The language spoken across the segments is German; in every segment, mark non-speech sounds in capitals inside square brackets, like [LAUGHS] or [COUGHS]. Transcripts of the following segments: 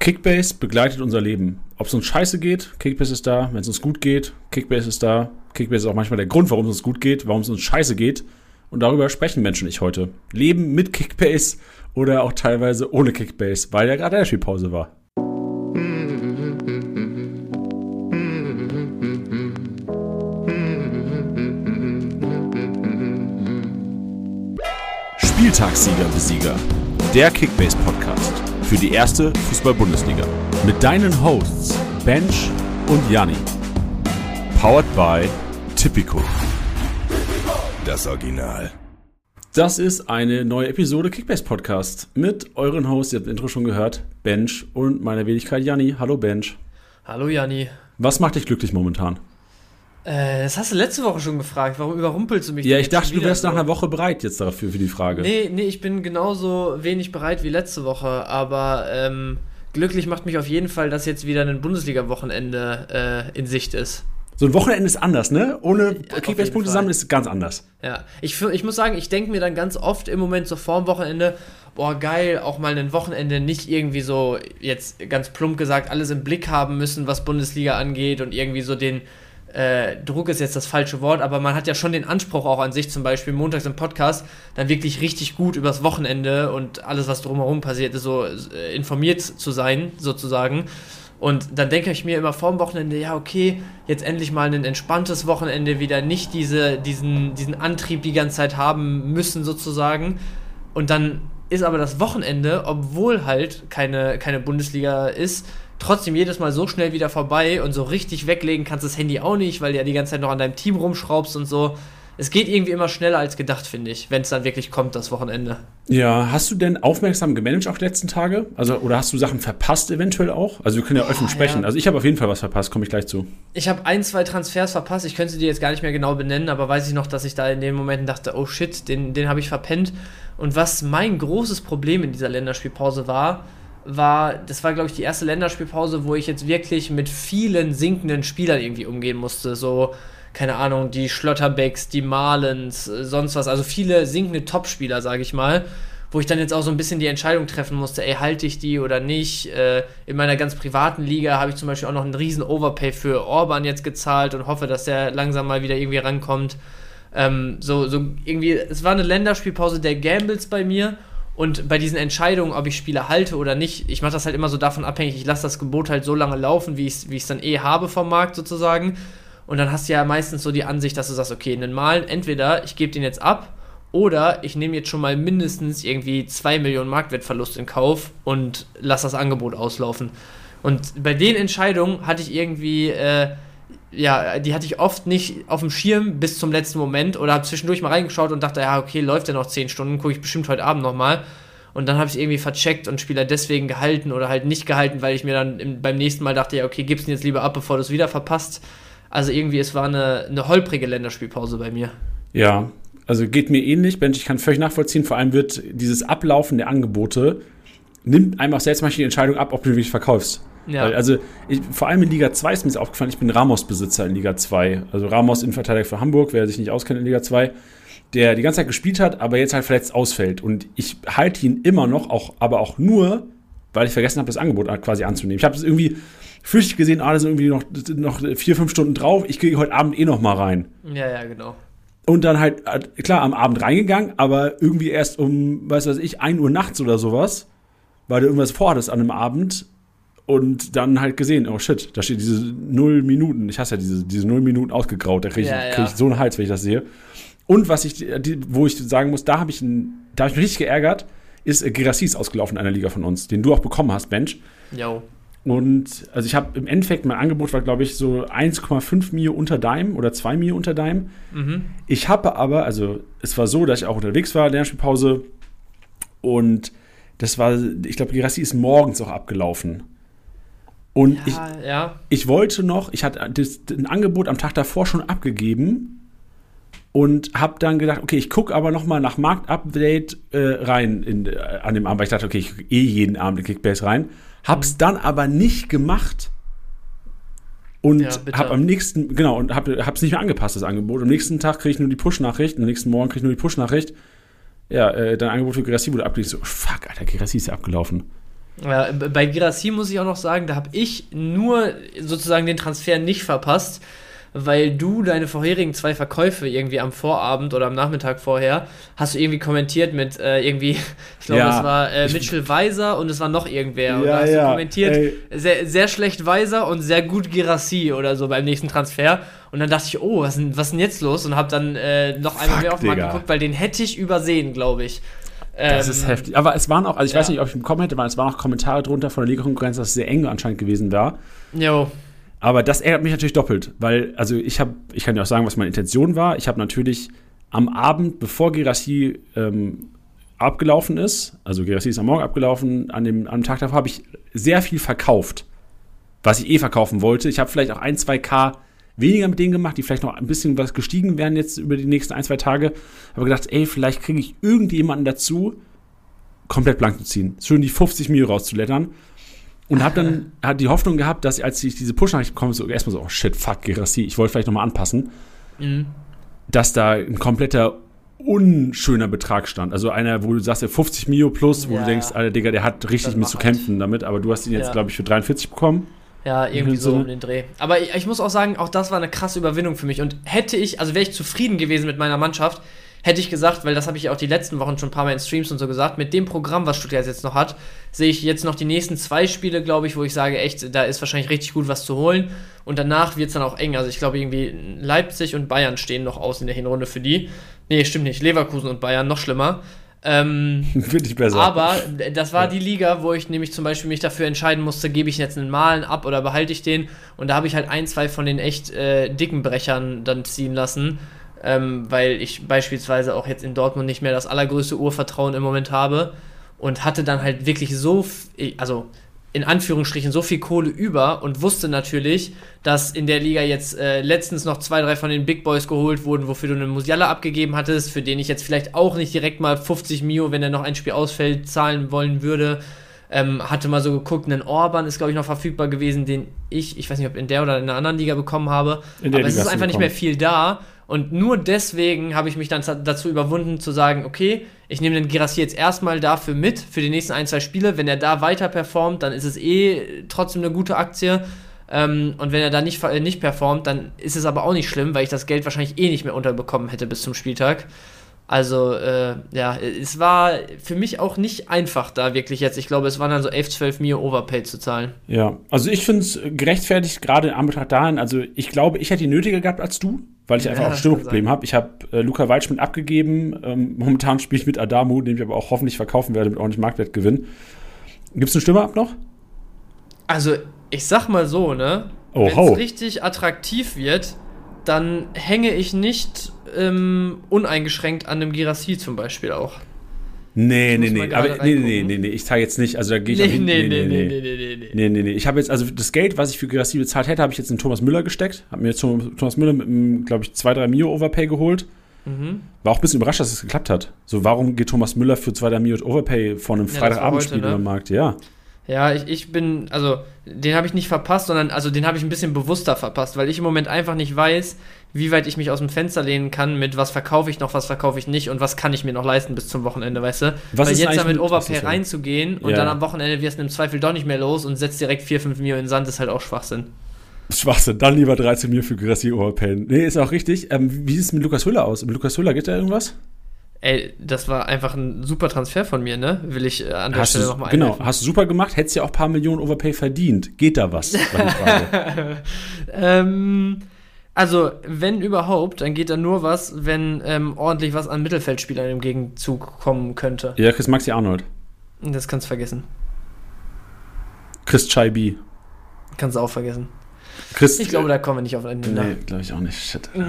Kickbase begleitet unser Leben. Ob es uns scheiße geht, Kickbase ist da. Wenn es uns gut geht, Kickbase ist da. Kickbase ist auch manchmal der Grund, warum es uns gut geht, warum es uns scheiße geht. Und darüber sprechen Menschen nicht heute. Leben mit Kickbase oder auch teilweise ohne Kickbase, weil ja gerade Spielpause war. Spieltagssieger Besieger. Der Kickbase Podcast für die erste Fußball-Bundesliga. Mit deinen Hosts Bench und Janni. Powered by Tipico. Das Original. Das ist eine neue Episode Kickbase Podcast mit euren Hosts, ihr habt das Intro schon gehört, Bench und meiner Wenigkeit Janni. Hallo Bench. Hallo Janni. Was macht dich glücklich momentan? Äh, das hast du letzte Woche schon gefragt. Warum überrumpelst du mich? Ja, ich dachte, du wärst nach einer Woche bereit jetzt dafür für die Frage. Nee, nee, ich bin genauso wenig bereit wie letzte Woche, aber ähm, glücklich macht mich auf jeden Fall, dass jetzt wieder ein Bundesliga-Wochenende äh, in Sicht ist. So ein Wochenende ist anders, ne? Ohne Kickbase-Punkte sammeln ist ganz anders. Ja, ich, ich muss sagen, ich denke mir dann ganz oft im Moment so vorm Wochenende, boah, geil, auch mal ein Wochenende nicht irgendwie so, jetzt ganz plump gesagt, alles im Blick haben müssen, was Bundesliga angeht und irgendwie so den äh, Druck ist jetzt das falsche Wort, aber man hat ja schon den Anspruch auch an sich, zum Beispiel montags im Podcast, dann wirklich richtig gut übers Wochenende und alles, was drumherum passiert ist, so äh, informiert zu sein, sozusagen. Und dann denke ich mir immer vorm Wochenende, ja, okay, jetzt endlich mal ein entspanntes Wochenende, wieder nicht diese, diesen, diesen Antrieb die ganze Zeit haben müssen, sozusagen. Und dann ist aber das Wochenende, obwohl halt keine, keine Bundesliga ist, trotzdem jedes Mal so schnell wieder vorbei und so richtig weglegen kannst das Handy auch nicht, weil du ja die ganze Zeit noch an deinem Team rumschraubst und so. Es geht irgendwie immer schneller als gedacht, finde ich, wenn es dann wirklich kommt, das Wochenende. Ja, hast du denn aufmerksam gemanagt auch die letzten Tage? Also, oder hast du Sachen verpasst eventuell auch? Also, wir können ja offen oh, sprechen. Ja. Also, ich habe auf jeden Fall was verpasst, komme ich gleich zu. Ich habe ein, zwei Transfers verpasst. Ich könnte sie dir jetzt gar nicht mehr genau benennen, aber weiß ich noch, dass ich da in den Momenten dachte, oh shit, den, den habe ich verpennt. Und was mein großes Problem in dieser Länderspielpause war, war, das war, glaube ich, die erste Länderspielpause, wo ich jetzt wirklich mit vielen sinkenden Spielern irgendwie umgehen musste. So, keine Ahnung, die Schlotterbecks, die Malens, sonst was. Also viele sinkende Topspieler, sage ich mal. Wo ich dann jetzt auch so ein bisschen die Entscheidung treffen musste, ey, halte ich die oder nicht. Äh, in meiner ganz privaten Liga habe ich zum Beispiel auch noch einen riesen Overpay für Orban jetzt gezahlt und hoffe, dass der langsam mal wieder irgendwie rankommt. Ähm, so, so irgendwie, es war eine Länderspielpause der Gambles bei mir und bei diesen Entscheidungen, ob ich Spiele halte oder nicht, ich mache das halt immer so davon abhängig, ich lasse das Gebot halt so lange laufen, wie ich es wie dann eh habe vom Markt sozusagen. Und dann hast du ja meistens so die Ansicht, dass du sagst, okay, einen Malen, entweder ich gebe den jetzt ab oder ich nehme jetzt schon mal mindestens irgendwie 2 Millionen Marktwertverlust in Kauf und lasse das Angebot auslaufen. Und bei den Entscheidungen hatte ich irgendwie, äh, ja, die hatte ich oft nicht auf dem Schirm bis zum letzten Moment oder habe zwischendurch mal reingeschaut und dachte, ja, okay, läuft ja noch 10 Stunden, gucke ich bestimmt heute Abend nochmal. Und dann habe ich irgendwie vercheckt und Spieler deswegen gehalten oder halt nicht gehalten, weil ich mir dann im, beim nächsten Mal dachte, ja, okay, gib's ihn jetzt lieber ab, bevor du es wieder verpasst. Also irgendwie, es war eine, eine holprige Länderspielpause bei mir. Ja, also geht mir ähnlich, Bench, ich kann völlig nachvollziehen. Vor allem wird dieses Ablaufen der Angebote, nimmt einfach selbst mal die Entscheidung ab, ob du wirklich verkaufst. Ja. Also ich, vor allem in Liga 2 ist mir das aufgefallen, ich bin Ramos-Besitzer in Liga 2. Also Ramos Innenverteidiger für Hamburg, wer sich nicht auskennt in Liga 2, der die ganze Zeit gespielt hat, aber jetzt halt verletzt ausfällt. Und ich halte ihn immer noch, auch, aber auch nur, weil ich vergessen habe, das Angebot quasi anzunehmen. Ich habe es irgendwie flüchtig gesehen, ah, da sind irgendwie noch, noch vier, fünf Stunden drauf, ich gehe heute Abend eh noch mal rein. Ja, ja, genau. Und dann halt, klar, am Abend reingegangen, aber irgendwie erst um, weiß was ich, 1 Uhr nachts oder sowas, weil du irgendwas vorhattest an einem Abend und dann halt gesehen, oh shit, da steht diese null Minuten. Ich hasse ja diese, diese null Minuten ausgegraut. Da kriege ich, ja, krieg ich so einen Hals, wenn ich das sehe. Und was ich, die, wo ich sagen muss, da habe ich, da hab ich mich richtig geärgert, ist äh, Gerassi ausgelaufen in einer Liga von uns, den du auch bekommen hast, Bench. Jo. Und also ich habe im Endeffekt, mein Angebot war, glaube ich, so 1,5 Mio unter Dime oder 2 Mio unter Dime. Mhm. Ich habe aber, also es war so, dass ich auch unterwegs war, Lernspielpause. Und das war, ich glaube, Gerassi ist morgens auch abgelaufen. Und ja, ich, ja. ich wollte noch, ich hatte das, ein Angebot am Tag davor schon abgegeben und habe dann gedacht, okay, ich gucke aber noch mal nach Marktupdate äh, rein in, äh, an dem Abend, weil ich dachte, okay, ich gucke eh jeden Abend in Kickbase rein. Hab's mhm. dann aber nicht gemacht und ja, habe am nächsten, genau, und hab, hab's nicht mehr angepasst, das Angebot. Am nächsten Tag kriege ich nur die Push-Nachricht, am nächsten Morgen kriege ich nur die Push-Nachricht. Ja, äh, dein Angebot für Gerassi wurde abgelegt. So, fuck, Alter, Gerassi ist ja abgelaufen. Ja, bei Girassi muss ich auch noch sagen, da habe ich nur sozusagen den Transfer nicht verpasst, weil du deine vorherigen zwei Verkäufe irgendwie am Vorabend oder am Nachmittag vorher hast du irgendwie kommentiert mit äh, irgendwie, [LAUGHS] ich glaube, Ja, es war äh, Mitchell Weiser und es war noch irgendwer. und Ja, da hast ja, du kommentiert, ey. sehr, sehr schlecht Weiser und sehr gut Girassi oder so beim nächsten Transfer. Und dann dachte ich, oh, was ist denn, was ist denn jetzt los? Und habe dann äh, noch einmal Fuck, mehr auf den Markt geguckt, weil den hätte ich übersehen, glaube ich. Das Ähm, ist heftig. Aber es waren auch, also ich weiß ja. nicht, ob ich bekommen hätte, weil es waren auch Kommentare drunter von der Liga-Konkurrenz, dass es sehr eng anscheinend gewesen war. Jo, Aber das ärgert mich natürlich doppelt, weil, also ich habe, ich kann dir auch sagen, was meine Intention war. Ich habe natürlich am Abend, bevor Gerassi ähm, abgelaufen ist, also Gerassi ist am Morgen abgelaufen, an dem, am Tag davor habe ich sehr viel verkauft, was ich eh verkaufen wollte. Ich habe vielleicht auch ein, zwei K weniger mit denen gemacht, die vielleicht noch ein bisschen was gestiegen wären jetzt über die nächsten ein, zwei Tage. Habe gedacht, ey, vielleicht kriege ich irgendjemanden dazu, komplett blank zu ziehen. Schön die 50 Mio rauszulettern. Und habe dann [LAUGHS] hat die Hoffnung gehabt, dass als ich diese Push-Nachricht bekomme, so erstmal so, oh shit, fuck, Gerassi, ich wollte vielleicht nochmal anpassen, Mhm. dass da ein kompletter unschöner Betrag stand. Also einer, wo du sagst, ja, 50 Mio plus, wo Ja. du denkst, Alter, Digga, der hat richtig mit zu kämpfen damit, aber du hast ihn jetzt, Ja. glaube ich, für 43 bekommen. Ja, irgendwie so Sinne. um den Dreh. Aber ich, ich muss auch sagen, auch das war eine krasse Überwindung für mich. Und hätte ich, also wäre ich zufrieden gewesen mit meiner Mannschaft, hätte ich gesagt, weil das habe ich ja auch die letzten Wochen schon ein paar Mal in Streams und so gesagt, mit dem Programm, was Stuttgart jetzt noch hat, sehe ich jetzt noch die nächsten zwei Spiele, glaube ich, wo ich sage, echt, da ist wahrscheinlich richtig gut was zu holen. Und danach wird es dann auch eng. Also ich glaube, irgendwie Leipzig und Bayern stehen noch aus in der Hinrunde für die. Nee, stimmt nicht. Leverkusen und Bayern, noch schlimmer. Ähm, [LAUGHS] Finde ich besser. aber das war die Liga, wo ich nämlich zum Beispiel mich dafür entscheiden musste, gebe ich jetzt einen Malen ab oder behalte ich den. Und da habe ich halt ein, zwei von den echt äh, dicken Brechern dann ziehen lassen, ähm, weil ich beispielsweise auch jetzt in Dortmund nicht mehr das allergrößte Urvertrauen im Moment habe und hatte dann halt wirklich so, also in Anführungsstrichen so viel Kohle über und wusste natürlich, dass in der Liga jetzt äh, letztens noch zwei, drei von den Big Boys geholt wurden, wofür du einen Musiala abgegeben hattest, für den ich jetzt vielleicht auch nicht direkt mal 50 Mio, wenn er noch ein Spiel ausfällt, zahlen wollen würde. Ähm, hatte mal so geguckt, ein Orban ist, glaube ich, noch verfügbar gewesen, den ich, ich weiß nicht, ob in der oder in einer anderen Liga bekommen habe. Aber es Liga ist hast du einfach nicht mehr viel da. Und nur deswegen habe ich mich dann dazu überwunden zu sagen, okay, ich nehme den Girassi jetzt erstmal dafür mit, für die nächsten ein, zwei Spiele. Wenn er da weiter performt, dann ist es eh trotzdem eine gute Aktie. Ähm, und wenn er da nicht, äh, nicht performt, dann ist es aber auch nicht schlimm, weil ich das Geld wahrscheinlich eh nicht mehr unterbekommen hätte bis zum Spieltag. Also, äh, ja, es war für mich auch nicht einfach da wirklich jetzt. Ich glaube, es waren dann so 11, 12 Mio Overpay zu zahlen. Ja, also ich finde es gerechtfertigt, gerade in Anbetracht dahin. Also ich glaube, ich hätte die nötiger gehabt als du, weil ich Ja, einfach auch das Stimmungsproblem kann habe. Ich habe äh, Luca Waldschmidt abgegeben. Ähm, momentan spiele ich mit Adamu, den ich aber auch hoffentlich verkaufen werde mit ordentlichem Marktwertgewinn. Gibt es einen Stürmer ab noch? Also, ich sag mal so, ne? Oh, Wenn es richtig attraktiv wird, dann hänge ich nicht ähm, uneingeschränkt an dem Girassi zum Beispiel auch. Nee, nee, nee. Aber nee, nee, nee, nee. Ich zahle jetzt nicht. Also da gehe ich Nee, auch hin. nee, nee, nee, nee, nee, nee, nee. Nee, nee, nee. Ich habe jetzt, also das Geld, was ich für Gerassi bezahlt hätte, habe ich jetzt in Thomas Müller gesteckt. Habe mir jetzt Thom- Thomas Müller mit, glaube ich, 2-3 Mio Overpay geholt. Mhm. War auch ein bisschen überrascht, dass es geklappt hat. So, warum geht Thomas Müller für 2-3 Mio Overpay vor einem Ja, das Freitagabendspiel heute, ne? den Markt? Ja. Ja, ich, ich bin, also, den habe ich nicht verpasst, sondern, also, den habe ich ein bisschen bewusster verpasst, weil ich im Moment einfach nicht weiß, wie weit ich mich aus dem Fenster lehnen kann mit was verkaufe ich noch, was verkaufe ich nicht und was kann ich mir noch leisten bis zum Wochenende, weißt du? Was weil ist jetzt damit mit- Overpay reinzugehen und Ja. dann am Wochenende wirst du im Zweifel doch nicht mehr los und setzt direkt 4, 5 Mio in den Sand, ist halt auch Schwachsinn. Schwachsinn. Dann lieber 13 Mio für Gerassi Overpay. Nee, ist auch richtig. Ähm, wie sieht es mit Lukas Hüller aus? Mit Lukas Hüller geht da irgendwas? Ey, das war einfach ein super Transfer von mir, ne? Will ich äh, an der Hast Stelle nochmal genau, hast du super gemacht. Hättest ja auch ein paar Millionen Overpay verdient. Geht da was? [LAUGHS] Ähm, also, wenn überhaupt, dann geht da nur was, wenn ähm, ordentlich was an Mittelfeldspielern im Gegenzug kommen könnte. ja, Chris Maxi Arnold. Das kannst du vergessen. Chris Chaibi. Kannst du auch vergessen. Chris. Ich glaube, da kommen wir nicht auf einen Nenner. Nee, glaube ich auch nicht. Shit. [LAUGHS]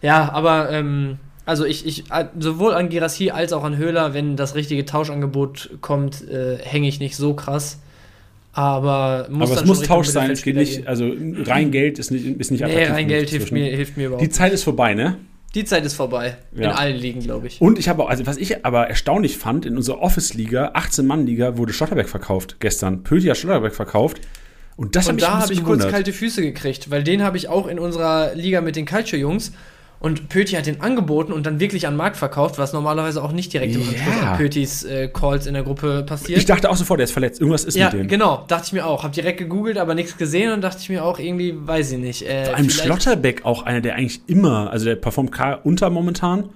Ja, aber ähm, also ich, ich äh, sowohl an Girassi als auch an Höhler, wenn das richtige Tauschangebot kommt, äh, hänge ich nicht so krass. Aber muss Aber es muss Tausch sein. Es geht nicht, also rein Geld ist nicht, ist nicht gehen. Nee, attraktiv. rein Geld hilft mir, hilft mir überhaupt. Die Zeit ist vorbei, ne? Die Zeit ist vorbei. In Ja. allen Ligen, glaube ich. Und ich habe auch, also was ich aber erstaunlich fand, in unserer Office-Liga, 18-Mann-Liga, wurde Schlotterberg verkauft gestern. Pöti hat Schlotterberg verkauft. Und das Und habe ich da habe ich kurz gewundert. kalte Füße gekriegt, weil den habe ich auch in unserer Liga mit den Calcio-Jungs. Und Pöti hat den angeboten und dann wirklich an Markt verkauft, was normalerweise auch nicht direkt im Ja. Anschluss an Pötis äh, Calls in der Gruppe passiert. Ich dachte auch sofort, der ist verletzt. Irgendwas ist ja, mit dem. genau, dachte ich mir auch. Hab direkt gegoogelt, aber nichts gesehen und dachte ich mir auch irgendwie, weiß ich nicht. Äh, Vor allem Schlotterbeck auch einer, der eigentlich immer, also der performt klar unter momentan.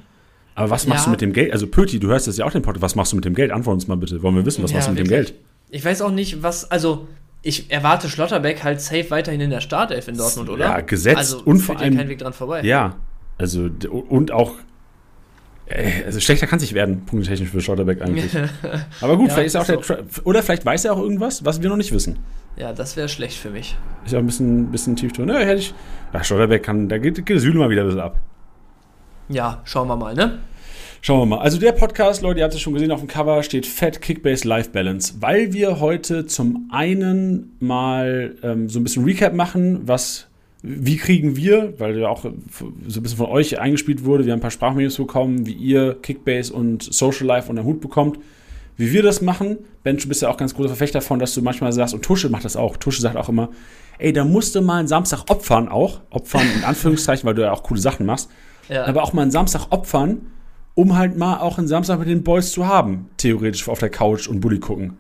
Aber was machst Ja. du mit dem Geld? Also Pöti, du hörst das ja auch den Podcast. Was machst du mit dem Geld? Antwort uns mal bitte. Wollen wir wissen, was Ja, machst du mit dem wirklich. Geld? Ich weiß auch nicht, was, also ich erwarte Schlotterbeck halt safe weiterhin in der Startelf in Dortmund, oder? Ja, gesetzt also, und vor ja allem- kein Weg dran vorbei. Ja, also und auch äh, also schlechter kann es nicht werden, punktetechnisch für Schlotterbeck eigentlich. [LAUGHS] Aber gut, Ja, vielleicht ist er auch der ist Tra oder vielleicht weiß er auch irgendwas, was wir noch nicht wissen. Ja, das wäre schlecht für mich. Ist ja ein bisschen, bisschen tief drin. Ja, hätte ich. Ja, Schlotterbeck kann, da geht, geht das Süle mal wieder ein bisschen ab. Ja, schauen wir mal, ne? Schauen wir mal. Also der Podcast, Leute, ihr habt es schon gesehen auf dem Cover, steht Fat Kickbase Life Balance, weil wir heute zum einen mal ähm, so ein bisschen Recap machen, was, wie kriegen wir, weil ja auch so ein bisschen von euch eingespielt wurde, wir haben ein paar Sprachmedios bekommen, wie ihr Kickbase und Social Life unter den Hut bekommt, wie wir das machen. Bench, du bist ja auch ganz großer Verfechter davon, dass du manchmal sagst, und Tusche macht das auch, Tusche sagt auch immer, ey, da musst du mal einen Samstag opfern auch, opfern in Anführungszeichen, weil du ja auch coole Sachen machst, Ja. aber auch mal einen Samstag opfern, um halt mal auch einen Samstag mit den Boys zu haben, theoretisch auf der Couch und Bulli gucken.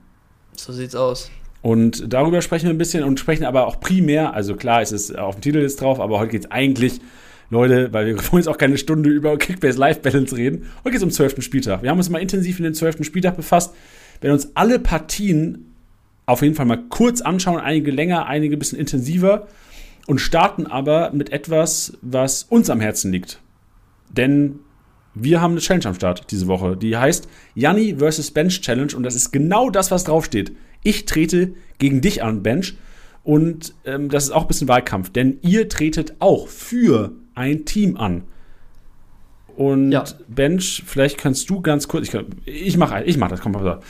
so sieht's aus. Und darüber sprechen wir ein bisschen und sprechen aber auch primär, also klar, es ist auf dem Titel jetzt drauf, aber heute geht es eigentlich, Leute, weil wir [LAUGHS] wollen jetzt auch keine Stunde über Kickbase Live Balance reden. Heute geht es um den 12. Spieltag. Wir haben uns mal intensiv in den 12. Spieltag befasst, werden uns alle Partien auf jeden Fall mal kurz anschauen, einige länger, einige ein bisschen intensiver und starten aber mit etwas, was uns am Herzen liegt. Denn wir haben eine Challenge am Start diese Woche, die heißt Janni vs. Bench Challenge und das ist genau das, was draufsteht. Ich trete gegen dich an, Bench. Und ähm, das ist auch ein bisschen Wahlkampf, denn ihr tretet auch für ein Team an. Und Ja. Bench, vielleicht kannst du ganz kurz, ich, ich mache ich mach das, komm, auf.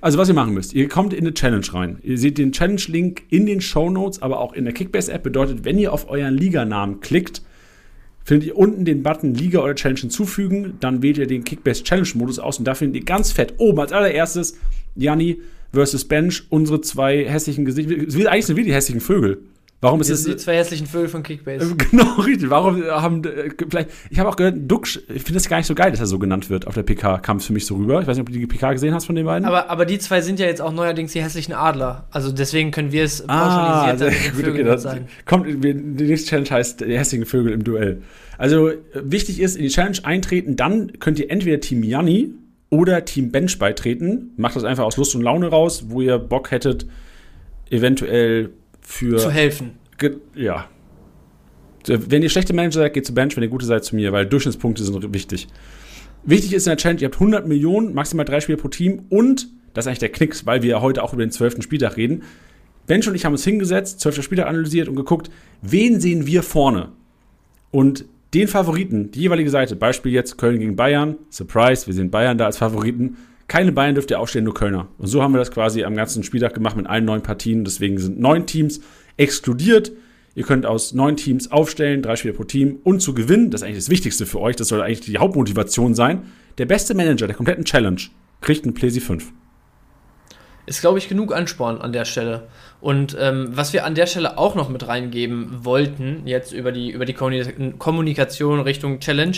Also was ihr machen müsst, ihr kommt in eine Challenge rein. Ihr seht den Challenge-Link in den Show Notes, aber auch in der Kickbase-App. Bedeutet, wenn ihr auf euren Liganamen klickt, findet ihr unten den Button Liga oder Challenge hinzufügen. Dann wählt ihr den Kickbase Challenge Modus aus und da findet ihr ganz fett oben als allererstes Janni versus Bench, unsere zwei hässlichen Gesichter. Eigentlich sind wir die hässlichen Vögel. Warum ist es. die zwei hässlichen Vögel von Kickbase. [LAUGHS] Genau, richtig. Warum haben äh, vielleicht. Ich habe auch gehört, Duxch, ich finde das gar nicht so geil, dass er so genannt wird auf der PK. Kam es für mich so rüber. Ich weiß nicht, ob du die PK gesehen hast von den beiden. Aber, aber die zwei sind ja jetzt auch neuerdings die hässlichen Adler. Also deswegen können wir es Ah, pauschalisiert gut, okay, das sein. kommt, die nächste Challenge heißt die hässlichen Vögel im Duell. Also äh, wichtig ist, in die Challenge eintreten, dann könnt ihr entweder Team Janni oder Team Bench beitreten. Macht das einfach aus Lust und Laune raus, wo ihr Bock hättet, eventuell für. Zu helfen. Ja. Wenn ihr schlechte Manager seid, geht zu Bench, wenn ihr gute seid, zu mir, weil Durchschnittspunkte sind wichtig. Wichtig ist in der Challenge, ihr habt 100 Millionen, maximal drei Spieler pro Team und, das ist eigentlich der Knicks, weil wir ja heute auch über den 12. Spieltag reden, Bench und ich haben uns hingesetzt, 12. Spieltag analysiert und geguckt, wen sehen wir vorne? Und den Favoriten, die jeweilige Seite, Beispiel jetzt Köln gegen Bayern, Surprise, wir sehen Bayern da als Favoriten. Keine Bayern dürft ihr aufstellen, nur Kölner. Und so haben wir das quasi am ganzen Spieltag gemacht mit allen neun Partien. Deswegen sind neun Teams exkludiert. Ihr könnt aus neun Teams aufstellen, drei Spieler pro Team und zu gewinnen, das ist eigentlich das Wichtigste für euch, das soll eigentlich die Hauptmotivation sein. Der beste Manager der kompletten Challenge kriegt einen Plesi 5. Ist, glaube ich, genug Ansporn an der Stelle. Und ähm, was wir an der Stelle auch noch mit reingeben wollten, jetzt über die, über die Kommuni- Kommunikation Richtung Challenge,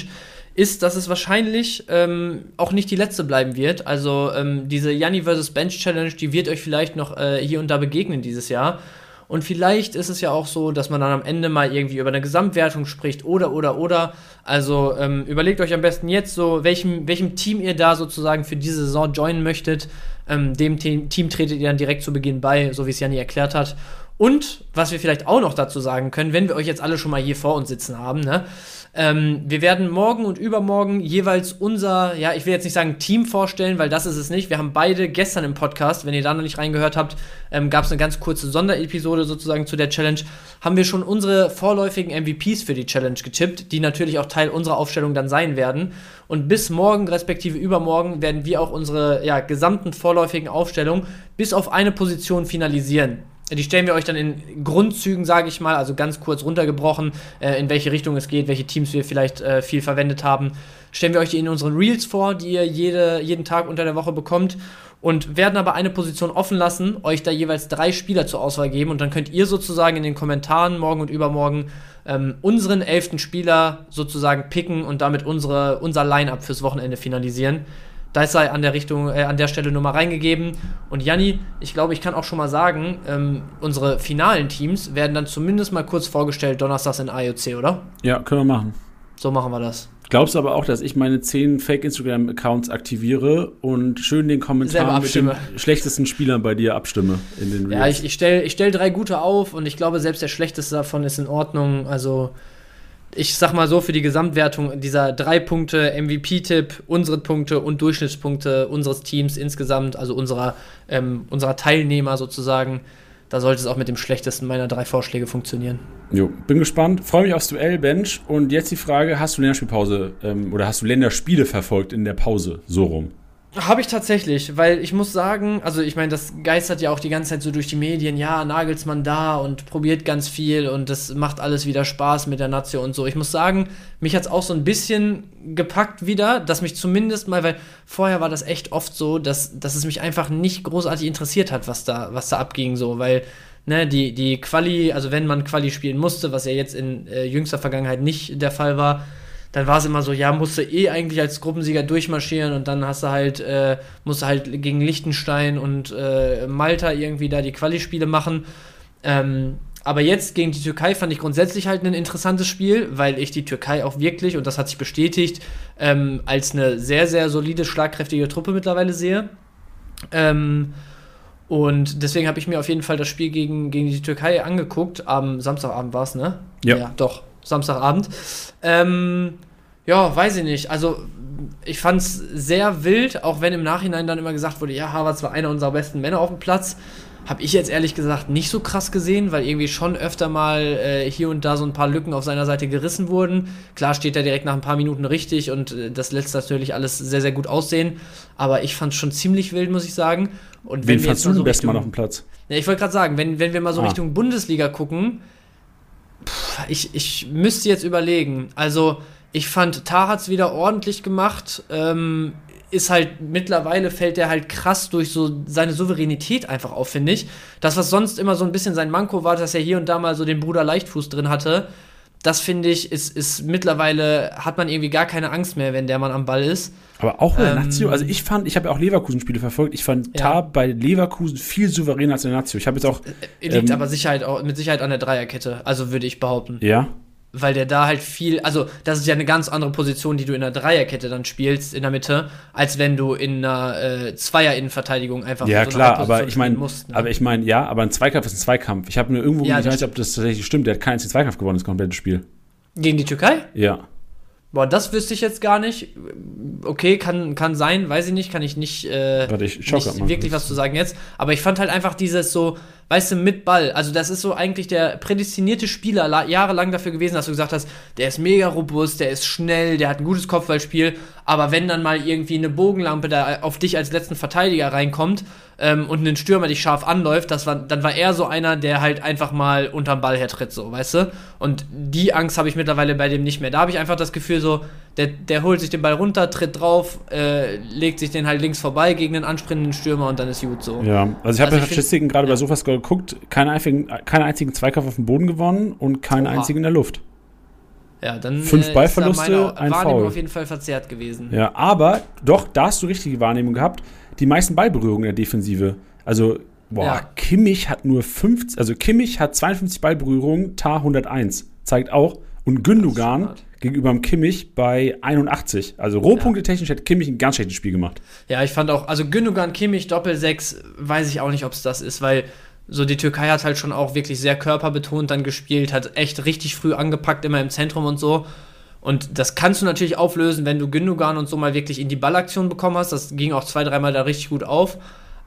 ist, dass es wahrscheinlich ähm, auch nicht die letzte bleiben wird. Also ähm, diese Janni vs. Bench Challenge, die wird euch vielleicht noch äh, hier und da begegnen dieses Jahr. Und vielleicht ist es ja auch so, dass man dann am Ende mal irgendwie über eine Gesamtwertung spricht oder, oder, oder. Also ähm, überlegt euch am besten jetzt so, welchem, welchem Team ihr da sozusagen für diese Saison joinen möchtet. Ähm, dem Team, Team tretet ihr dann direkt zu Beginn bei, so wie es Janni erklärt hat. Und was wir vielleicht auch noch dazu sagen können, wenn wir euch jetzt alle schon mal hier vor uns sitzen haben, ne? Ähm, wir werden morgen und übermorgen jeweils unser, ja, ich will jetzt nicht sagen Team vorstellen, weil das ist es nicht. Wir haben beide gestern im Podcast, wenn ihr da noch nicht reingehört habt, ähm, gab es eine ganz kurze Sonderepisode sozusagen zu der Challenge. Haben wir schon unsere vorläufigen MVPs für die Challenge getippt, die natürlich auch Teil unserer Aufstellung dann sein werden. Und bis morgen, respektive übermorgen, werden wir auch unsere ja, gesamten vorläufigen Aufstellungen bis auf eine Position finalisieren. Die stellen wir euch dann in Grundzügen, sage ich mal, also ganz kurz runtergebrochen, äh, in welche Richtung es geht, welche Teams wir vielleicht äh, viel verwendet haben. Stellen wir euch die in unseren Reels vor, die ihr jede, jeden Tag unter der Woche bekommt und werden aber eine Position offen lassen, euch da jeweils drei Spieler zur Auswahl geben und dann könnt ihr sozusagen in den Kommentaren morgen und übermorgen ähm, unseren elften Spieler sozusagen picken und damit unsere, unser Line-Up fürs Wochenende finalisieren. Das sei an der Richtung, äh, an der Stelle nur mal reingegeben. Und Janni, ich glaube, ich kann auch schon mal sagen, ähm, unsere finalen Teams werden dann zumindest mal kurz vorgestellt, donnerstags in IOC, oder? Ja, können wir machen. So machen wir das. Glaubst du aber auch, dass ich meine zehn Fake-Instagram-Accounts aktiviere und schön den Kommentaren mit den schlechtesten Spielern bei dir abstimme in den Reels? Ja, ich, ich stelle ich stell drei gute auf und ich glaube, selbst der schlechteste davon ist in Ordnung. Also, ich sag mal so, für die Gesamtwertung dieser drei Punkte MVP-Tipp, unsere Punkte und Durchschnittspunkte unseres Teams insgesamt, also unserer, ähm, unserer Teilnehmer sozusagen, da sollte es auch mit dem schlechtesten meiner drei Vorschläge funktionieren. Jo, bin gespannt. Freue mich aufs Duell, Bench. Und jetzt die Frage: Hast du Länderspielpause ähm, oder hast du Länderspiele verfolgt in der Pause? So rum. Habe ich tatsächlich, weil ich muss sagen, also ich meine, das geistert ja auch die ganze Zeit so durch die Medien, ja, Nagelsmann da und probiert ganz viel und das macht alles wieder Spaß mit der Nation und so. Ich muss sagen, mich hat es auch so ein bisschen gepackt wieder, dass mich zumindest mal, weil vorher war das echt oft so, dass, dass es mich einfach nicht großartig interessiert hat, was da, was da abging, so, weil ne, die, die Quali, also wenn man Quali spielen musste, was ja jetzt in äh, jüngster Vergangenheit nicht der Fall war, dann war es immer so, ja, musst du eh eigentlich als Gruppensieger durchmarschieren und dann hast du halt, äh, musst du halt gegen Liechtenstein und äh, Malta irgendwie da die Quali-Spiele machen. Ähm, aber jetzt gegen die Türkei fand ich grundsätzlich halt ein interessantes Spiel, weil ich die Türkei auch wirklich, und das hat sich bestätigt, ähm, als eine sehr, sehr solide, schlagkräftige Truppe mittlerweile sehe. Ähm, und deswegen habe ich mir auf jeden Fall das Spiel gegen, gegen die Türkei angeguckt. Am Samstagabend war es, ne? Ja. ja. Doch, Samstagabend. Ähm, ja, weiß ich nicht. Also, ich fand es sehr wild, auch wenn im Nachhinein dann immer gesagt wurde, ja, Harvard war einer unserer besten Männer auf dem Platz. Habe ich jetzt ehrlich gesagt nicht so krass gesehen, weil irgendwie schon öfter mal äh, hier und da so ein paar Lücken auf seiner Seite gerissen wurden. Klar steht er direkt nach ein paar Minuten richtig und äh, das lässt natürlich alles sehr, sehr gut aussehen. Aber ich fand es schon ziemlich wild, muss ich sagen. Und Wen fandst du so den besten Mann auf dem Platz? Ja, ich wollte gerade sagen, wenn, wenn wir mal so ah. Richtung Bundesliga gucken, ich, ich müsste jetzt überlegen. Also, ich fand Tarats wieder ordentlich gemacht. Ähm, ist halt mittlerweile fällt der halt krass durch so seine Souveränität einfach auf, finde ich. Das, was sonst immer so ein bisschen sein Manko war, dass er hier und da mal so den Bruder Leichtfuß drin hatte, das finde ich, ist, ist mittlerweile, hat man irgendwie gar keine Angst mehr, wenn der Mann am Ball ist. Aber auch bei der ähm, Lazio, also ich fand, ich habe ja auch Leverkusen-Spiele verfolgt, ich fand ja. Tar bei Leverkusen viel souveräner als der Lazio. Ich habe jetzt auch. Liegt ähm, aber Sicherheit, mit Sicherheit an der Dreierkette, also würde ich behaupten. Ja weil der da halt viel, also das ist ja eine ganz andere Position, die du in der Dreierkette dann spielst in der Mitte, als wenn du in einer äh, Zweier-Innenverteidigung einfach Ja, so klar, aber ich meine, ne? aber ich meine, ja, aber ein Zweikampf ist ein Zweikampf. Ich habe nur irgendwo, ja, ich weiß nicht, ob das tatsächlich stimmt, der hat keinen Zweikampf gewonnen, das komplette Spiel. Gegen die Türkei? Ja. Boah, das wüsste ich jetzt gar nicht. Okay, kann, kann sein, weiß ich nicht, kann ich nicht, äh, Warte, ich nicht wirklich was zu sagen jetzt. Aber ich fand halt einfach dieses so, weißt du, mit Ball. Also das ist so eigentlich der prädestinierte Spieler jahrelang dafür gewesen, dass du gesagt hast, der ist mega robust, der ist schnell, der hat ein gutes Kopfballspiel. Aber wenn dann mal irgendwie eine Bogenlampe da auf dich als letzten Verteidiger reinkommt ähm, und ein Stürmer dich scharf anläuft, das war, dann war er so einer, der halt einfach mal unterm Ball hertritt, so, weißt du? Und die Angst habe ich mittlerweile bei dem nicht mehr. Da habe ich einfach das Gefühl so, der, der holt sich den Ball runter, tritt drauf, äh, legt sich den halt links vorbei gegen den ansprechenden Stürmer und dann ist gut so. Ja, also ich habe also ja Statistiken gerade ja. bei Sofascore geguckt, keinen einzigen, keinen einzigen Zweikampf auf dem Boden gewonnen und keinen Oha. einzigen in der Luft. Ja, dann Fünf äh, Ballverluste, ist ein Wahrnehmung Foul. auf jeden Fall verzerrt gewesen. Ja, aber doch, da hast du richtige Wahrnehmung gehabt. Die meisten Ballberührungen in der Defensive. Also, boah, ja. Kimmich hat nur 50, also Kimmich hat 52 Ballberührungen, Tar 101. Zeigt auch. Und Gündogan gegenüber dem Kimmich bei 81. Also Rohpunkte technisch hätte Kimmich ein ganz schlechtes Spiel gemacht. Ja, ich fand auch, also Gündogan, Kimmich, Doppel 6, weiß ich auch nicht, ob es das ist, weil so die Türkei hat halt schon auch wirklich sehr körperbetont dann gespielt, hat echt richtig früh angepackt, immer im Zentrum und so. Und das kannst du natürlich auflösen, wenn du Gündogan und so mal wirklich in die Ballaktion bekommen hast. Das ging auch zwei, dreimal da richtig gut auf.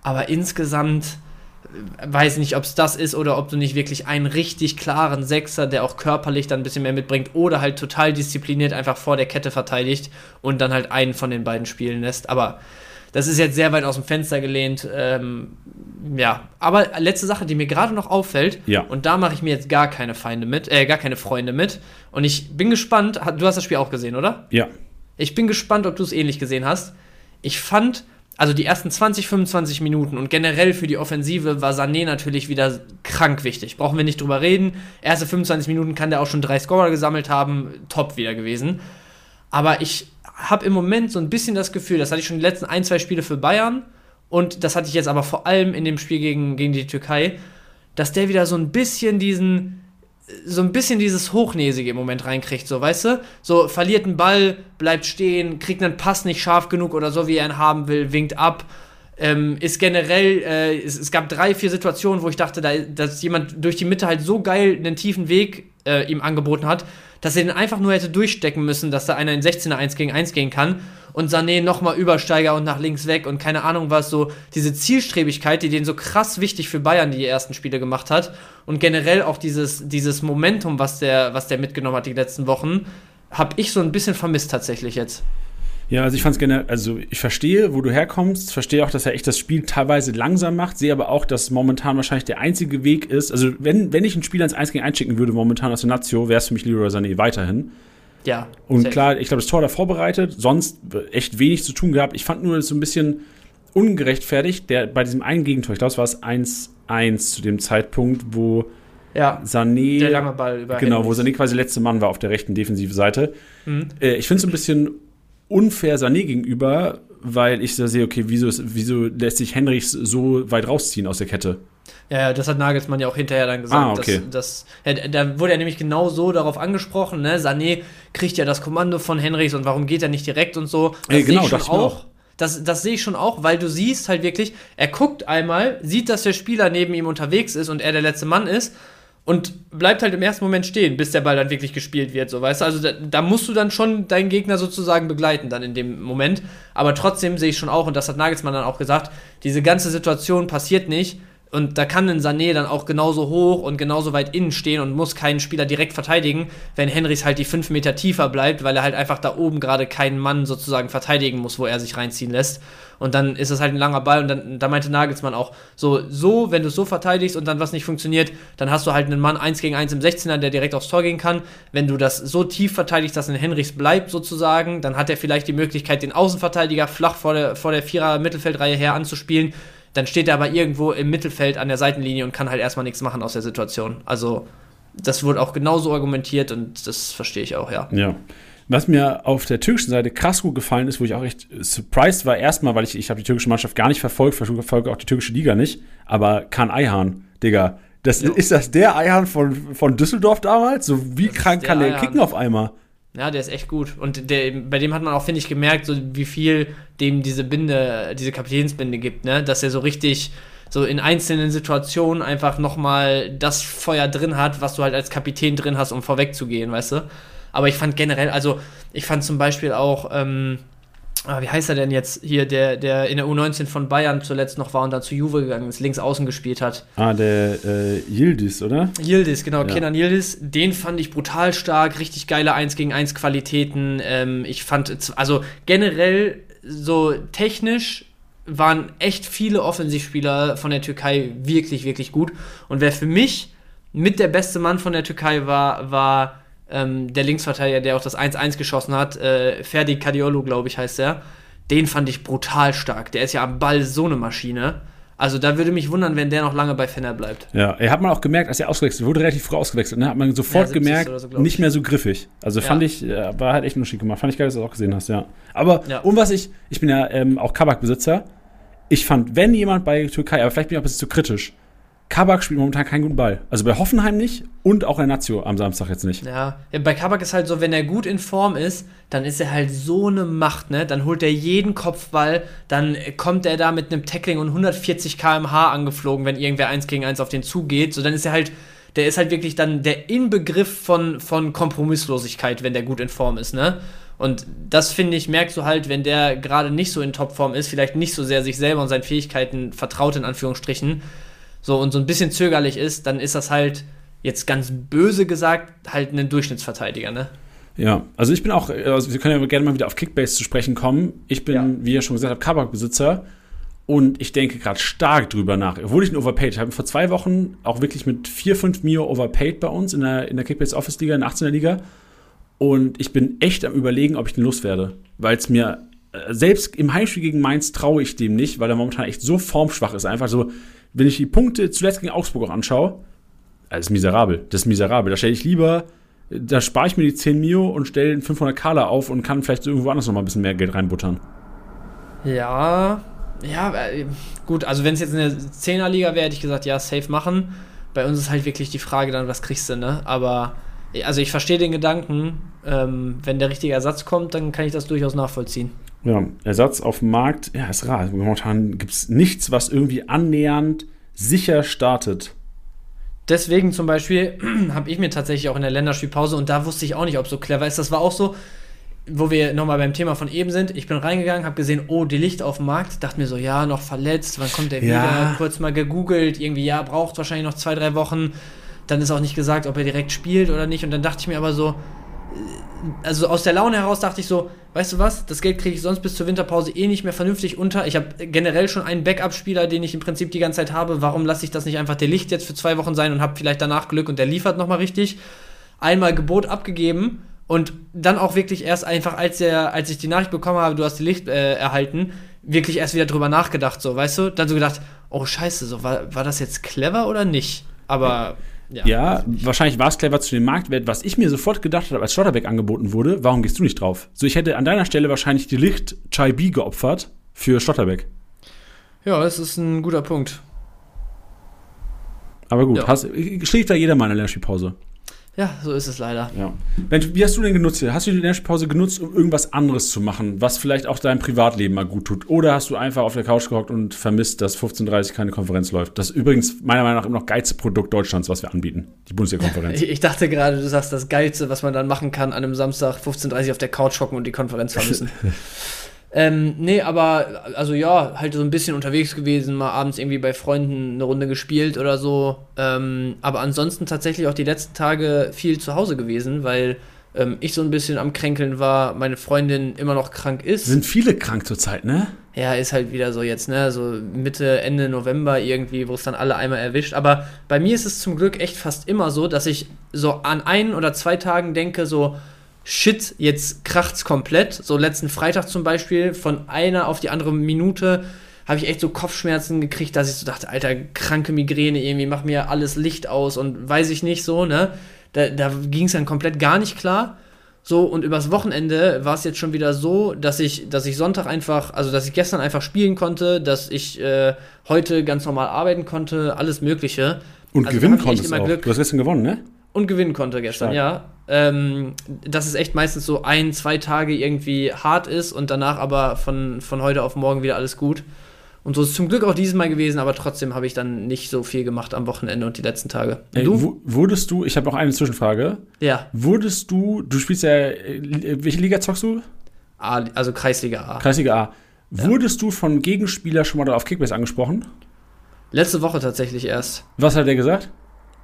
Aber insgesamt äh, weiß nicht, ob es das ist oder ob du nicht wirklich einen richtig klaren Sechser, der auch körperlich dann ein bisschen mehr mitbringt oder halt total diszipliniert einfach vor der Kette verteidigt und dann halt einen von den beiden spielen lässt. Aber das ist jetzt sehr weit aus dem Fenster gelehnt. Ähm, ja, aber letzte Sache, die mir gerade noch auffällt, Ja. und da mache ich mir jetzt gar keine Feinde mit, äh, gar keine Freunde mit. Und ich bin gespannt, du hast das Spiel auch gesehen, oder? Ja. Ich bin gespannt, ob du es ähnlich gesehen hast. Ich fand, also die ersten 20, 25 Minuten und generell für die Offensive war Sané natürlich wieder krank wichtig. Brauchen wir nicht drüber reden. Erste 25 Minuten kann der auch schon drei Scorer gesammelt haben. Top wieder gewesen. Aber ich habe im Moment so ein bisschen das Gefühl, das hatte ich schon die letzten ein, zwei Spiele für Bayern und das hatte ich jetzt aber vor allem in dem Spiel gegen, gegen die Türkei, dass der wieder so ein bisschen diesen, so ein bisschen dieses Hochnäsige im Moment reinkriegt, so, weißt du? So, verliert einen Ball, bleibt stehen, kriegt einen Pass nicht scharf genug oder so, wie er ihn haben will, winkt ab. Ähm, ist generell, äh, es, es gab drei, vier Situationen, wo ich dachte, da, dass jemand durch die Mitte halt so geil einen tiefen Weg äh, ihm angeboten hat, dass er den einfach nur hätte durchstecken müssen, dass da einer in 16er 1 gegen 1 gehen kann und Sané nochmal Übersteiger und nach links weg und keine Ahnung was, so diese Zielstrebigkeit, die den so krass wichtig für Bayern die ersten Spiele gemacht hat und generell auch dieses, dieses Momentum, was der, was der mitgenommen hat die letzten Wochen, habe ich so ein bisschen vermisst tatsächlich jetzt. Ja, also ich fand es generell, also ich verstehe, wo du herkommst, verstehe auch, dass er echt das Spiel teilweise langsam macht, sehe aber auch, dass momentan wahrscheinlich der einzige Weg ist, also wenn, wenn ich ein Spiel ans 1 gegen 1 schicken würde, momentan aus der Nazio, wäre es für mich Leroy Sané weiterhin. Ja. Und safe. klar, ich glaube, das Tor da vorbereitet, sonst echt wenig zu tun gehabt. Ich fand nur so ein bisschen ungerechtfertigt, der bei diesem einen Gegentor, ich glaube, es war es 1-1 zu dem Zeitpunkt, wo Ja, Sané. der lange Ball über Genau, wo. Sané quasi letzte Mann war auf der rechten defensive Seite. Mhm. Äh, ich finde es ein bisschen unfair Sané gegenüber, weil ich so sehe, okay, wieso, ist, wieso lässt sich Henrichs so weit rausziehen aus der Kette? Ja, das hat Nagelsmann ja auch hinterher dann gesagt. Ah, okay. dass, dass, ja, da wurde er nämlich genau so darauf angesprochen, ne? Sané kriegt ja das Kommando von Henrichs und warum geht er nicht direkt und so. Das Ey, genau, sehe ich schon dachte ich auch. Das, das sehe ich schon auch, weil du siehst halt wirklich, er guckt einmal, sieht, dass der Spieler neben ihm unterwegs ist und er der letzte Mann ist und bleibt halt im ersten Moment stehen, bis der Ball dann wirklich gespielt wird, so weißt du. Also da, da musst du dann schon deinen Gegner sozusagen begleiten dann in dem Moment. Aber trotzdem sehe ich schon auch, und das hat Nagelsmann dann auch gesagt, diese ganze Situation passiert nicht. Und da kann ein Sané dann auch genauso hoch und genauso weit innen stehen und muss keinen Spieler direkt verteidigen, wenn Henrys halt die fünf Meter tiefer bleibt, weil er halt einfach da oben gerade keinen Mann sozusagen verteidigen muss, wo er sich reinziehen lässt. Und dann ist es halt ein langer Ball und dann, da meinte Nagelsmann auch, so, so, wenn du es so verteidigst und dann was nicht funktioniert, dann hast du halt einen Mann 1 gegen 1 im 16er, der direkt aufs Tor gehen kann. Wenn du das so tief verteidigst, dass ein Henrichs bleibt sozusagen, dann hat er vielleicht die Möglichkeit, den Außenverteidiger flach vor der, vor der Vierer-Mittelfeldreihe her anzuspielen. Dann steht er aber irgendwo im Mittelfeld an der Seitenlinie und kann halt erstmal nichts machen aus der Situation. Also, das wurde auch genauso argumentiert und das verstehe ich auch, ja. Ja. Was mir auf der türkischen Seite krass gut gefallen ist, wo ich auch echt surprised war, erstmal, weil ich, ich habe die türkische Mannschaft gar nicht verfolgt, verfolge auch die türkische Liga nicht, aber Kan Ayhan, Digga, das, ist das der Ayhan von, von Düsseldorf damals? So wie Das krank der kann der Ayhan. kicken auf einmal? Ja, der ist echt gut. Und der, bei dem hat man auch, finde ich, gemerkt, so wie viel dem diese Binde, diese Kapitänsbinde gibt, ne? Dass er so richtig, so in einzelnen Situationen einfach nochmal das Feuer drin hat, was du halt als Kapitän drin hast, um vorwegzugehen, weißt du? Aber ich fand generell, also ich fand zum Beispiel auch, ähm, wie heißt er denn jetzt hier, der, der in der U19 von Bayern zuletzt noch war und dann zu Juve gegangen ist, links außen gespielt hat. Ah, der äh, Yildiz, oder? Yildiz, genau, Ja. Kenan Yildiz, den fand ich brutal stark, richtig geile 1 gegen 1 Qualitäten. Ähm, ich fand, also generell so technisch waren echt viele Offensivspieler von der Türkei wirklich, wirklich gut. Und wer für mich mit der beste Mann von der Türkei war, war ähm, der Linksverteidiger, der auch das 1-1 geschossen hat, äh, Ferdi Kadiolu, glaube ich, heißt er. Den fand ich brutal stark. Der ist ja am Ball so eine Maschine. Also da würde mich wundern, wenn der noch lange bei Fenner bleibt. Ja, er hat man auch gemerkt, als er ausgewechselt wurde, relativ früh ausgewechselt, ne? hat man sofort Ja, 70. gemerkt, so, nicht mehr so griffig. Also Ja. fand ich, äh, war halt echt einen Unterschied gemacht. Fand ich geil, dass du das auch gesehen hast, ja. Aber, Ja. und was ich, ich bin ja ähm, auch Kabak-Besitzer, ich fand, wenn jemand bei Türkei, aber vielleicht bin ich auch ein bisschen zu kritisch, Kabak spielt momentan keinen guten Ball. Also bei Hoffenheim nicht und auch in Nazio am Samstag jetzt nicht. Ja, ja, bei Kabak ist halt so, wenn er gut in Form ist, dann ist er halt so eine Macht, ne? Dann holt er jeden Kopfball, dann kommt er da mit einem Tackling und 140 km/h angeflogen, wenn irgendwer eins gegen eins auf den zugeht. So, dann ist er halt, der ist halt wirklich dann der Inbegriff von, von Kompromisslosigkeit, wenn der gut in Form ist, ne? Und das finde ich, merkst du halt, wenn der gerade nicht so in Topform ist, vielleicht nicht so sehr sich selber und seinen Fähigkeiten vertraut, in Anführungsstrichen, so und so ein bisschen zögerlich ist, dann ist das halt, jetzt ganz böse gesagt, halt ein Durchschnittsverteidiger, ne? Ja, also ich bin auch, also wir können ja gerne mal wieder auf Kickbase zu sprechen kommen. Ich bin, ja. wie ihr schon gesagt habt, Kabak-Besitzer und ich denke gerade stark drüber nach. Obwohl ich ein Overpaid habe, vor zwei Wochen auch wirklich mit 4, 5 Mio Overpaid bei uns in der, in der Kickbase Office Liga, in der 18er Liga. Und ich bin echt am überlegen, ob ich den loswerde. Weil es mir, äh, selbst im Heimspiel gegen Mainz traue ich dem nicht, weil er momentan echt so formschwach ist. Einfach so, wenn ich die Punkte zuletzt gegen Augsburg auch anschaue, das ist miserabel. Das ist miserabel. Da stelle ich lieber da spare ich mir die 10 Mio und stelle den 500 Kala auf und kann vielleicht irgendwo anders noch mal ein bisschen mehr Geld reinbuttern. Ja, ja, äh, gut, also wenn es jetzt eine 10er-Liga wäre, hätte ich gesagt, ja, safe machen. Bei uns ist halt wirklich die Frage dann, was kriegst du, ne? Aber, also ich verstehe den Gedanken, ähm, wenn der richtige Ersatz kommt, dann kann ich das durchaus nachvollziehen. Ja, Ersatz auf dem Markt, ja, ist rar. Momentan gibt es nichts, was irgendwie annähernd sicher startet deswegen zum Beispiel [CLEARS THROAT] habe ich mir tatsächlich auch in der Länderspielpause, und da wusste ich auch nicht, ob so clever ist, das war auch so, wo wir nochmal beim Thema von eben sind. Ich bin reingegangen, habe gesehen, oh, die Licht auf dem Markt. Dachte mir so, ja, noch verletzt, wann kommt der ja. wieder? Kurz mal gegoogelt, irgendwie, ja, braucht wahrscheinlich noch zwei, drei Wochen. Dann ist auch nicht gesagt, ob er direkt spielt oder nicht. Und dann dachte ich mir aber so, also aus der Laune heraus dachte ich so, weißt du was, das Geld kriege ich sonst bis zur Winterpause eh nicht mehr vernünftig unter. Ich habe generell schon einen Backup-Spieler, den ich im Prinzip die ganze Zeit habe. Warum lasse ich das nicht einfach der Licht jetzt für zwei Wochen sein und habe vielleicht danach Glück und der liefert nochmal richtig? Einmal Gebot abgegeben und dann auch wirklich erst einfach, als, der, als ich die Nachricht bekommen habe, du hast die Licht äh, erhalten, wirklich erst wieder drüber nachgedacht, so, weißt du? Dann so gedacht, oh scheiße, so, war, war das jetzt clever oder nicht? Aber ja, ja wahrscheinlich war es clever zu dem Marktwert. Was ich mir sofort gedacht habe, als Schlotterbeck angeboten wurde, warum gehst du nicht drauf? So, ich hätte an deiner Stelle wahrscheinlich die Licht Chai B geopfert für Schlotterbeck. Ja, das ist ein guter Punkt. Aber gut, ja. hast, schlägt da jeder mal in der Lernspielpause. Ja, so ist es leider. Ja. Mensch, wie hast du denn genutzt? Hast du die Lernspielpause genutzt, um irgendwas anderes zu machen, was vielleicht auch deinem Privatleben mal gut tut? Oder hast du einfach auf der Couch gehockt und vermisst, dass 15.30 keine Konferenz läuft? Das ist übrigens meiner Meinung nach immer noch geilste Produkt Deutschlands, was wir anbieten. Die Bundesliga-Konferenz. [LAUGHS] ich dachte gerade, du sagst das Geilste, was man dann machen kann, an einem Samstag 15.30 auf der Couch hocken und die Konferenz vermissen. [LAUGHS] Ähm, nee, aber also ja, halt so ein bisschen unterwegs gewesen, mal abends irgendwie bei Freunden eine Runde gespielt oder so. Ähm, aber ansonsten tatsächlich auch die letzten Tage viel zu Hause gewesen, weil ähm, ich so ein bisschen am Kränkeln war, meine Freundin immer noch krank ist. Sind viele krank zurzeit, ne? Ja, ist halt wieder so jetzt, ne? So Mitte, Ende November irgendwie, wo es dann alle einmal erwischt. Aber bei mir ist es zum Glück echt fast immer so, dass ich so an ein oder zwei Tagen denke, so, shit, jetzt kracht's komplett. So letzten Freitag zum Beispiel, von einer auf die andere Minute habe ich echt so Kopfschmerzen gekriegt, dass ich so dachte, alter, kranke Migräne, irgendwie mach mir alles Licht aus und weiß ich nicht so, ne? Da, da ging es dann komplett gar nicht klar. So, und übers Wochenende war es jetzt schon wieder so, dass ich, dass ich Sonntag einfach, also dass ich gestern einfach spielen konnte, dass ich äh, heute ganz normal arbeiten konnte, alles Mögliche. Und also gewinnen konntest auch. Glück. Du hast gestern gewonnen, ne? Und gewinnen konnte gestern, Stark. ja ähm, dass es echt meistens so ein, zwei Tage irgendwie hart ist und danach aber von, von heute auf morgen wieder alles gut. Und so ist es zum Glück auch dieses Mal gewesen, aber trotzdem habe ich dann nicht so viel gemacht am Wochenende und die letzten Tage. Ey, du? Wurdest du, ich habe noch eine Zwischenfrage. Ja. Wurdest du, du spielst ja, welche Liga zockst du? A, also Kreisliga A. Kreisliga A. Ja. Wurdest du von Gegenspieler schon mal auf Kickbase angesprochen? Letzte Woche tatsächlich erst. Was hat der gesagt?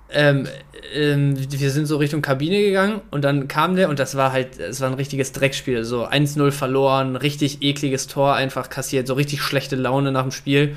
Ähm, ähm, wir sind so Richtung Kabine gegangen und dann kam der und das war halt, es war ein richtiges Dreckspiel. So 1-0 verloren, richtig ekliges Tor einfach kassiert, so richtig schlechte Laune nach dem Spiel.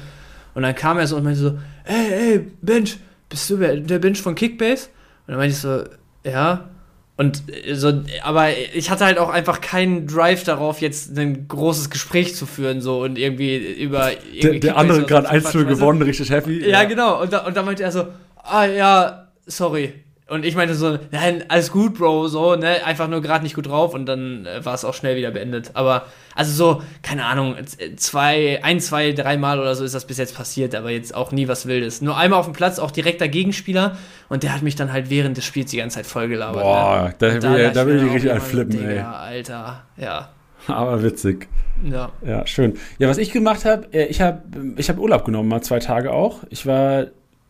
Und dann kam er so und meinte so, ey, ey, Bench, bist du der Bench von Kickbase? Und dann meinte ich so, ja. Und äh, so, aber ich hatte halt auch einfach keinen Drive darauf, jetzt ein großes Gespräch zu führen, so und irgendwie über. Irgendwie der, der andere gerade 1-0 gewonnen, richtig happy. Ja, ja. genau. Und, da, und dann meinte er so, ah ja, sorry. Und ich meinte so, nein, alles gut, Bro, so, ne, einfach nur gerade nicht gut drauf und dann äh, war es auch schnell wieder beendet. Aber, also so, keine Ahnung, zwei, ein, zwei, dreimal oder so ist das bis jetzt passiert, aber jetzt auch nie was Wildes. Nur einmal auf dem Platz, auch direkter Gegenspieler und der hat mich dann halt während des Spiels die ganze Zeit vollgelabert. Boah, ne? da, da, will, da will ich richtig anflippen, ey. Ja, Alter, ja. Aber witzig. Ja. Ja, schön. Ja, was ich gemacht habe, äh, ich habe ich hab Urlaub genommen, mal zwei Tage auch. Ich war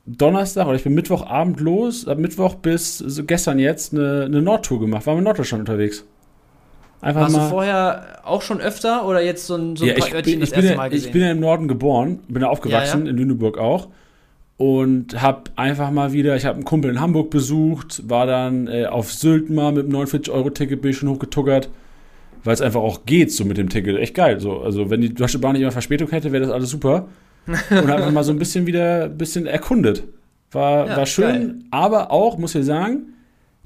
Donnerstag oder ich bin Mittwochabend los, ab Mittwoch bis so gestern jetzt eine, eine Nordtour gemacht. Waren wir in Norddeutschland unterwegs. Einfach Warst mal, du vorher auch schon öfter oder jetzt so ein, so ein ja, paar Örtchen das erste Mal gesehen? Ich bin ja im Norden geboren, bin ja aufgewachsen, ja, ja. in Lüneburg auch. und habe einfach mal wieder, ich habe einen Kumpel in Hamburg besucht, war dann äh, auf Sylt mal mit einem 49-Euro-Ticket, bin ich schon hochgetuckert, weil es einfach auch geht so mit dem Ticket. Echt geil. So, also wenn die Deutsche Bahn nicht immer Verspätung hätte, wäre das alles super. Und einfach mal so ein bisschen wieder ein bisschen erkundet. War, ja, war schön, geil. aber auch, muss ich sagen,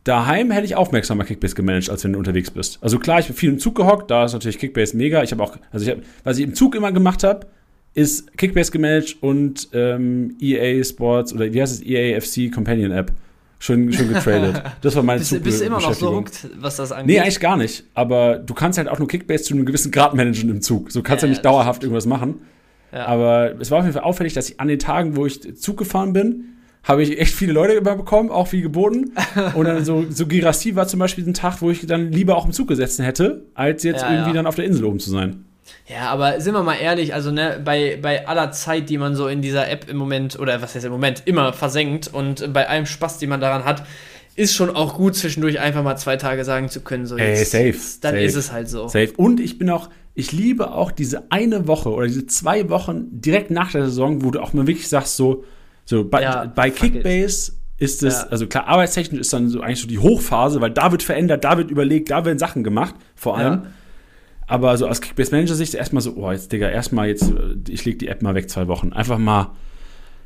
daheim hätte ich aufmerksamer Kickbase gemanagt, als wenn du unterwegs bist. Also klar, ich bin viel im Zug gehockt, da ist natürlich Kickbase mega. Ich habe auch, also ich hab, was ich im Zug immer gemacht habe, ist Kickbase gemanagt und ähm, EA Sports oder wie heißt es, EA FC Companion App. Schon, schon getradet. [LAUGHS] Das war mein bist, bist du immer noch so hooked, was das angeht? Nee, eigentlich gar nicht. Aber du kannst halt auch nur Kickbase zu einem gewissen Grad managen im Zug. So kannst ja, ja nicht dauerhaft irgendwas machen. Ja. Aber es war auf jeden Fall auffällig, dass ich an den Tagen, wo ich Zug gefahren bin, habe ich echt viele Leute immer bekommen, auch wie geboten. [LAUGHS] Und dann so, so Girassi war zum Beispiel ein Tag, wo ich dann lieber auch im Zug gesessen hätte, als jetzt ja, irgendwie dann auf der Insel oben zu sein. Ja, aber sind wir mal ehrlich, also ne, bei, bei aller Zeit, die man so in dieser App im Moment, oder was heißt im Moment, immer versenkt und bei allem Spaß, den man daran hat, ist schon auch gut, zwischendurch einfach mal zwei Tage sagen zu können, so jetzt, Ey, safe. Dann safe, ist es halt so. Safe. Und ich bin auch, ich liebe auch diese eine Woche oder diese zwei Wochen direkt nach der Saison, wo du auch mal wirklich sagst, so, so bei, ja, bei Kickbase ist es, ja. also klar, arbeitstechnisch ist dann so eigentlich so die Hochphase, weil da wird verändert, da wird überlegt, da werden Sachen gemacht, vor allem. Ja. Aber so aus Kickbase-Manager-Sicht erstmal so, oh, jetzt, Digga, erstmal jetzt, ich leg die App mal weg, zwei Wochen. Einfach mal,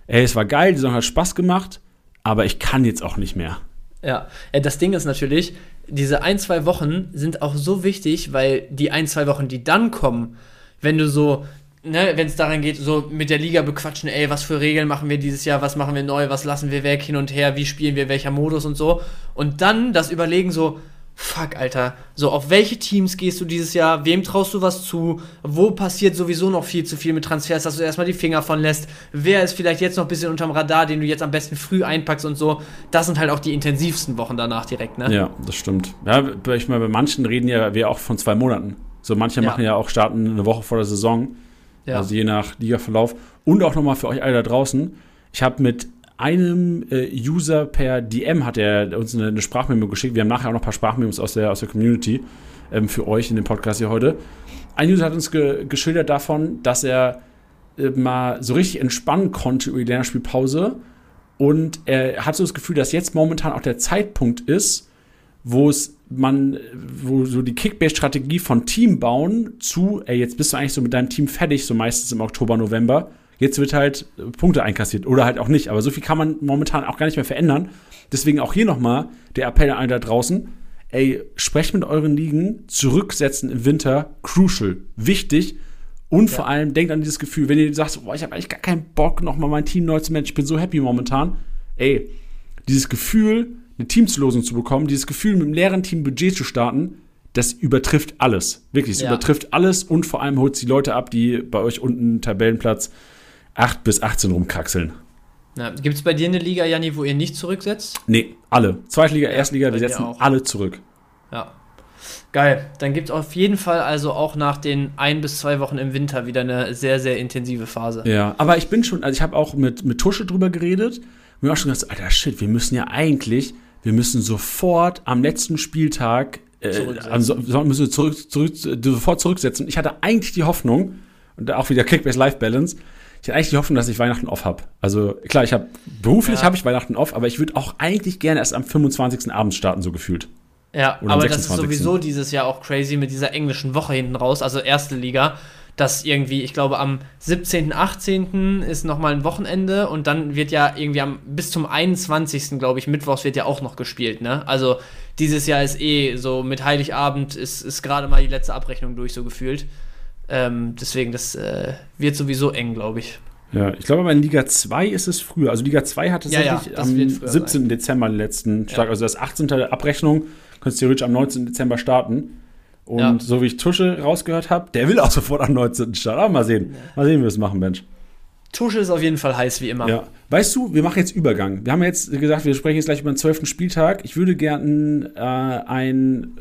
ey, es war geil, die Saison hat Spaß gemacht, aber ich kann jetzt auch nicht mehr. Ja, das Ding ist natürlich, diese ein, zwei Wochen sind auch so wichtig, weil die ein, zwei Wochen, die dann kommen, wenn du so, ne, wenn es daran geht, so mit der Liga bequatschen, ey, was für Regeln machen wir dieses Jahr, was machen wir neu, was lassen wir weg, hin und her, wie spielen wir, welcher Modus und so. Und dann das Überlegen so, fuck, Alter, so auf welche Teams gehst du dieses Jahr, wem traust du was zu, wo passiert sowieso noch viel zu viel mit Transfers, dass du erstmal die Finger von lässt, wer ist vielleicht jetzt noch ein bisschen unterm Radar, den du jetzt am besten früh einpackst und so. Das sind halt auch die intensivsten Wochen danach direkt, ne? Ja, das stimmt. Ja, ich meine, bei manchen reden ja wir auch von zwei Monaten. So manche ja. machen ja auch starten eine Woche vor der Saison. Ja. Also je nach Ligaverlauf. Und auch nochmal für euch alle da draußen. Ich habe mit einem äh, User per DM hat er uns eine, eine Sprachmemo geschickt. Wir haben nachher auch noch ein paar Sprachmemos aus der, aus der Community ähm, für euch in dem Podcast hier heute. Ein User hat uns ge geschildert davon, dass er äh, mal so richtig entspannen konnte über die Lernspielpause. Und er hat so das Gefühl, dass jetzt momentan auch der Zeitpunkt ist, wo es man, wo so die Kickbase-Strategie von Team bauen zu, ey, jetzt bist du eigentlich so mit deinem Team fertig, so meistens im Oktober, November Jetzt wird halt Punkte einkassiert oder halt auch nicht. Aber so viel kann man momentan auch gar nicht mehr verändern. Deswegen auch hier nochmal der Appell an alle da draußen. Ey, sprecht mit euren Ligen, zurücksetzen im Winter, crucial, wichtig. Und ja. vor allem denkt an dieses Gefühl, wenn ihr sagt, boah, ich habe eigentlich gar keinen Bock, nochmal mein Team neu zu managen, ich bin so happy momentan. Ey, dieses Gefühl, eine Teamslosung zu bekommen, dieses Gefühl, mit einem leeren Team Budget zu starten, das übertrifft alles. Wirklich, es ja. übertrifft alles und vor allem holt es die Leute ab, die bei euch unten Tabellenplatz 8 bis 18 rumkraxeln. Gibt es bei dir eine Liga, Janni, wo ihr nicht zurücksetzt? Nee, alle. Zweitliga, ja, Erstliga, wir setzen alle zurück. Ja. Geil. Dann gibt es auf jeden Fall also auch nach den ein bis zwei Wochen im Winter wieder eine sehr, sehr intensive Phase. Ja, aber ich bin schon, also ich habe auch mit, mit Tusche drüber geredet. Mir auch schon gedacht, Alter, shit, wir müssen ja eigentlich, wir müssen sofort am letzten Spieltag, äh, also müssen wir zurück, zurück, sofort zurücksetzen. Ich hatte eigentlich die Hoffnung, und auch wieder Kickbase Life Balance, ich hatte eigentlich die Hoffnung, dass ich Weihnachten off habe. Also klar, ich habe beruflich ja. habe ich Weihnachten off, aber ich würde auch eigentlich gerne erst am 25. abends starten, so gefühlt. Ja, Oder aber das ist sowieso dieses Jahr auch crazy mit dieser englischen Woche hinten raus, also erste Liga, dass irgendwie, ich glaube, am 17., 18. ist nochmal ein Wochenende und dann wird ja irgendwie am bis zum 21., glaube ich, Mittwochs wird ja auch noch gespielt, ne? Also dieses Jahr ist eh so mit Heiligabend ist, ist gerade mal die letzte Abrechnung durch, so gefühlt. Ähm, deswegen, das äh, wird sowieso eng, glaube ich. Ja, ich glaube, aber in Liga 2 ist es früher. Also Liga 2 hat tatsächlich ja, ja, am 17. Sein. Dezember den letzten Start. Also das 18. Abrechnung könntest du theoretisch am 19. Dezember starten. Und ja. so wie ich Tusche rausgehört habe, der will auch [LAUGHS] sofort am 19. starten. Aber mal sehen. Mal sehen, wie wir es machen, Mensch. Tusche ist auf jeden Fall heiß, wie immer. Ja. Weißt du, wir machen jetzt Übergang. Wir haben jetzt gesagt, wir sprechen jetzt gleich über den 12. Spieltag. Ich würde gerne äh, ein,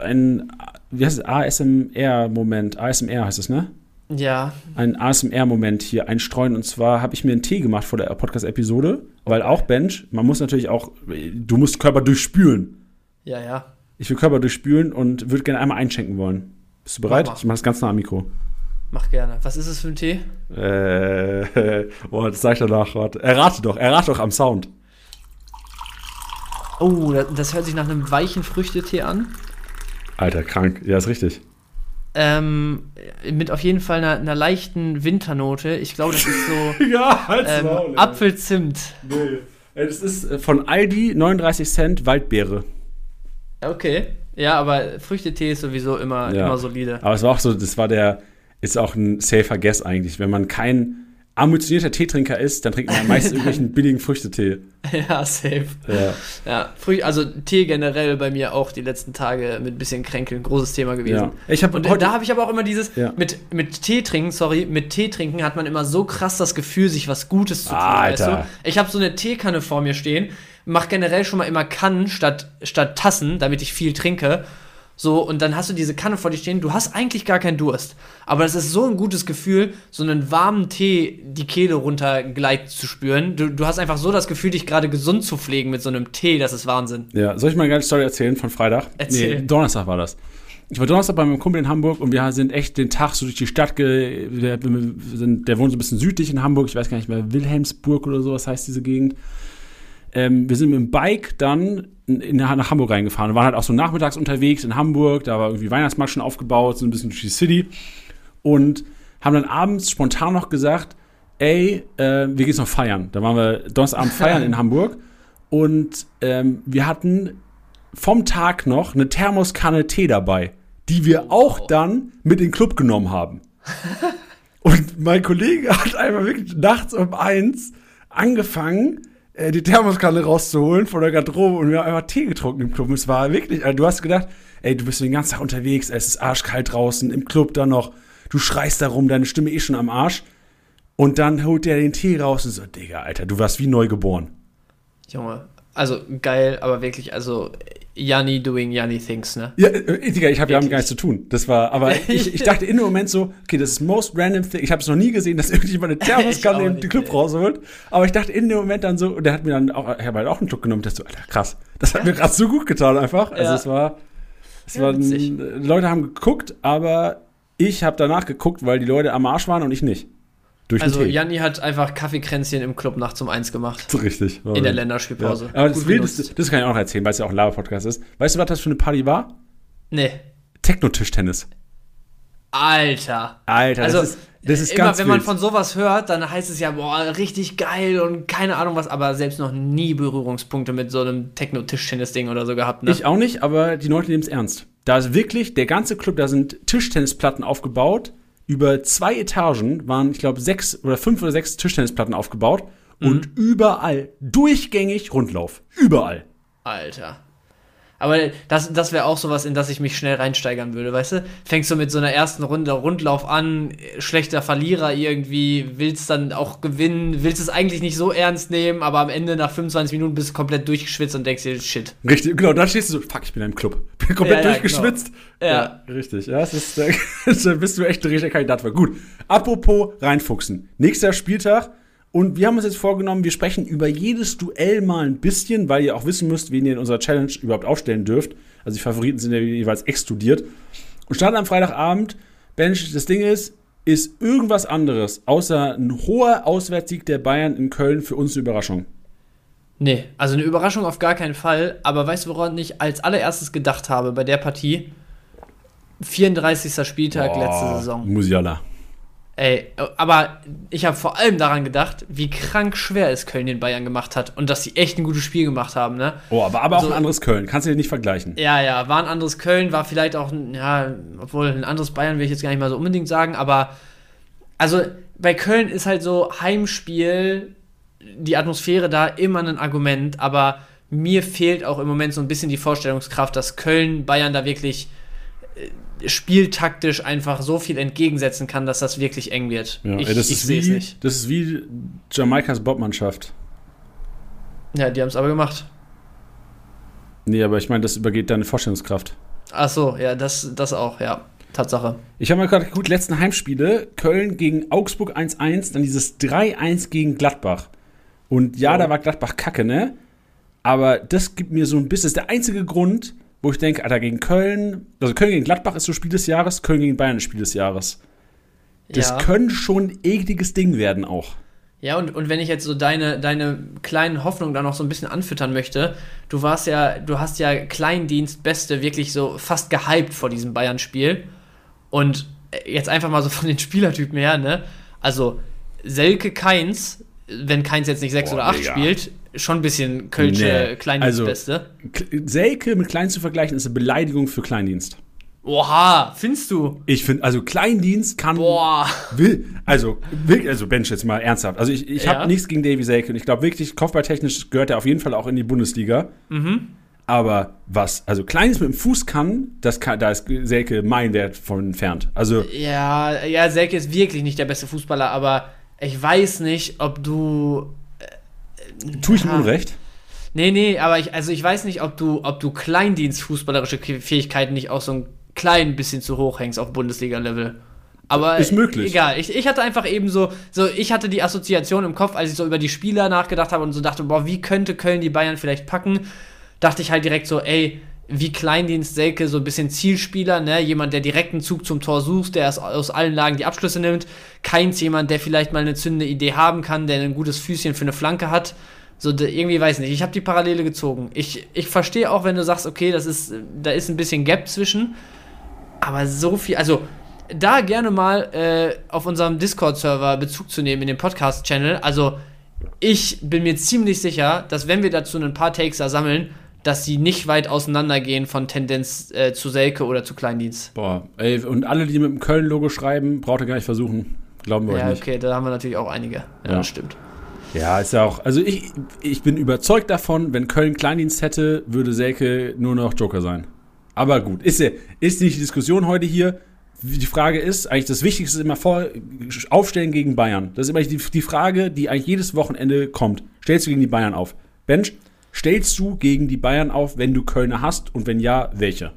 ein wie heißt es, ASMR-Moment, ASMR heißt es, ne? Ja. Ein ASMR-Moment hier einstreuen. Und zwar habe ich mir einen Tee gemacht vor der Podcast-Episode, weil auch Bench, man muss natürlich auch, du musst Körper durchspülen. Ja, ja. Ich will Körper durchspülen und würde gerne einmal einschenken wollen. Bist du bereit? Mach ich mache das ganz nah am Mikro. Mach gerne. Was ist es für ein Tee? Äh, [LAUGHS] boah, das sag ich danach. Warte. Errate doch, errate doch am Sound. Oh, das, das hört sich nach einem weichen Früchtetee an. Alter, krank. Ja, ist richtig. Ähm, mit auf jeden Fall einer, einer leichten Winternote. Ich glaube, das ist so [LAUGHS] ja, halt's ähm, Maul. Apfelzimt. Nee. Das ist äh, von Aldi 39 Cent Waldbeere. Okay. Ja, aber Früchtetee ist sowieso immer, Ja. immer solide. Aber es war auch so, das war der, ist auch ein safer Guess eigentlich. Wenn man kein ambitionierter Teetrinker ist, dann trinkt man meistens [LAUGHS] irgendwelchen billigen Früchtetee. ja, safe. Ja. Ja, Früh, also Tee generell bei mir auch die letzten Tage mit ein bisschen Kränkeln, großes Thema gewesen. ja. Ich Und da habe ich aber auch immer dieses, Ja. mit, mit Tee trinken, sorry, mit Tee trinken hat man immer so krass das Gefühl, sich was Gutes zu tun. Alter. Weißt du? Ich habe so eine Teekanne vor mir stehen, mach generell schon mal immer Kannen statt, statt Tassen, damit ich viel trinke. So, und dann hast du diese Kanne vor dir stehen, du hast eigentlich gar keinen Durst. Aber es ist so ein gutes Gefühl, so einen warmen Tee die Kehle runtergleitet zu spüren. Du, du hast einfach so das Gefühl, dich gerade gesund zu pflegen mit so einem Tee, das ist Wahnsinn. ja, soll ich mal eine geile Story erzählen von Freitag? Erzähl. Nee, Donnerstag war das. Ich war Donnerstag bei meinem Kumpel in Hamburg und wir sind echt den Tag so durch die Stadt, ge sind, der wohnt so ein bisschen südlich in Hamburg, ich weiß gar nicht mehr, Wilhelmsburg oder sowas heißt diese Gegend. Ähm, wir sind mit dem Bike dann in, in, nach Hamburg reingefahren. Wir waren halt auch so nachmittags unterwegs in Hamburg, da war irgendwie Weihnachtsmarkt schon aufgebaut, so ein bisschen durch die City. Und haben dann abends spontan noch gesagt, ey, äh, wir gehen noch feiern. Da waren wir Donnerstagabend [LAUGHS] feiern in Hamburg. Und ähm, wir hatten vom Tag noch eine Thermoskanne Tee dabei, die wir auch dann mit in den Club genommen haben. [LAUGHS] Und mein Kollege hat einfach wirklich nachts um eins angefangen, die Thermoskanne rauszuholen von der Garderobe und wir haben einfach Tee getrunken im Club. Und es war wirklich, also du hast gedacht, ey, du bist den ganzen Tag unterwegs, es ist arschkalt draußen, im Club dann noch, du schreist da rum, deine Stimme eh schon am Arsch. Und dann holt der den Tee raus und so, Digga, Alter, du warst wie neugeboren. Junge, also geil, aber wirklich, also Yanni doing Yanni things, ne? Ja, äh, Digga, ich habe ja gar nichts zu tun. Das war, aber [LAUGHS] ich, ich dachte in dem Moment so, okay, das ist most random thing. Ich habe es noch nie gesehen, dass irgendjemand eine [LAUGHS] Thermoskanne in den Club ey. rausholt. Aber ich dachte in dem Moment dann so, und der hat mir dann auch, ich habe halt auch einen Schluck genommen, dachte so, Alter, krass. Das hat mir gerade so gut getan einfach. Also Ja. es war, es Ja, war. Leute haben geguckt, aber ich habe danach geguckt, weil die Leute am Arsch waren und ich nicht. Durch Also. Janni hat einfach Kaffeekränzchen im Club nachts um eins gemacht. So [LAUGHS] richtig. In der richtig. Länderspielpause. Ja. Aber das genutzt. das kann ich auch noch erzählen, weil es ja auch ein Lava-Podcast ist. Weißt du, was das für eine Party war? Nee. Techno-Tischtennis. Alter. Alter, Also, das ist, das ist immer ganz wenn man wild. von sowas hört, dann heißt es ja, boah, richtig geil und keine Ahnung was, aber selbst noch nie Berührungspunkte mit so einem Techno-Tischtennis-Ding oder so gehabt, ne? Ich auch nicht, aber die Leute nehmen es ernst. Da ist wirklich der ganze Club, da sind Tischtennisplatten aufgebaut. Über zwei Etagen waren, ich glaube, sechs oder fünf oder sechs Tischtennisplatten aufgebaut. Und überall, durchgängig Rundlauf. Überall. Alter. Aber das, das wäre auch sowas, in das ich mich schnell reinsteigern würde, weißt du? Fängst du mit so einer ersten Runde Rundlauf an, schlechter Verlierer irgendwie, willst dann auch gewinnen, willst es eigentlich nicht so ernst nehmen, aber am Ende nach 25 Minuten bist du komplett durchgeschwitzt und denkst dir, shit. Richtig, genau, dann stehst du so, fuck, ich bin im Club. [LAUGHS] Bin komplett Ja, ja, durchgeschwitzt. genau. Ja. richtig. Ja, das ist, [LAUGHS] da bist du echt ein richtiger Kandidat für. Gut, apropos reinfuchsen. Nächster Spieltag. Und wir haben uns jetzt vorgenommen, wir sprechen über jedes Duell mal ein bisschen, weil ihr auch wissen müsst, wen ihr in unserer Challenge überhaupt aufstellen dürft. Also die Favoriten sind ja jeweils exkludiert. Und starten am Freitagabend. Bench, das Ding ist, ist irgendwas anderes, außer ein hoher Auswärtssieg der Bayern in Köln für uns eine Überraschung. Nee, also eine Überraschung auf gar keinen Fall, aber weißt du, woran ich als allererstes gedacht habe bei der Partie? 34. Spieltag letzte Boah, Saison. Musiala. Ey, aber ich habe vor allem daran gedacht, wie krank schwer es Köln den Bayern gemacht hat und dass sie echt ein gutes Spiel gemacht haben, ne? Oh, aber, aber auch Also- ein anderes Köln. Kannst du dir nicht vergleichen. Ja, ja, war ein anderes Köln, war vielleicht auch, ein, ja, obwohl ein anderes Bayern will ich jetzt gar nicht mal so unbedingt sagen, aber also bei Köln ist halt so Heimspiel, die Atmosphäre da immer ein Argument, aber mir fehlt auch im Moment so ein bisschen die Vorstellungskraft, dass Köln Bayern da wirklich äh, spieltaktisch einfach so viel entgegensetzen kann, dass das wirklich eng wird. Ja, ich ey, das, ich ist sehe es wie, nicht. das ist wie Jamaikas Bobmannschaft. Ja, die haben es aber gemacht. Nee, aber ich meine, das übergeht deine Vorstellungskraft. Ach so, ja, das, das auch, ja. Tatsache. Ich habe mal gerade gut, letzten Heimspiele, Köln gegen Augsburg 1-1, dann dieses 3-1 gegen Gladbach. Und ja, So. da war Gladbach kacke, ne? Aber das gibt mir so ein bisschen, das ist der einzige Grund, wo ich denke, Alter, gegen Köln, also Köln gegen Gladbach ist so Spiel des Jahres, Köln gegen Bayern ist Spiel des Jahres. Das Ja. könnte schon ein ekliges Ding werden auch. Ja, und, und wenn ich jetzt so deine, deine kleinen Hoffnungen da noch so ein bisschen anfüttern möchte, du warst ja, du hast ja Kleindienst Beste wirklich so fast gehypt vor diesem Bayern-Spiel. Und jetzt einfach mal so von den Spielertypen her, ne? Also Selke Keins, wenn Keins jetzt nicht 6 Boah, oder 8 Digga. spielt, schon ein bisschen Kölsche Nee, Kleindienst also- Selke mit Klein zu vergleichen, ist eine Beleidigung für Kleindienst. Oha, findest du? Ich finde, also Kleindienst kann. Boah. Will, also, will, also Bench jetzt mal ernsthaft. Also ich, ich Ja. habe nichts gegen Davy Selke und ich glaube wirklich, kopfballtechnisch gehört er auf jeden Fall auch in die Bundesliga. Mhm. Aber was, also Kleines mit dem Fuß kann, das kann, da ist Selke meilenweit von entfernt. Also, Ja, ja, Selke ist wirklich nicht der beste Fußballer, aber ich weiß nicht, ob du tue ich ihm. Unrecht? Nee, nee, aber ich, also ich weiß nicht, ob du, ob du Kleindienstfußballerische Fähigkeiten nicht auch so ein klein bisschen zu hoch hängst auf Bundesliga-Level. Aber Ist möglich. Egal, ich, ich hatte einfach eben so, so, ich hatte die Assoziation im Kopf, als ich so über die Spieler nachgedacht habe und so dachte, boah, wie könnte Köln die Bayern vielleicht packen? Dachte ich halt direkt so, ey, wie Kleindienst Selke, so ein bisschen Zielspieler, ne? Jemand, der direkten Zug zum Tor sucht, der aus, allen Lagen die Abschlüsse nimmt. Keins jemand, der vielleicht mal eine zündende Idee haben kann, der ein gutes Füßchen für eine Flanke hat. So, irgendwie weiß nicht. Ich habe die Parallele gezogen. Ich, ich verstehe auch, wenn du sagst, okay, das ist, da ist ein bisschen Gap zwischen. Aber so viel, also da gerne mal äh, auf unserem Discord-Server Bezug zu nehmen in dem Podcast-Channel. Also ich bin mir ziemlich sicher, dass wenn wir dazu ein paar Takes da sammeln, dass sie nicht weit auseinandergehen von Tendenz äh, zu Selke oder zu Kleindienst. Boah, ey, und alle, die mit dem Köln-Logo schreiben, braucht ihr gar nicht versuchen. Glauben wir Ja, euch nicht. okay, da haben wir natürlich auch einige. Ja, Ja. das stimmt. Ja, ist ja auch. Also ich, ich bin überzeugt davon, wenn Köln Kleindienst hätte, würde Selke nur noch Joker sein. Aber gut, ist, ja- ist nicht die Diskussion heute hier. Die Frage ist, eigentlich das Wichtigste ist immer vor, aufstellen gegen Bayern. Das ist immer die, die Frage, die eigentlich jedes Wochenende kommt. Stellst du gegen die Bayern auf? Bench, stellst du gegen die Bayern auf, wenn du Kölner hast? Und wenn ja, welche?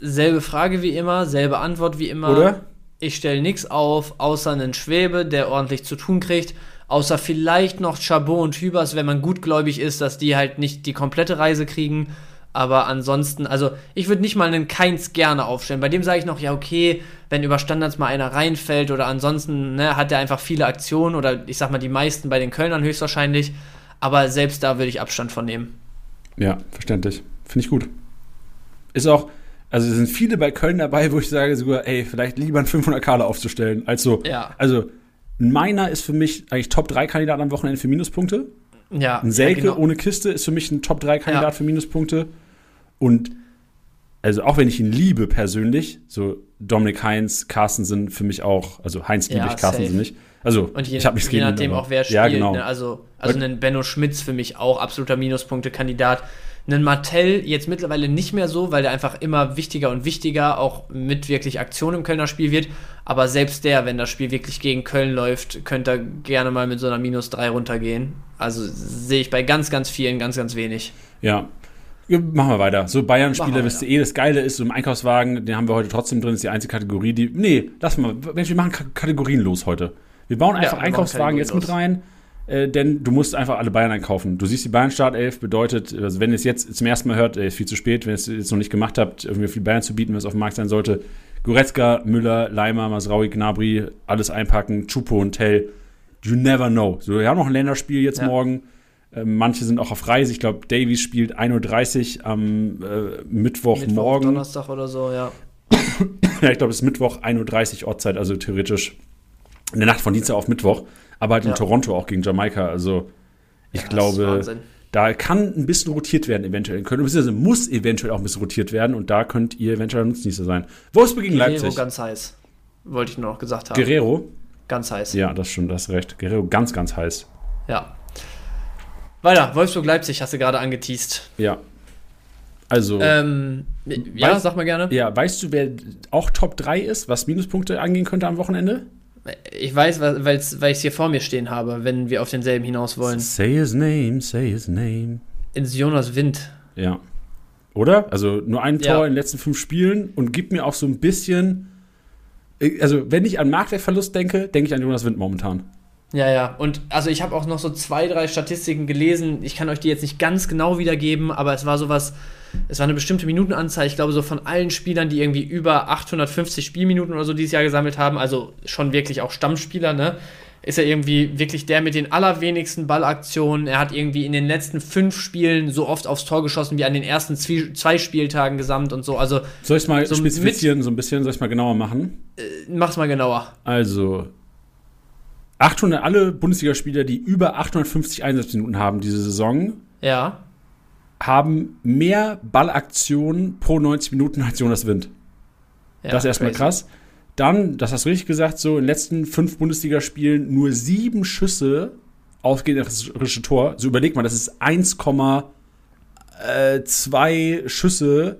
Selbe Frage wie immer, selbe Antwort wie immer. Oder? Ich stelle nichts auf, außer einen Schwebe, der ordentlich zu tun kriegt. Außer vielleicht noch Chabot und Hübers, wenn man gutgläubig ist, dass die halt nicht die komplette Reise kriegen. Aber ansonsten, also ich würde nicht mal einen Keins gerne aufstellen. Bei dem sage ich noch, ja, okay, wenn über Standards mal einer reinfällt oder ansonsten ne, hat er einfach viele Aktionen oder ich sag mal die meisten bei den Kölnern höchstwahrscheinlich. Aber selbst da würde ich Abstand von nehmen. Ja, verständlich. Finde ich gut. Ist auch, also es sind viele bei Köln dabei, wo ich sage sogar, ey, vielleicht lieber einen 500 Kala aufzustellen, als so. Ja. Also, ein Meiner ist für mich eigentlich Top-3-Kandidat am Wochenende für Minuspunkte. Ja, Ein Selke ja, genau. ohne Kiste ist für mich ein Top-3-Kandidat Ja. für Minuspunkte. Und also auch wenn ich ihn liebe persönlich, so Dominik Heinz, Carsten sind für mich auch, also Heinz liebe Ja, ich, Carsten sind nicht. Also Und je, ich habe nichts je gegen ihn, nachdem aber- auch wer spielt. Ja, genau. Ne? Also, also Und- ein Benno Schmitz für mich auch absoluter Minuspunkte-Kandidat. Ein Martell jetzt mittlerweile nicht mehr so, weil der einfach immer wichtiger und wichtiger auch mit wirklich Aktion im Kölner Spiel wird. Aber selbst der, wenn das Spiel wirklich gegen Köln läuft, könnte er gerne mal mit so einer Minus 3 runtergehen. Also sehe ich bei ganz, ganz vielen ganz, ganz wenig. Ja. Machen wir weiter. So Bayern-Spieler, wisst ihr eh, das Geile ist, so im Einkaufswagen, den haben wir heute trotzdem drin, ist die einzige Kategorie, die. Nee, lass mal. Mensch, wir machen K Kategorien los heute. Wir bauen einfach machen Einkaufswagen jetzt mit rein, äh, denn du musst einfach alle Bayern einkaufen. Du siehst die Bayern-Startelf, bedeutet, also wenn ihr es jetzt zum ersten Mal hört, äh, ist viel zu spät, wenn ihr es jetzt noch nicht gemacht habt, irgendwie viel Bayern zu bieten, was auf dem Markt sein sollte. Goretzka, Müller, Leimer, Masraui, Gnabry, alles einpacken, Chupo und Tell. You never know. So, wir haben noch ein Länderspiel jetzt Ja. morgen. Ähm, manche sind auch auf Reise. Ich glaube, Davies spielt 1.30 Uhr am äh, Mittwochmorgen. Donnerstag oder so, ja. [COUGHS] ja, ich glaube, es ist Mittwoch 1.30 Uhr Ortszeit, also theoretisch in der Nacht von Dienstag auf Mittwoch. Aber halt in Ja. Toronto auch gegen Jamaika. Also ich Ja, glaube, da kann ein bisschen rotiert werden eventuell in Köln. Beziehungsweise muss eventuell auch ein bisschen rotiert werden und da könnt ihr eventuell Nutznießer sein. Wolfsburg gegen Guerrero Leipzig. ganz heiß. Wollte ich nur noch gesagt haben. Guerrero. ganz heiß. Ja, das stimmt, das recht. Guerrero ganz, ganz heiß. Ja. Weiter, Wolfsburg-Leipzig hast du gerade angeteased. Ja. Also, Ähm, ja, Weiß- sag mal gerne. ja, weißt du, wer auch Top 3 ist, was Minuspunkte angehen könnte am Wochenende? Ich weiß, weil weil ich es hier vor mir stehen habe, wenn wir auf denselben hinaus wollen. Say his name, say his name. Ins Jonas Wind. Ja. Oder? Also nur ein Ja. Tor in den letzten fünf Spielen und gibt mir auch so ein bisschen. Also, wenn ich an Marktwertverlust denke, denke ich an Jonas Wind momentan. Ja, ja. Und also ich habe auch noch so zwei, drei Statistiken gelesen. Ich kann euch die jetzt nicht ganz genau wiedergeben, aber es war sowas, es war eine bestimmte Minutenanzahl. Ich glaube, so von allen Spielern, die irgendwie über 850 Spielminuten oder so dieses Jahr gesammelt haben, also schon wirklich auch Stammspieler, ne? Ist er irgendwie wirklich der mit den allerwenigsten Ballaktionen. Er hat irgendwie in den letzten fünf Spielen so oft aufs Tor geschossen wie an den ersten zwei Spieltagen gesamt und so. Also soll ich mal so spezifizieren, so ein bisschen, soll ich mal genauer machen? Äh, mach's mal genauer. Also, 800, alle Bundesligaspieler, die über 850 Einsatzminuten haben diese Saison, ja. haben mehr Ballaktionen pro 90 Minuten als Jonas Wind. Ja, das ist erstmal crazy. krass. Dann, das hast du richtig gesagt, so in den letzten fünf Bundesligaspielen nur sieben Schüsse auf gegnerische Tor. So überleg mal, das ist 1,2 äh, Schüsse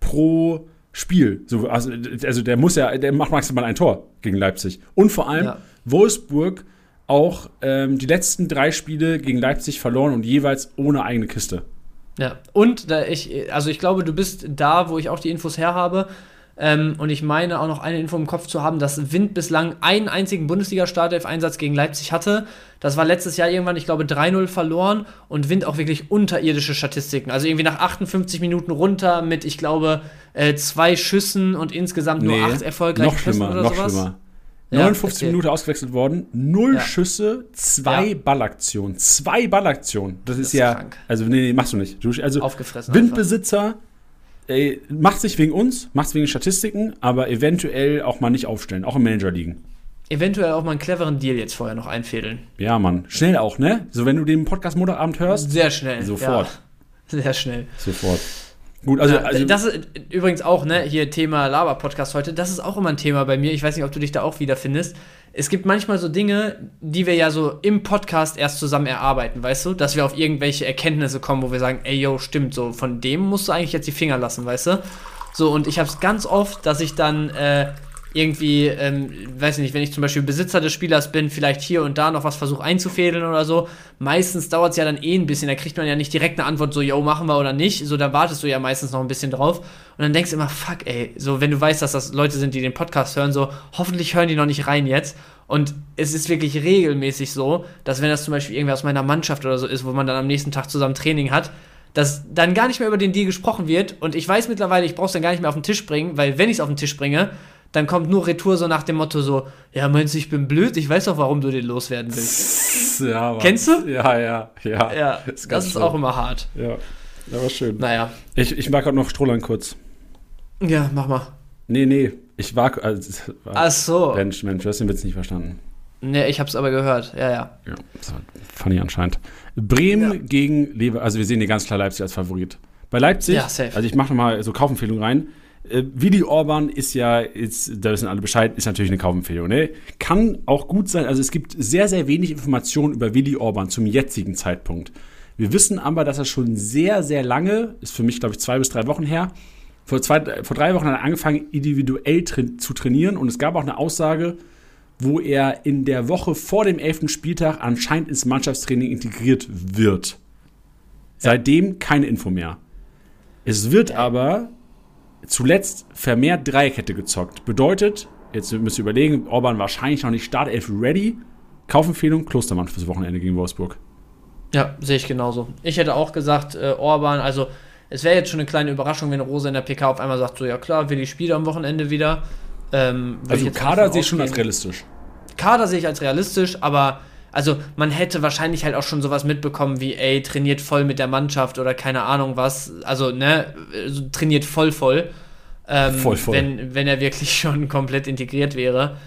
pro Spiel. So, also, also der muss ja, der macht maximal ein Tor gegen Leipzig. Und vor allem, ja. Wolfsburg auch ähm, die letzten drei Spiele gegen Leipzig verloren und jeweils ohne eigene Kiste. Ja, und da ich, also ich glaube, du bist da, wo ich auch die Infos her habe. Ähm, und ich meine auch noch eine Info im Kopf zu haben, dass Wind bislang einen einzigen Bundesliga-Startelf-Einsatz gegen Leipzig hatte. Das war letztes Jahr irgendwann, ich glaube, 3-0 verloren und Wind auch wirklich unterirdische Statistiken. Also irgendwie nach 58 Minuten runter mit, ich glaube, äh, zwei Schüssen und insgesamt nur nee, acht erfolgreiche noch schlimmer, oder noch sowas. Schlimmer. 59 Minuten ausgewechselt worden, null ja. Schüsse, zwei ja. Ballaktionen. Zwei Ballaktionen. Das, das ist, ja. Krank. Also, nee, nee, machst du nicht. Du, also, Aufgefressen. Windbesitzer ey, macht sich wegen uns, macht sich wegen Statistiken, aber eventuell auch mal nicht aufstellen, auch im Manager liegen. Eventuell auch mal einen cleveren Deal jetzt vorher noch einfädeln. Ja, Mann. Schnell auch, ne? So, wenn du den Podcast Montagabend hörst. Sehr schnell. Sofort. Ja. [LAUGHS] Sehr schnell. Sofort. Gut, also, also das ist übrigens auch, ne, hier Thema Laber-Podcast heute, das ist auch immer ein Thema bei mir. Ich weiß nicht, ob du dich da auch wiederfindest. Es gibt manchmal so Dinge, die wir ja so im Podcast erst zusammen erarbeiten, weißt du? Dass wir auf irgendwelche Erkenntnisse kommen, wo wir sagen, ey, yo, stimmt, so von dem musst du eigentlich jetzt die Finger lassen, weißt du? So, und ich habe es ganz oft, dass ich dann äh, irgendwie, ähm, weiß ich nicht, wenn ich zum Beispiel Besitzer des Spielers bin, vielleicht hier und da noch was versuche einzufädeln oder so. Meistens dauert es ja dann eh ein bisschen, da kriegt man ja nicht direkt eine Antwort, so, yo, machen wir oder nicht. So, da wartest du ja meistens noch ein bisschen drauf. Und dann denkst du immer, fuck, ey, so, wenn du weißt, dass das Leute sind, die den Podcast hören, so, hoffentlich hören die noch nicht rein jetzt. Und es ist wirklich regelmäßig so, dass wenn das zum Beispiel irgendwer aus meiner Mannschaft oder so ist, wo man dann am nächsten Tag zusammen Training hat, dass dann gar nicht mehr über den Deal gesprochen wird. Und ich weiß mittlerweile, ich brauche es dann gar nicht mehr auf den Tisch bringen, weil wenn ich es auf den Tisch bringe, dann kommt nur Retour so nach dem Motto so, ja, meinst du, ich bin blöd? Ich weiß doch, warum du den loswerden willst. [LAUGHS] Ja. Kennst du? Ja, ja, ja. Ja, ist das ist schön. auch immer hart. Ja, war schön. Naja. Ich, ich mag auch noch Strohlein kurz. Ja, mach mal. Nee, nee, ich war, also, Ach so. Mensch, Mensch, du hast den Witz nicht verstanden. Nee, ich hab's aber gehört, ja, ja. Ja, funny anscheinend. Bremen ja. gegen Lever, also wir sehen hier ganz klar Leipzig als Favorit. Bei Leipzig, ja, safe. also ich mache nochmal so Kaufempfehlungen rein. Äh, Willi Orban ist ja, ist, da wissen alle Bescheid, ist natürlich eine Kaufempfehlung. Ne? Kann auch gut sein, also es gibt sehr, sehr wenig Informationen über Willi Orban zum jetzigen Zeitpunkt. Wir wissen aber, dass er schon sehr, sehr lange, ist für mich, glaube ich, zwei bis drei Wochen her, vor, zwei, vor drei Wochen hat er angefangen, individuell tra zu trainieren und es gab auch eine Aussage, wo er in der Woche vor dem elften Spieltag anscheinend ins Mannschaftstraining integriert wird. Seitdem keine Info mehr. Es wird aber zuletzt vermehrt Dreierkette gezockt. Bedeutet, jetzt müsst ihr überlegen, Orban wahrscheinlich noch nicht Startelf ready. Kaufempfehlung, Klostermann fürs Wochenende gegen Wolfsburg. Ja, sehe ich genauso. Ich hätte auch gesagt, äh, Orban, also es wäre jetzt schon eine kleine Überraschung, wenn Rose in der PK auf einmal sagt, so ja klar, will ich spiele am Wochenende wieder. Ähm, also Kader sehe ich schon als realistisch. Kader sehe ich als realistisch, aber also man hätte wahrscheinlich halt auch schon sowas mitbekommen wie, ey, trainiert voll mit der Mannschaft oder keine Ahnung was. Also, ne, trainiert voll voll. Ähm, voll voll. Wenn, wenn er wirklich [LAUGHS] schon komplett integriert wäre.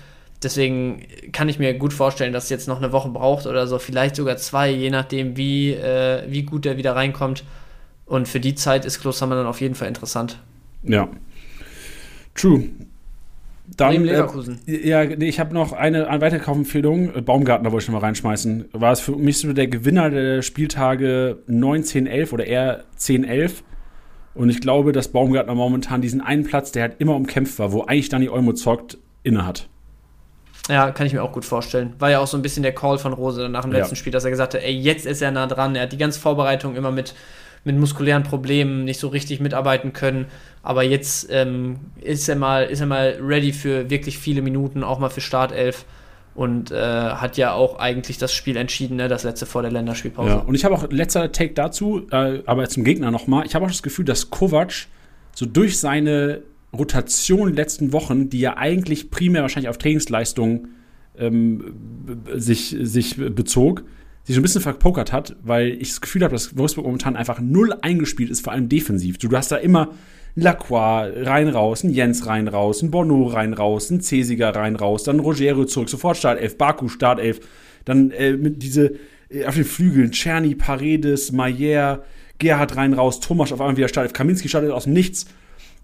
Deswegen kann ich mir gut vorstellen, dass es jetzt noch eine Woche braucht oder so, vielleicht sogar zwei, je nachdem, wie, äh, wie gut er wieder reinkommt. Und für die Zeit ist Klostermann dann auf jeden Fall interessant. Ja. True. Dann, äh, Leverkusen. Äh, ja, nee, ich habe noch eine, eine weitere Kaufempfehlung. Baumgartner wollte ich noch mal reinschmeißen. War es für mich so der Gewinner der Spieltage 9, 10, 11 oder eher 10, 11. Und ich glaube, dass Baumgartner momentan diesen einen Platz, der halt immer umkämpft war, wo eigentlich Dani Olmo zockt, inne hat. Ja, kann ich mir auch gut vorstellen. War ja auch so ein bisschen der Call von Rose nach dem letzten ja. Spiel, dass er gesagt hat, ey, jetzt ist er nah dran. Er hat die ganze Vorbereitung immer mit mit muskulären Problemen nicht so richtig mitarbeiten können. Aber jetzt ähm, ist, er mal, ist er mal ready für wirklich viele Minuten, auch mal für Startelf. und äh, hat ja auch eigentlich das Spiel entschieden, ne? das letzte vor der Länderspielpause. Ja, und ich habe auch letzter Take dazu, äh, aber zum Gegner nochmal. Ich habe auch das Gefühl, dass Kovac so durch seine Rotation letzten Wochen, die ja eigentlich primär wahrscheinlich auf Trainingsleistungen ähm, sich, sich bezog, sich so ein bisschen verpokert hat, weil ich das Gefühl habe, dass Wolfsburg momentan einfach null eingespielt ist, vor allem defensiv. Du, du hast da immer Lacroix rein raus, ein Jens rein raus, ein Bono rein raus, ein Cesiger rein raus, dann Rogero zurück, sofort Startelf, Baku Startelf, dann äh, mit diese äh, auf den Flügeln Czerny, Paredes, Mayer, Gerhard rein raus, Thomas auf einmal wieder Startelf, Kaminski startet aus dem Nichts.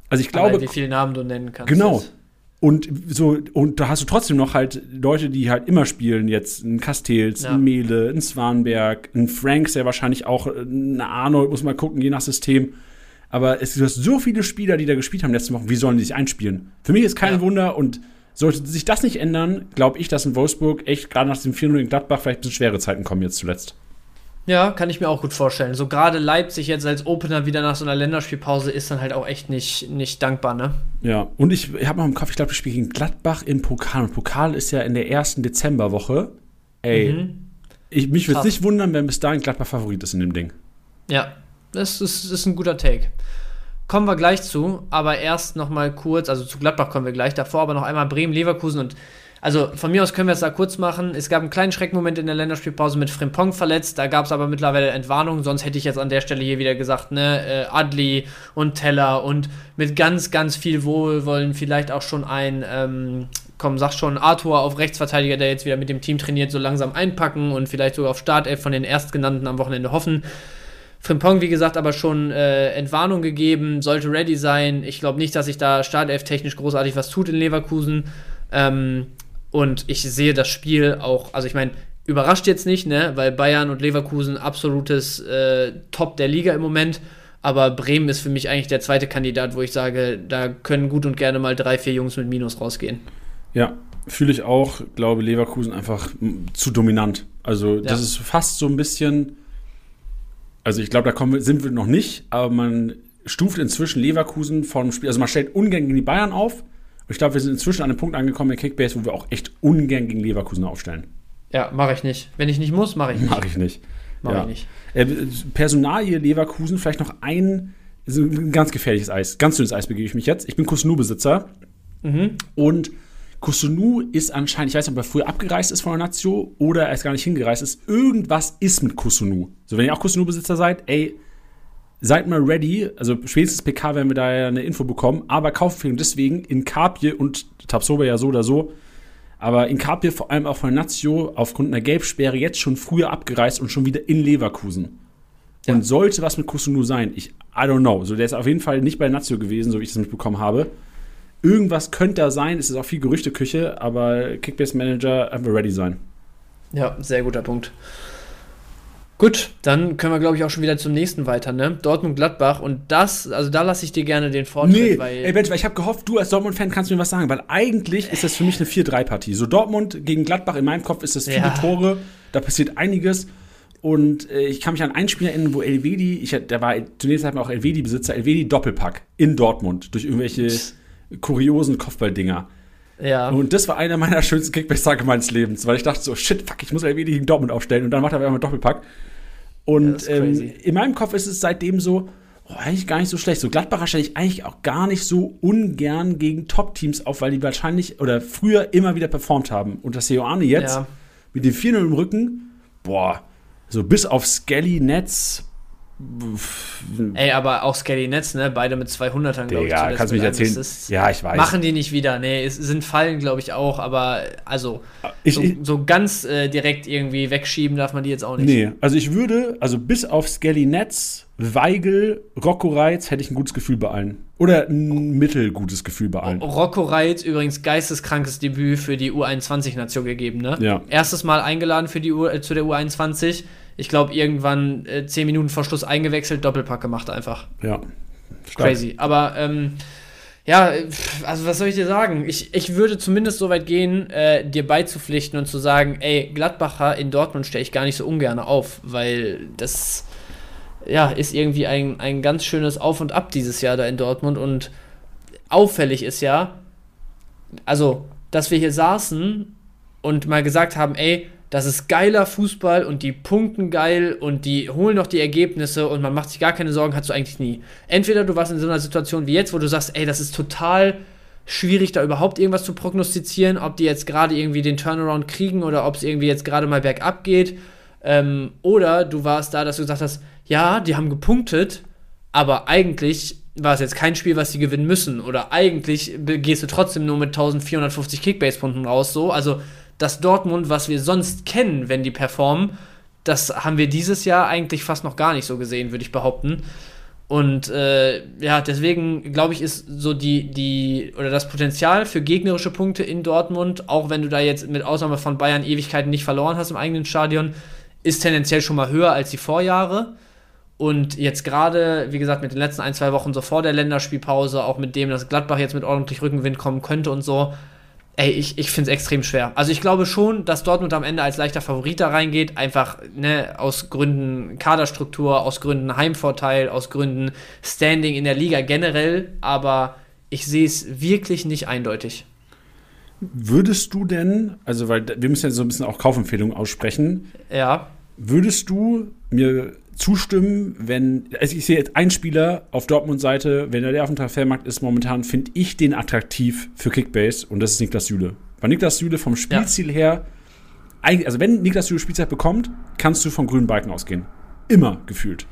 Also ich glaube, wie viele Namen du nennen kannst. Genau. Jetzt. Und so, und da hast du trotzdem noch halt Leute, die halt immer spielen, jetzt ein Castells, ja. ein Mehle, ein Swanberg, ein Franks, der wahrscheinlich auch, ein Arnold, muss man gucken, je nach System. Aber es, du hast so viele Spieler, die da gespielt haben letzte Woche. Wie sollen die sich einspielen? Für mich ist kein ja. Wunder und sollte sich das nicht ändern, glaube ich, dass in Wolfsburg echt gerade nach dem 4-0 in Gladbach vielleicht ein bisschen schwere Zeiten kommen jetzt zuletzt. Ja, kann ich mir auch gut vorstellen. So gerade Leipzig jetzt als Opener wieder nach so einer Länderspielpause ist dann halt auch echt nicht, nicht dankbar, ne? Ja, und ich, habe noch im Kopf, ich glaube, ich spiele gegen Gladbach im Pokal. Und Pokal ist ja in der ersten Dezemberwoche. Ey, mhm. ich, mich würde es nicht wundern, wenn bis dahin Gladbach Favorit ist in dem Ding. Ja, das ist, das ist ein guter Take. Kommen wir gleich zu, aber erst noch mal kurz, also zu Gladbach kommen wir gleich, davor aber noch einmal Bremen-Leverkusen und also von mir aus können wir es da kurz machen. Es gab einen kleinen Schreckmoment in der Länderspielpause mit Frimpong verletzt. Da gab es aber mittlerweile Entwarnung. Sonst hätte ich jetzt an der Stelle hier wieder gesagt, ne, äh, Adli und Teller und mit ganz, ganz viel Wohlwollen vielleicht auch schon ein, ähm, komm, sag schon, Arthur auf Rechtsverteidiger, der jetzt wieder mit dem Team trainiert, so langsam einpacken und vielleicht sogar auf Startelf von den Erstgenannten am Wochenende hoffen. Frimpong, wie gesagt, aber schon äh, Entwarnung gegeben, sollte ready sein. Ich glaube nicht, dass sich da Startelf technisch großartig was tut in Leverkusen. Ähm, und ich sehe das Spiel auch, also ich meine, überrascht jetzt nicht, ne, weil Bayern und Leverkusen absolutes äh, Top der Liga im Moment. Aber Bremen ist für mich eigentlich der zweite Kandidat, wo ich sage, da können gut und gerne mal drei, vier Jungs mit Minus rausgehen. Ja, fühle ich auch. Glaube Leverkusen einfach zu dominant. Also das ja. ist fast so ein bisschen. Also ich glaube, da kommen, sind wir noch nicht, aber man stuft inzwischen Leverkusen vom Spiel. Also man stellt ungern gegen die Bayern auf, ich glaube, wir sind inzwischen an einem Punkt angekommen in Kickbase, wo wir auch echt ungern gegen Leverkusen aufstellen. Ja, mache ich nicht. Wenn ich nicht muss, mache ich nicht. Mache ich nicht. Mache ja. ich nicht. Äh, Personalie Leverkusen, vielleicht noch ein, ein ganz gefährliches Eis. Ganz dünnes Eis begebe ich mich jetzt. Ich bin Kusunu-Besitzer. Mhm. Und Kusunu ist anscheinend, ich weiß nicht, ob er früher abgereist ist von der Nazio oder er ist gar nicht hingereist ist. Irgendwas ist mit Kusunu. So, wenn ihr auch Kusunu-Besitzer seid, ey, seid mal ready. Also spätestens PK werden wir da ja eine Info bekommen. Aber Kaufempfehlung deswegen in Kapje und Tabsoba ja so oder so. Aber in Kapje vor allem auch von Nazio aufgrund einer Gelbsperre jetzt schon früher abgereist und schon wieder in Leverkusen. Ja. Und sollte was mit Kusunu sein, ich, I don't know. So, der ist auf jeden Fall nicht bei Nazio gewesen, so wie ich das mitbekommen habe. Irgendwas könnte da sein, es ist auch viel Gerüchteküche, aber Kickbase Manager einfach ready sein. Ja, sehr guter Punkt. Gut, dann können wir, glaube ich, auch schon wieder zum nächsten weiter, ne? Dortmund-Gladbach und das, also da lasse ich dir gerne den Vortritt. Nee, weil ey Bench, ich habe gehofft, du als Dortmund-Fan kannst mir was sagen, weil eigentlich ist das für mich eine 4-3-Partie. So Dortmund gegen Gladbach, in meinem Kopf ist das viele ja. Tore, da passiert einiges. Und äh, ich kann mich an ein Spiel erinnern, wo Elvedi, ich, der war zunächst einmal auch Elvedi-Besitzer, Elvedi Doppelpack in Dortmund durch irgendwelche kuriosen Kopfballdinger. Ja. Und das war einer meiner schönsten Kickbase-Tage meines Lebens, weil ich dachte so, shit, fuck, ich muss Elvedi gegen Dortmund aufstellen und dann macht er einfach Doppelpack. Und ja, ähm, in meinem Kopf ist es seitdem so, oh, eigentlich gar nicht so schlecht. So Gladbacher stelle ich eigentlich auch gar nicht so ungern gegen Top-Teams auf, weil die wahrscheinlich oder früher immer wieder performt haben. Und das Seoane jetzt ja. mit dem 4-0 im Rücken, boah, so bis auf Skelly, Netz, Ey, aber auch Scary Netz, ne? Beide mit 200ern, glaube ich. Ja, kannst du mich erzählen. Ist, ja, ich weiß. Machen die nicht wieder. Nee, es sind Fallen, glaube ich, auch. Aber also ich, so, so, ganz äh, direkt irgendwie wegschieben darf man die jetzt auch nicht. Nee, also ich würde, also bis auf Skelly Netz, Weigel, Rocco Reitz hätte ich ein gutes Gefühl bei allen. Oder ein mittelgutes Gefühl bei allen. Rocco Reitz übrigens geisteskrankes Debüt für die U21-Nation gegeben, ne? Ja. Erstes Mal eingeladen für die U, äh, zu der U21 ich glaube, irgendwann äh, zehn Minuten vor Schluss eingewechselt, Doppelpack gemacht einfach. Ja. Stark. Crazy. Aber ähm, ja, also was soll ich dir sagen? Ich, ich würde zumindest so weit gehen, äh, dir beizupflichten und zu sagen, ey, Gladbacher in Dortmund stelle ich gar nicht so ungern auf, weil das ja, ist irgendwie ein, ein ganz schönes Auf und Ab dieses Jahr da in Dortmund und auffällig ist ja, also, dass wir hier saßen und mal gesagt haben, ey, das ist geiler Fußball und die punkten geil und die holen noch die Ergebnisse und man macht sich gar keine Sorgen, hast du eigentlich nie. Entweder du warst in so einer Situation wie jetzt, wo du sagst, ey, das ist total schwierig, da überhaupt irgendwas zu prognostizieren, ob die jetzt gerade irgendwie den Turnaround kriegen oder ob es irgendwie jetzt gerade mal bergab geht. Ähm, oder du warst da, dass du gesagt hast, ja, die haben gepunktet, aber eigentlich war es jetzt kein Spiel, was sie gewinnen müssen. Oder eigentlich gehst du trotzdem nur mit 1450 Kickbase-Punkten raus. So. Also das Dortmund, was wir sonst kennen, wenn die performen, das haben wir dieses Jahr eigentlich fast noch gar nicht so gesehen, würde ich behaupten. Und äh, ja, deswegen glaube ich, ist so die, die, oder das Potenzial für gegnerische Punkte in Dortmund, auch wenn du da jetzt mit Ausnahme von Bayern Ewigkeiten nicht verloren hast im eigenen Stadion, ist tendenziell schon mal höher als die Vorjahre. Und jetzt gerade, wie gesagt, mit den letzten ein, zwei Wochen so vor der Länderspielpause, auch mit dem, dass Gladbach jetzt mit ordentlich Rückenwind kommen könnte und so, ey, ich, ich finde es extrem schwer. Also ich glaube schon, dass Dortmund am Ende als leichter Favorit da reingeht, einfach ne, aus Gründen Kaderstruktur, aus Gründen Heimvorteil, aus Gründen Standing in der Liga generell, aber ich sehe es wirklich nicht eindeutig. Würdest du denn, also weil wir müssen ja so ein bisschen auch Kaufempfehlungen aussprechen. Ja. Würdest du mir zustimmen, wenn, also ich sehe jetzt einen Spieler auf Dortmund-Seite, wenn er der auf dem Transfermarkt ist, momentan finde ich den attraktiv für Kickbase und das ist Niklas Süle. Weil Niklas Süle vom Spielziel ja. her, also wenn Niklas Süle Spielzeit bekommt, kannst du vom grünen Balken ausgehen. Immer gefühlt.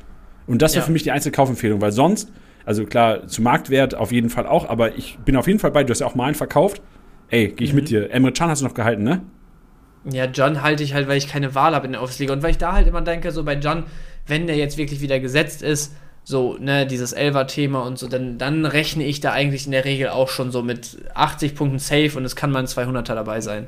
Und das wäre ja. für mich die einzige Kaufempfehlung, weil sonst, also klar, zu Marktwert auf jeden Fall auch, aber ich bin auf jeden Fall bei, du hast ja auch mal einen verkauft. Ey, gehe ich mhm. mit dir. Emre Can hast du noch gehalten, ne? Ja, John halte ich halt, weil ich keine Wahl habe in der Aufsliga. Und weil ich da halt immer denke, so bei John, wenn der jetzt wirklich wieder gesetzt ist, so, ne, dieses Elver-Thema und so, dann, dann rechne ich da eigentlich in der Regel auch schon so mit 80 Punkten safe und es kann mal ein 200er dabei sein.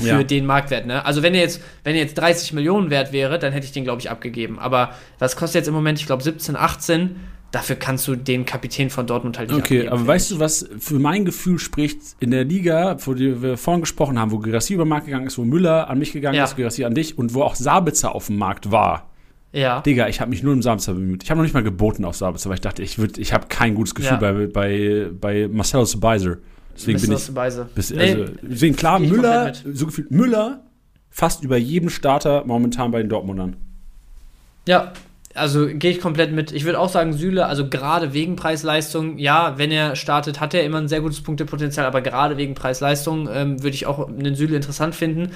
Für ja. den Marktwert, ne? Also, wenn er jetzt, wenn er jetzt 30 Millionen wert wäre, dann hätte ich den, glaube ich, abgegeben. Aber was kostet jetzt im Moment? Ich glaube, 17, 18. Dafür kannst du den Kapitän von Dortmund halt nicht Okay, abgeben, aber weißt du, was für mein Gefühl spricht in der Liga, wo wir vorhin gesprochen haben, wo Gerassi über den Markt gegangen ist, wo Müller an mich gegangen ja. ist, Gerassi an dich und wo auch Sabitzer auf dem Markt war ja. Digga, ich habe mich nur im Sabitzer bemüht. Ich habe noch nicht mal geboten auf Sabitzer, weil ich dachte, ich, ich habe kein gutes Gefühl ja. bei, bei, bei Marcelo Subaiser. Deswegen bin ich. Bis, nee, also, deswegen klar, Müller, so gefühlt Müller fast über jedem Starter momentan bei den Dortmundern. Ja, also gehe ich komplett mit. Ich würde auch sagen, Süle, also gerade wegen Preis-Leistung, ja, wenn er startet, hat er immer ein sehr gutes Punktepotenzial, aber gerade wegen Preis-Leistung ähm, würde ich auch einen Süle interessant finden.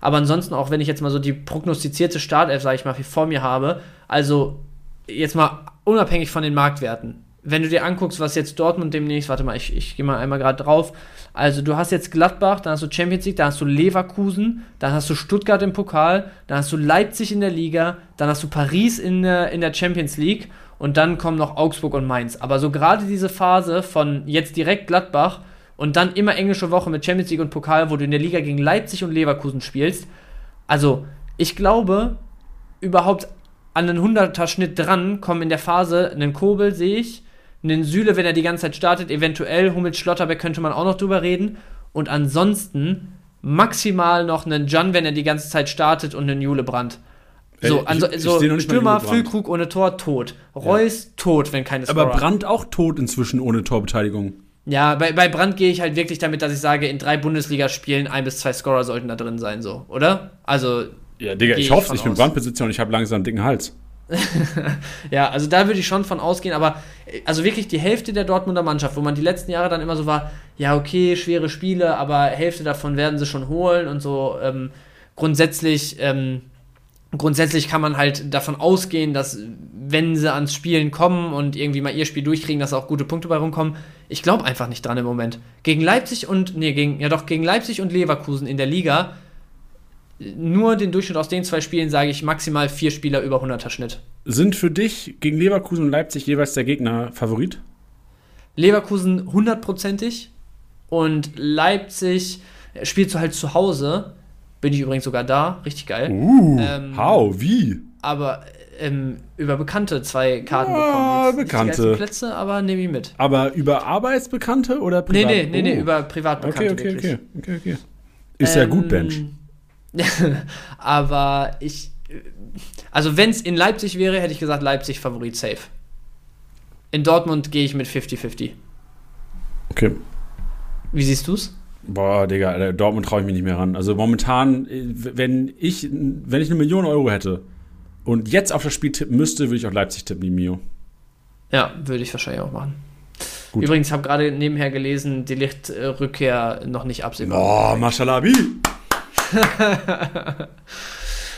Aber ansonsten, auch wenn ich jetzt mal so die prognostizierte Startelf, sage ich mal, vor mir habe, also jetzt mal unabhängig von den Marktwerten. Wenn du dir anguckst, was jetzt Dortmund demnächst, warte mal, ich, ich gehe mal einmal gerade drauf. Also du hast jetzt Gladbach, dann hast du Champions League, dann hast du Leverkusen, dann hast du Stuttgart im Pokal, dann hast du Leipzig in der Liga, dann hast du Paris in der, in der Champions League und dann kommen noch Augsburg und Mainz. Aber so gerade diese Phase von jetzt direkt Gladbach und dann immer englische Woche mit Champions League und Pokal, wo du in der Liga gegen Leipzig und Leverkusen spielst. Also, ich glaube, überhaupt an einen 100er Schnitt dran kommen in der Phase einen Kobel, sehe ich, einen Süle, wenn er die ganze Zeit startet, eventuell Hummels Schlotterbeck könnte man auch noch drüber reden. Und ansonsten maximal noch einen Jan, wenn er die ganze Zeit startet und einen Jule Brandt. So, ich, also, so Stürmer, Füllkrug ohne Tor, tot. Reus, ja. tot, wenn keine Scorer. Aber Brandt auch tot inzwischen ohne Torbeteiligung. Ja, bei, bei Brand gehe ich halt wirklich damit, dass ich sage, in drei Bundesligaspielen ein bis zwei Scorer sollten da drin sein, so, oder? Also. Ja, Digga, ich hoffe, ich, ich bin Brandbesitzer und ich habe langsam einen dicken Hals. [LAUGHS] ja, also da würde ich schon von ausgehen, aber also wirklich die Hälfte der Dortmunder Mannschaft, wo man die letzten Jahre dann immer so war, ja, okay, schwere Spiele, aber Hälfte davon werden sie schon holen und so ähm, grundsätzlich ähm, grundsätzlich kann man halt davon ausgehen, dass wenn sie ans Spielen kommen und irgendwie mal ihr Spiel durchkriegen, dass auch gute Punkte bei rumkommen. Ich glaube einfach nicht dran im Moment. Gegen Leipzig und, nee, gegen, ja doch, gegen Leipzig und Leverkusen in der Liga, nur den Durchschnitt aus den zwei Spielen sage ich maximal vier Spieler über 100er Schnitt. Sind für dich gegen Leverkusen und Leipzig jeweils der Gegner Favorit? Leverkusen hundertprozentig und Leipzig spielst du halt zu Hause bin ich übrigens sogar da, richtig geil. Uh, ähm, how, wie? Aber ähm, über Bekannte zwei Karten ja, bekommen. Jetzt Bekannte. Die Plätze, aber nehme ich mit. Aber über Arbeitsbekannte oder privat? Nee, nee, nee, nee, oh. über Privatbekannte. Okay, okay, okay, okay, okay. Ist ähm, ja gut, Bench. [LAUGHS] aber ich. Also, wenn es in Leipzig wäre, hätte ich gesagt, Leipzig Favorit safe. In Dortmund gehe ich mit 50-50. Okay. Wie siehst du es? Boah, Digga, Dortmund traue ich mich nicht mehr ran. Also momentan, äh, wenn ich, wenn ich eine Million Euro hätte und jetzt auf das Spiel tippen müsste, würde ich auch Leipzig tippen, die Mio. Ja, würde ich wahrscheinlich auch machen. Gut. Übrigens, habe gerade nebenher gelesen, die Lichtrückkehr noch nicht absehbar. Boah, Maschalabi! [LAUGHS]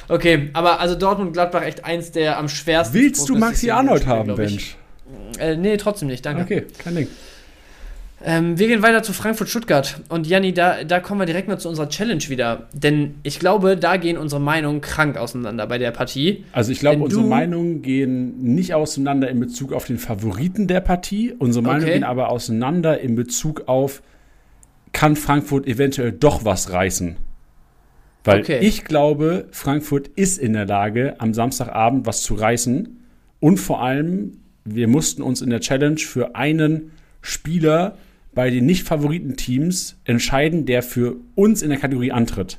okay, aber also Dortmund Gladbach echt eins der am schwersten. Willst du Maxi Arnold haben, Bench? Äh, nee, trotzdem nicht, danke. Okay, kein Ding. Ähm, wir gehen weiter zu Frankfurt-Stuttgart. Und Janni, da, da kommen wir direkt mal zu unserer Challenge wieder. Denn ich glaube, da gehen unsere Meinungen krank auseinander bei der Partie. Also ich glaube, unsere Meinungen gehen nicht auseinander in Bezug auf den Favoriten der Partie. Unsere Meinungen okay. gehen aber auseinander in Bezug auf, kann Frankfurt eventuell doch was reißen? Weil okay. ich glaube, Frankfurt ist in der Lage, am Samstagabend was zu reißen. Und vor allem, wir mussten uns in der Challenge für einen Spieler bei den Nicht-Favoriten-Teams entscheiden, der für uns in der Kategorie antritt.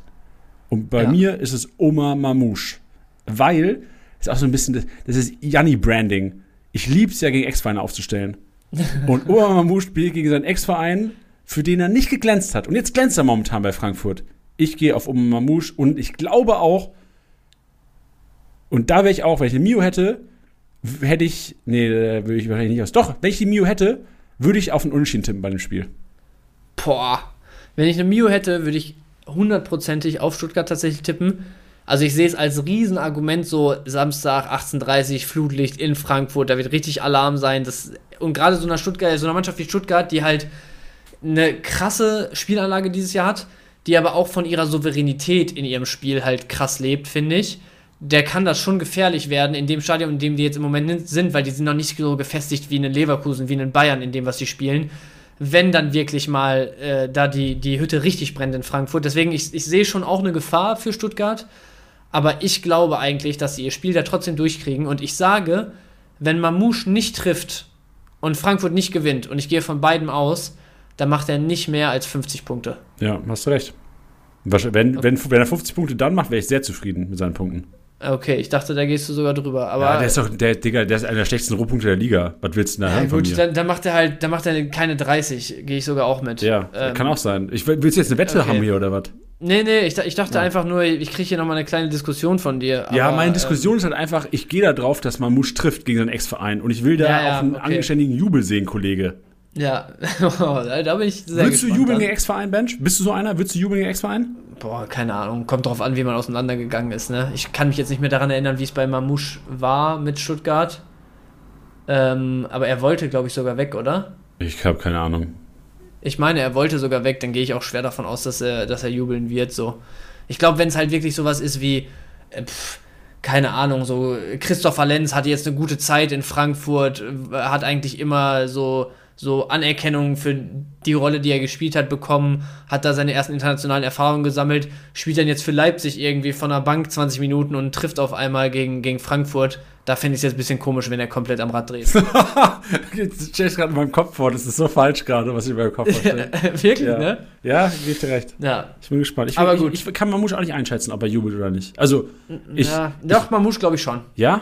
Und bei ja. mir ist es Omar Mamouche. Weil, das ist auch so ein bisschen, das, das ist Janni-Branding. Ich liebe es ja, gegen Ex-Vereine aufzustellen. [LAUGHS] Und Omar Mamouche spielt gegen seinen Ex-Verein, für den er nicht geglänzt hat. Und jetzt glänzt er momentan bei Frankfurt. Ich gehe auf Omar Mamouche und ich glaube auch, und da wäre ich auch, wenn ich eine Mio hätte, hätte ich, nee, da würde ich wahrscheinlich nicht aus. Doch, wenn ich die Mio hätte, würde ich auf einen Unentschieden tippen bei dem Spiel. Boah. Wenn ich eine Mio hätte, würde ich hundertprozentig auf Stuttgart tatsächlich tippen. Also ich sehe es als Riesenargument so Samstag 18:30 Flutlicht in Frankfurt, da wird richtig Alarm sein. Das, und gerade so einer Stuttgart, so einer Mannschaft wie Stuttgart, die halt eine krasse Spielanlage dieses Jahr hat, die aber auch von ihrer Souveränität in ihrem Spiel halt krass lebt, finde ich der kann das schon gefährlich werden in dem Stadion, in dem die jetzt im Moment sind, weil die sind noch nicht so gefestigt wie in Leverkusen, wie in Bayern, in dem, was sie spielen. Wenn dann wirklich mal äh, da die, die Hütte richtig brennt in Frankfurt. Deswegen, ich, ich sehe schon auch eine Gefahr für Stuttgart. Aber ich glaube eigentlich, dass sie ihr Spiel da trotzdem durchkriegen. Und ich sage, wenn Mamouche nicht trifft und Frankfurt nicht gewinnt, und ich gehe von beiden aus, dann macht er nicht mehr als 50 Punkte. Ja, hast du recht. Wenn, wenn, wenn er 50 Punkte dann macht, wäre ich sehr zufrieden mit seinen Punkten. Okay, ich dachte, da gehst du sogar drüber. Aber ja, der ist doch, der, Digga, der ist einer der schlechtesten Rohpunkte der Liga. Was willst du denn da ja, haben gut, dann, dann, macht er halt, dann macht er keine 30, gehe ich sogar auch mit. Ja, ähm, kann auch sein. Ich, willst du jetzt eine Wette okay. haben hier oder was? Nee, nee, ich, ich dachte ja. einfach nur, ich kriege hier nochmal eine kleine Diskussion von dir. ja, meine Diskussion ähm, ist halt einfach, ich gehe da drauf, dass Mamouche trifft gegen seinen Ex-Verein und ich will da ja, auch einen okay. anständigen Jubel sehen, Kollege. Ja, [LAUGHS] da bin ich sehr Willst du jubeln gegen Ex-Verein, Bench? Bist du so einer? Willst du jubeln gegen Ex-Verein? Boah, keine Ahnung. Kommt drauf an, wie man auseinandergegangen ist. Ne? Ich kann mich jetzt nicht mehr daran erinnern, wie es bei Mamouche war mit Stuttgart. Ähm, aber er wollte, glaube ich, sogar weg, oder? Ich habe keine Ahnung. Ich meine, er wollte sogar weg. Dann gehe ich auch schwer davon aus, dass er, dass er jubeln wird. So. Ich glaube, wenn es halt wirklich sowas ist wie, äh, pff, keine Ahnung, so Christopher Lenz hatte jetzt eine gute Zeit in Frankfurt, äh, hat eigentlich immer so so Anerkennung für die Rolle, die er gespielt hat, bekommen, hat da seine ersten internationalen Erfahrungen gesammelt, spielt dann jetzt für Leipzig irgendwie von der Bank 20 Minuten und trifft auf einmal gegen, gegen Frankfurt. Da finde ich es jetzt ein bisschen komisch, wenn er komplett am Rad dreht. [LAUGHS] stelle ich gerade in meinem Kopf vor, das ist so falsch gerade, was ich in meinem Kopf vorstelle. [LAUGHS] Wirklich, ja. ne? Ja, ich dir recht. Ja. Ich bin gespannt. Ich, Aber ich, gut. Ich, ich kann Mamouche auch nicht einschätzen, ob er jubelt oder nicht. Also, ich. Ja, doch, Mamouche glaube ich schon. Ja?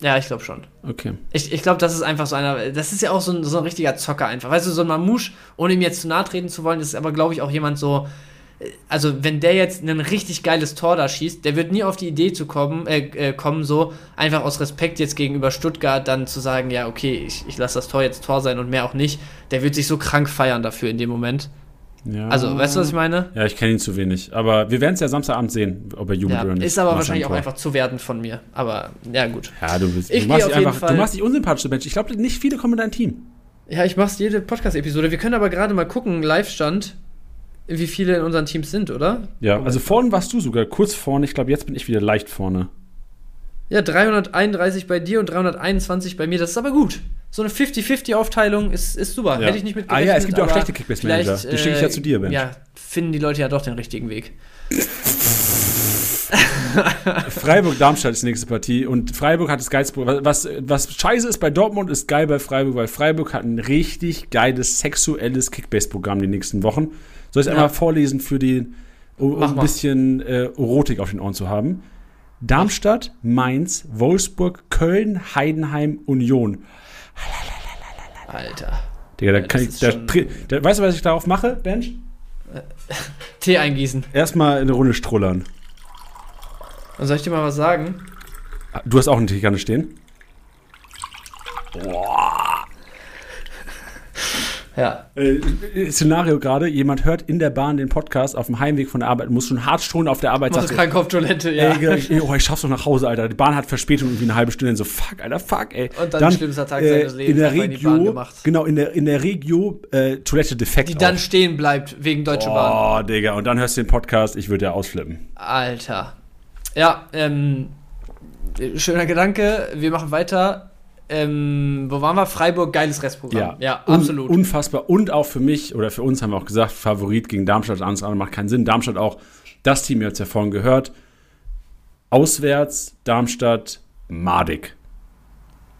Ja, ich glaube schon. Okay. Ich, ich glaube, das ist einfach so einer, das ist ja auch so ein, so ein richtiger Zocker einfach. Weißt du, so ein Mamouche, ohne ihm jetzt zu nahe treten zu wollen, ist aber, glaube ich, auch jemand so, äh, also wenn der jetzt ein richtig geiles Tor da schießt, der wird nie auf die Idee zu kommen, äh, äh, kommen, so einfach aus Respekt jetzt gegenüber Stuttgart dann zu sagen, ja, okay, ich, ich lasse das Tor jetzt Tor sein und mehr auch nicht. Der wird sich so krank feiern dafür in dem Moment. Ja. Also, weißt du, was ich meine? Ja, ich kenne ihn zu wenig. Aber wir werden es ja Samstagabend sehen, ob er jubelt ja, oder nicht. Ist aber wahrscheinlich auch einfach zu werten von mir. Aber ja, gut. Ja, du bist. Ich du, machst dich einfach, du machst dich unsympathisch, Mensch. Ich glaube, nicht viele kommen in dein Team. Ja, ich mach's jede Podcast-Episode. Wir können aber gerade mal gucken, Live-Stand, wie viele in unseren Teams sind, oder? Ja, also vorne warst du sogar kurz vorne. Ich glaube, jetzt bin ich wieder leicht vorne. Ja, 331 bei dir und 321 bei mir. Das ist aber gut so eine 50-50-Aufteilung ist, ist super. Ja. Hätte ich nicht mit Ah ja, es gibt ja auch schlechte Kickbase-Manager. Die schicke ich ja zu dir, Ben. Ja, finden die Leute ja doch den richtigen Weg. [LAUGHS] Freiburg-Darmstadt ist die nächste Partie und Freiburg hat das geilste was, was scheiße ist bei Dortmund, ist geil bei Freiburg, weil Freiburg hat ein richtig geiles sexuelles Kickbase-Programm die nächsten Wochen. Soll ich es ja. einmal vorlesen für die, um, ein bisschen äh, Erotik auf den Ohren zu haben? Darmstadt, Mainz, Wolfsburg, Köln, Heidenheim, Union. Alter. Digga, da kann ich, da, da, weißt du, was ich darauf mache, Bench? [LAUGHS] Tee eingießen. Erstmal eine Runde strullern. Und soll ich dir mal was sagen? Du hast auch eine Teekanne stehen? Ja. Äh, Szenario gerade, jemand hört in der Bahn den Podcast auf dem Heimweg von der Arbeit, muss schon hart strullern auf der Arbeit. Muss sagt so, krank auf Toilette, ja. Ey, oh, ich schaff's noch nach Hause, Alter. Die Bahn hat Verspätung irgendwie eine halbe Stunde. So, fuck, Alter, fuck, ey. Und dann schlimmster Tag seines Lebens in der einfach in die Bahn Regio, gemacht. genau, in der, in der Regio äh, Toilette defekt Die dann auch. stehen bleibt wegen Deutsche Bahn. Oh, Digga, und dann hörst du den Podcast, ich würde ja ausflippen. Alter. Ja, ähm, schöner Gedanke. Wir machen weiter. Ähm, wo waren wir? Freiburg, geiles Restprogramm. Ja, Un- absolut. unfassbar. Und auch für mich, oder für uns haben wir auch gesagt, Favorit gegen Darmstadt, alles andere macht keinen Sinn. Darmstadt auch, das Team, ihr habt es ja vorhin gehört, auswärts, Darmstadt, Madig.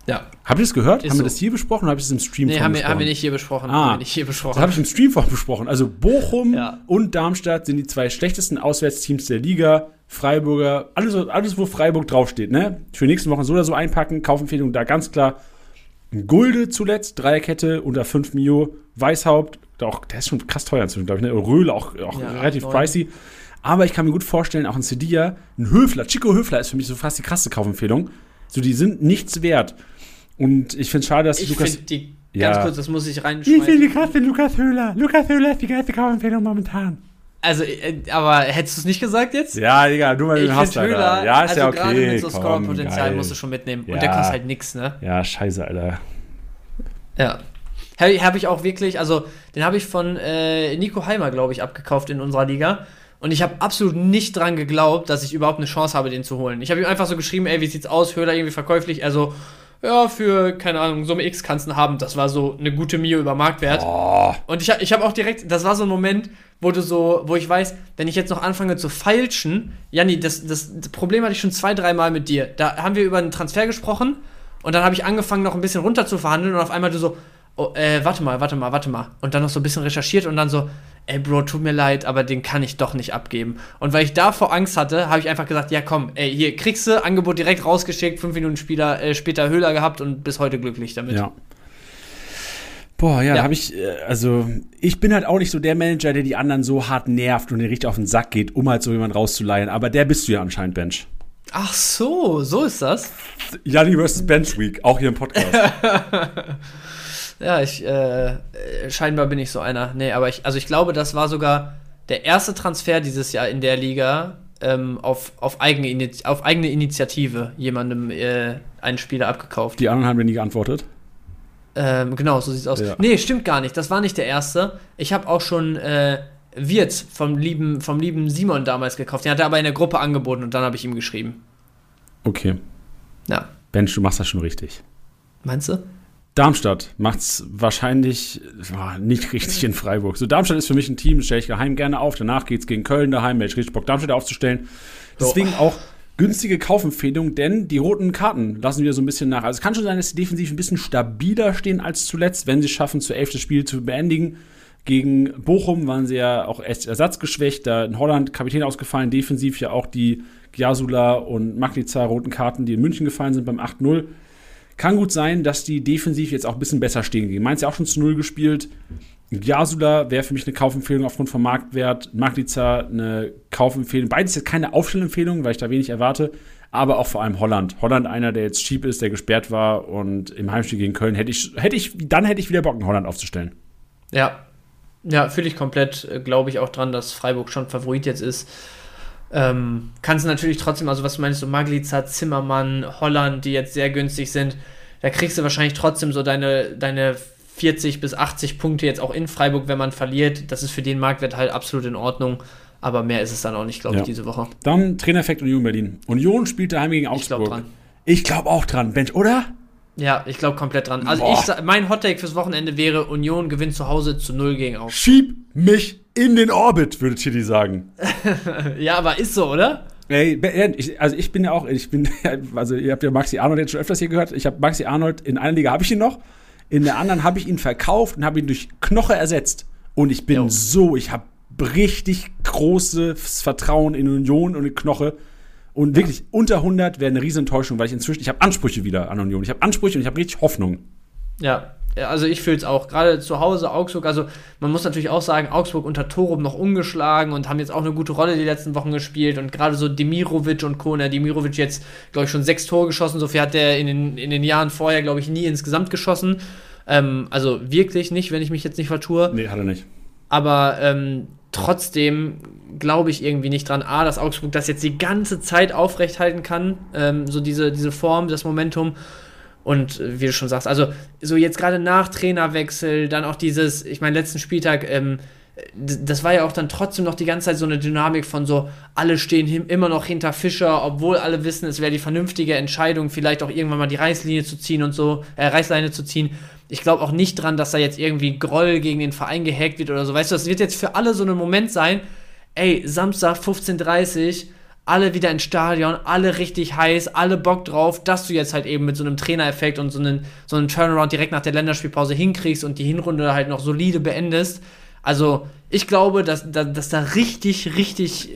Ja. Habt ihr das gehört? Ist haben wir so. das hier besprochen oder habe ich das im Stream Nee, haben wir, besprochen? haben wir nicht hier besprochen. Ah. Haben wir nicht hier Das besprochen. habe ich im Stream besprochen. Also Bochum Ja. und Darmstadt sind die zwei schlechtesten Auswärtsteams der Liga. Freiburger, alles, alles wo Freiburg draufsteht, ne? Für nächste Woche so oder so einpacken. Kaufempfehlung da ganz klar. Gulde zuletzt, Dreierkette unter 5 Mio. Weißhaupt, auch, der ist schon krass teuer inzwischen, glaube ich. Ne? Röhle auch, auch Ja, relativ neun. pricey. Aber ich kann mir gut vorstellen, auch ein Sedia, ein Höfler, Chico Höfler ist für mich so fast die krasse Kaufempfehlung. So, die sind nichts wert. Und ich finde es schade, dass Ich Lukas. finde die, Ja. ganz kurz, das muss ich reinschmeißen. krasse Lukas Höhler. Lukas Höhler ist die geilste Kaufempfehlung momentan. Also, äh, aber hättest du es nicht gesagt jetzt? Ja, Digga, du mal ich den hast, finde. Höhler, Ja, ist also ja gerade okay. mit so Scorer-Potenzial musst du schon mitnehmen. Ja. Und der kostet halt nix, ne? Ja, scheiße, Alter. Ja. Habe hab ich auch wirklich, also den habe ich von äh, Nico Heimer, glaube ich, abgekauft in unserer Liga. Und ich habe absolut nicht dran geglaubt, dass ich überhaupt eine Chance habe, den zu holen. Ich habe ihm einfach so geschrieben, ey, wie sieht's aus? Höhler irgendwie verkäuflich. Also, ja, für, keine Ahnung, Summe X kannst du haben. Das war so eine gute Mio über Marktwert. Oh, Und ich, hab- ich habe auch direkt, das war so ein Moment, wo du so, wo ich weiß, wenn ich jetzt noch anfange zu feilschen, Janni, das, das, das Problem hatte ich schon zwei, dreimal mit dir. Da haben wir über einen Transfer gesprochen und dann habe ich angefangen, noch ein bisschen runter zu verhandeln und auf einmal du so, oh, äh, warte mal, warte mal, warte mal. Und dann noch so ein bisschen recherchiert und dann so, ey Bro, tut mir leid, aber den kann ich doch nicht abgeben. Und weil ich davor Angst hatte, habe ich einfach gesagt, ja komm, ey, hier kriegst du, Angebot direkt rausgeschickt, fünf Minuten später, äh, später Höhler gehabt und bis heute glücklich damit. ja. Boah, ja, Ja. habe ich, äh, also, ich bin halt auch nicht so der Manager, der die anderen so hart nervt und den richtig auf den Sack geht, um halt so jemanden rauszuleihen. Aber der bist du ja anscheinend, Bench. Ach so, so ist das. Janni vs. Bench Week, auch hier im Podcast. [LAUGHS] Ja, ich, äh, scheinbar bin ich so einer. Nee, aber ich, also ich glaube, das war sogar der erste Transfer dieses Jahr in der Liga ähm, auf, auf, eigene auf eigene Initiative jemandem äh, einen Spieler abgekauft. die anderen haben mir nie geantwortet. Ähm, genau, so sieht's aus. Ja. Nee, stimmt gar nicht. Das war nicht der erste. Ich habe auch schon äh, Wirtz vom lieben, vom lieben Simon damals gekauft. Den hat er aber in der Gruppe angeboten und dann habe ich ihm geschrieben. Okay. Ja. Bench, du machst das schon richtig. Meinst du? Darmstadt macht's wahrscheinlich ah, nicht [LAUGHS] richtig in Freiburg. So, Darmstadt ist für mich ein Team, das stelle ich daheim gerne auf. Danach geht's gegen Köln daheim, hätte ich richtig Bock, Darmstadt aufzustellen. Deswegen auch günstige Kaufempfehlung, denn die roten Karten lassen wir so ein bisschen nach. Also es kann schon sein, dass sie defensiv ein bisschen stabiler stehen als zuletzt, wenn sie es schaffen, zu elf das Spiel zu beendigen. Gegen Bochum waren sie ja auch erst ersatzgeschwächt, da in Holland Kapitän ausgefallen, defensiv ja auch die Giasula und Maglica roten Karten, die in München gefallen sind beim 8-0. Kann gut sein, dass die defensiv jetzt auch ein bisschen besser stehen gehen. Mainz ja auch schon zu Null gespielt. Giasula wäre für mich eine Kaufempfehlung aufgrund vom Marktwert. Maglica eine Kaufempfehlung. Beides jetzt keine Aufstellempfehlung, weil ich da wenig erwarte. Aber auch vor allem Holland. Holland einer, der jetzt cheap ist, der gesperrt war und im Heimspiel gegen Köln hätte ich, hätte ich, dann hätte ich wieder Bock, einen Holland aufzustellen. Ja. Ja, fühle ich komplett, äh, glaube ich auch dran, dass Freiburg schon Favorit jetzt ist. Ähm, kannst du natürlich trotzdem, also was meinst du, Maglica, Zimmermann, Holland, die jetzt sehr günstig sind, da kriegst du wahrscheinlich trotzdem so deine, deine 40 bis 80 Punkte jetzt auch in Freiburg, wenn man verliert. Das ist für den Marktwert halt absolut in Ordnung. Aber mehr ist es dann auch nicht, glaube Ja. ich, diese Woche. Dann Trainereffekt Union Berlin. Union spielt daheim gegen Ich glaube Augsburg. dran. Ich glaube auch dran, Bench, oder? Ja, ich glaube komplett dran. Also Boah. ich, mein Hottake fürs Wochenende wäre Union gewinnt zu Hause zu 0 gegen Augsburg. Schieb mich in den Orbit, würde Tilly sagen. [LAUGHS] Ja, aber ist so, oder? Ey, ich, also ich bin ja auch, ich bin, [LAUGHS] also ihr habt ja Maxi Arnold jetzt schon öfters hier gehört. Ich habe Maxi Arnold in einer Liga habe ich ihn noch, in der anderen habe ich ihn verkauft und habe ihn durch Knoche ersetzt. Und ich bin Jo. so, ich habe richtig großes Vertrauen in Union und in Knoche. Und wirklich unter 100 wäre eine riesen Enttäuschung, weil ich inzwischen, ich habe Ansprüche wieder an Union. Ich habe Ansprüche und ich habe richtig Hoffnung. Ja, also ich fühle es auch. Gerade zu Hause, Augsburg, also man muss natürlich auch sagen, Augsburg unter Torup noch ungeschlagen und haben jetzt auch eine gute Rolle die letzten Wochen gespielt. Und gerade so Demirovic und Co. Ne, Demirovic jetzt, glaube ich, schon sechs Tore geschossen. So viel hat der in den, in den Jahren vorher, glaube ich, nie insgesamt geschossen. Ähm, also wirklich nicht, wenn ich mich jetzt nicht vertue. Nee, hat er nicht. Aber ähm, trotzdem glaube ich irgendwie nicht dran, A, dass Augsburg das jetzt die ganze Zeit aufrechthalten kann, ähm, so diese, diese Form, das Momentum. Und äh, wie du schon sagst, also so jetzt gerade nach Trainerwechsel, dann auch dieses, ich meine, letzten Spieltag, ähm, das war ja auch dann trotzdem noch die ganze Zeit so eine Dynamik von so, alle stehen immer noch hinter Fischer, obwohl alle wissen, es wäre die vernünftige Entscheidung, vielleicht auch irgendwann mal die Reißlinie zu ziehen und so, äh, Reißleine zu ziehen. Ich glaube auch nicht dran, dass da jetzt irgendwie Groll gegen den Verein gehackt wird oder so. Weißt du, das wird jetzt für alle so ein Moment sein, ey, Samstag 15.30 Uhr, alle wieder ins Stadion, alle richtig heiß, alle Bock drauf, dass du jetzt halt eben mit so einem Trainereffekt und so einen, so einen Turnaround direkt nach der Länderspielpause hinkriegst und die Hinrunde halt noch solide beendest. Also, ich glaube, dass, dass, dass da richtig, richtig,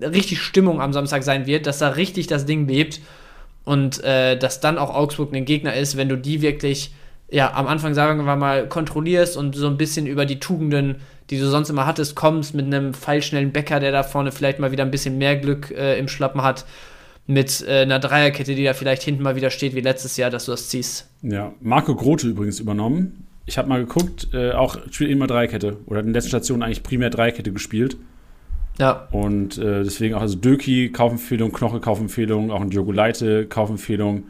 richtig Stimmung am Samstag sein wird, dass da richtig das Ding bebt und äh, dass dann auch Augsburg ein Gegner ist, wenn du die wirklich ja, am Anfang sagen wir mal, kontrollierst und so ein bisschen über die Tugenden, die du sonst immer hattest, kommst mit einem feilschnellen Bäcker, der da vorne vielleicht mal wieder ein bisschen mehr Glück äh, im Schlappen hat, mit äh, einer Dreierkette, die da vielleicht hinten mal wieder steht wie letztes Jahr, dass du das ziehst. Ja, Marco Grote übrigens übernommen. Ich habe mal geguckt, äh, auch spielt immer Dreierkette oder in der letzten Station eigentlich primär Dreierkette gespielt. Ja. Und äh, deswegen auch also Döki, Kaufempfehlung, Knoche, Kaufempfehlung, auch ein Diogo Leite, Kaufempfehlung.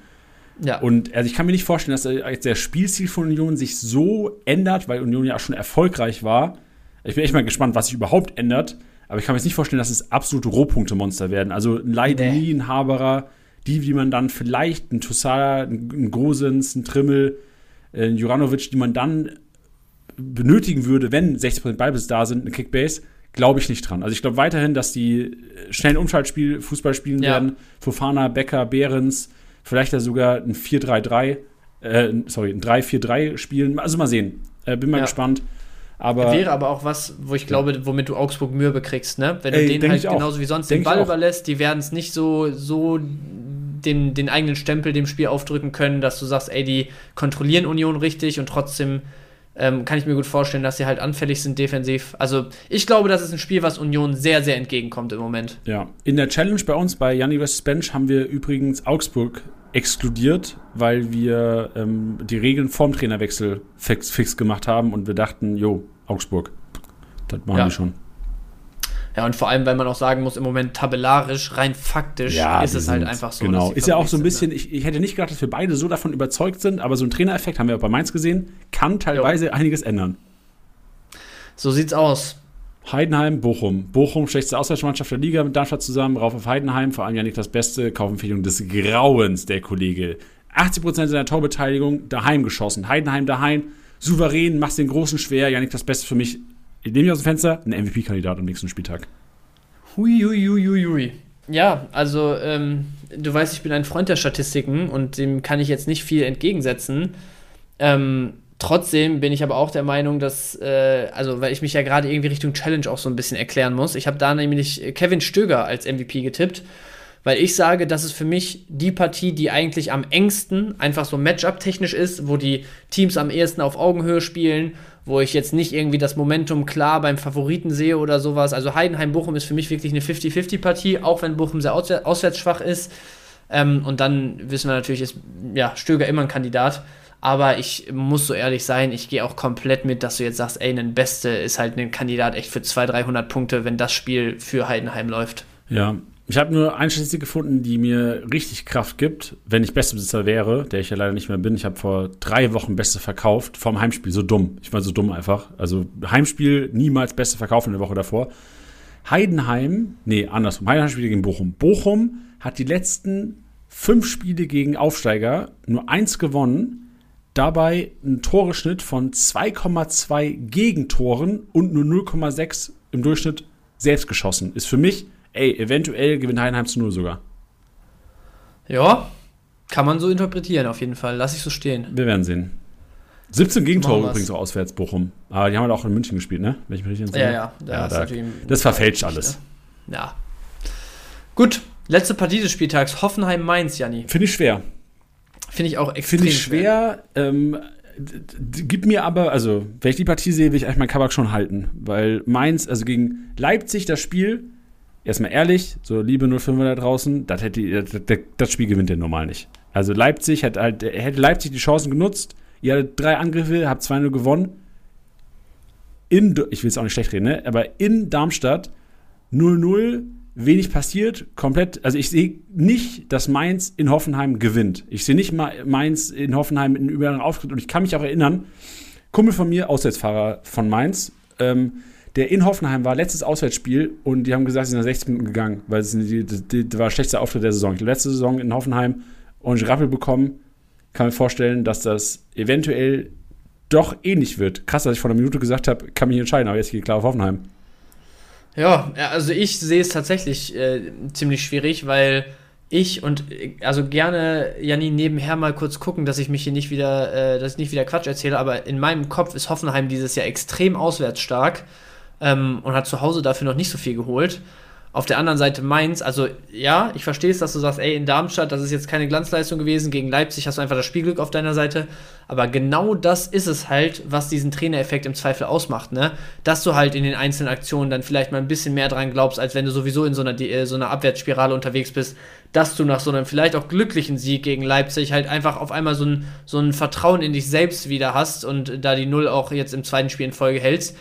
Ja. Und also ich kann mir nicht vorstellen, dass jetzt der Spielstil von Union sich so ändert, weil Union ja auch schon erfolgreich war. Ich bin echt mal gespannt, was sich überhaupt ändert. Aber ich kann mir jetzt nicht vorstellen, dass es absolute Rohpunkte-Monster werden. Also ein Leideni, nee. ein Haberer, die, wie man dann vielleicht, ein Tussala, ein Gosens, ein Trimmel, äh, Juranovic, die man dann benötigen würde, wenn 60% Ballbesitz da sind, eine Kickbase, glaube ich nicht dran. Also ich glaube weiterhin, dass die schnell ein Umschaltspiel, Fußball spielen ja. werden. Fofana, Becker, Behrens, vielleicht ja sogar ein 4-3-3, äh, sorry, ein 3-4-3 spielen. Also mal sehen. Äh, bin mal ja. gespannt. Aber, Wäre aber auch was, wo ich glaube, womit du Augsburg Mühe bekriegst, ne? Wenn du Ey, denen halt genauso wie sonst den Ball überlässt, die werden es nicht so, so den, den eigenen Stempel dem Spiel aufdrücken können, dass du sagst, ey, die kontrollieren Union richtig und trotzdem ähm, kann ich mir gut vorstellen, dass sie halt anfällig sind defensiv. Also ich glaube, das ist ein Spiel, was Union sehr, sehr entgegenkommt im Moment. Ja, in der Challenge bei uns bei Janni vs. Bench haben wir übrigens Augsburg exkludiert, weil wir ähm, die Regeln vorm Trainerwechsel fix, fix gemacht haben und wir dachten, jo, Augsburg, das machen ja. die schon. Ja, und vor allem, weil man auch sagen muss, im Moment tabellarisch, rein faktisch, ja, ist es halt einfach so. Genau, ist ja auch so ein bisschen, sind, ne? ich, ich hätte nicht gedacht, dass wir beide so davon überzeugt sind, aber so ein Trainereffekt haben wir auch bei Mainz gesehen, kann teilweise jo. einiges ändern. So sieht's aus. Heidenheim, Bochum. Bochum, schlechteste Auswärtsmannschaft der Liga mit Darmstadt zusammen, rauf auf Heidenheim, vor allem ja nicht das beste, Kaufempfehlung des Grauens, der Kollege. 80% seiner Torbeteiligung daheim geschossen. Heidenheim daheim, souverän, machst den großen schwer, ja nicht das Beste für mich ich nehme mich aus dem Fenster, ein MVP-Kandidat am nächsten Spieltag. Hui, hui, hui, hui, hui. Ja, also ähm, du weißt, ich bin ein Freund der Statistiken und dem kann ich jetzt nicht viel entgegensetzen. Ähm, trotzdem bin ich aber auch der Meinung, dass, äh, also weil ich mich ja gerade irgendwie Richtung Challenge auch so ein bisschen erklären muss. Ich habe da nämlich Kevin Stöger als MVP getippt, weil ich sage, das ist für mich die Partie, die eigentlich am engsten einfach so Matchup-technisch ist, wo die Teams am ehesten auf Augenhöhe spielen wo ich jetzt nicht irgendwie das Momentum klar beim Favoriten sehe oder sowas. Also Heidenheim-Bochum ist für mich wirklich eine 50-50-Partie, auch wenn Bochum sehr auswärts schwach ist. Ähm, und dann wissen wir natürlich, ist ja, Stöger immer ein Kandidat. Aber ich muss so ehrlich sein, ich gehe auch komplett mit, dass du jetzt sagst, ey, ein Beste ist halt ein Kandidat echt für 200, 300 Punkte, wenn das Spiel für Heidenheim läuft. Ja, ich habe nur eine Statistik gefunden, die mir richtig Kraft gibt, wenn ich Bestebesitzer wäre, der ich ja leider nicht mehr bin. Ich habe vor drei Wochen Beste verkauft, vom Heimspiel. So dumm. Ich war so dumm einfach. Also Heimspiel niemals Beste verkauft in der Woche davor. Heidenheim, nee, andersrum. Heidenheim spielt gegen Bochum. Bochum hat die letzten fünf Spiele gegen Aufsteiger nur eins gewonnen. Dabei ein Toreschnitt von 2,2 Gegentoren und nur 0,6 im Durchschnitt selbst geschossen. Ist für mich ey, eventuell gewinnt Heidenheim zu 0 sogar. Ja, kann man so interpretieren auf jeden Fall. Lass ich so stehen. Wir werden sehen. 17 Gegentore übrigens auch auswärts, Bochum. Aber die haben halt auch in München gespielt, ne? Wenn ich mich richtig entsinne. Ja, ja. ja da, das verfälscht alles. Ne? Ja. Gut, letzte Partie des Spieltags. Hoffenheim-Mainz, Janni. Finde ich schwer. Finde ich auch extrem Finde ich schwer. schwer. Ähm, gib mir aber, also, wenn ich die Partie sehe, will ich eigentlich meinen Kabak schon halten. Weil Mainz, also gegen Leipzig das Spiel, erstmal ehrlich, so liebe 05 da draußen, das, hätte, das, das Spiel gewinnt der normal nicht. Also Leipzig hat halt, hätte Leipzig die Chancen genutzt, ihr hattet drei Angriffe, habt 2-0 gewonnen. In, ich will es auch nicht schlecht reden, ne? aber in Darmstadt 0-0, wenig passiert, komplett, also ich sehe nicht, dass Mainz in Hoffenheim gewinnt. Ich sehe nicht Mainz in Hoffenheim in überall Auftritt und ich kann mich auch erinnern, Kumpel von mir, Auswärtsfahrer von Mainz, ähm, der in Hoffenheim war, letztes Auswärtsspiel und die haben gesagt, sie sind nach 60 Minuten gegangen, weil es war der schlechteste Auftritt der Saison. Die letzte Saison in Hoffenheim und Rappel bekommen, kann mir vorstellen, dass das eventuell doch ähnlich wird. Krass, dass ich vor einer Minute gesagt habe, kann mich entscheiden, aber jetzt geht klar auf Hoffenheim. Ja, also ich sehe es tatsächlich äh, ziemlich schwierig, weil ich und also gerne Janni nebenher mal kurz gucken, dass ich mich hier nicht wieder, äh, dass ich nicht wieder Quatsch erzähle, aber in meinem Kopf ist Hoffenheim dieses Jahr extrem auswärts stark ähm, und hat zu Hause dafür noch nicht so viel geholt. Auf der anderen Seite Mainz, also ja, ich verstehe es, dass du sagst, ey, in Darmstadt, das ist jetzt keine Glanzleistung gewesen, gegen Leipzig hast du einfach das Spielglück auf deiner Seite, aber genau das ist es halt, was diesen Trainereffekt im Zweifel ausmacht, ne? Dass du halt in den einzelnen Aktionen dann vielleicht mal ein bisschen mehr dran glaubst, als wenn du sowieso in so einer, äh, so einer Abwärtsspirale unterwegs bist, dass du nach so einem vielleicht auch glücklichen Sieg gegen Leipzig halt einfach auf einmal so ein, so ein Vertrauen in dich selbst wieder hast und da die Null auch jetzt im zweiten Spiel in Folge hältst.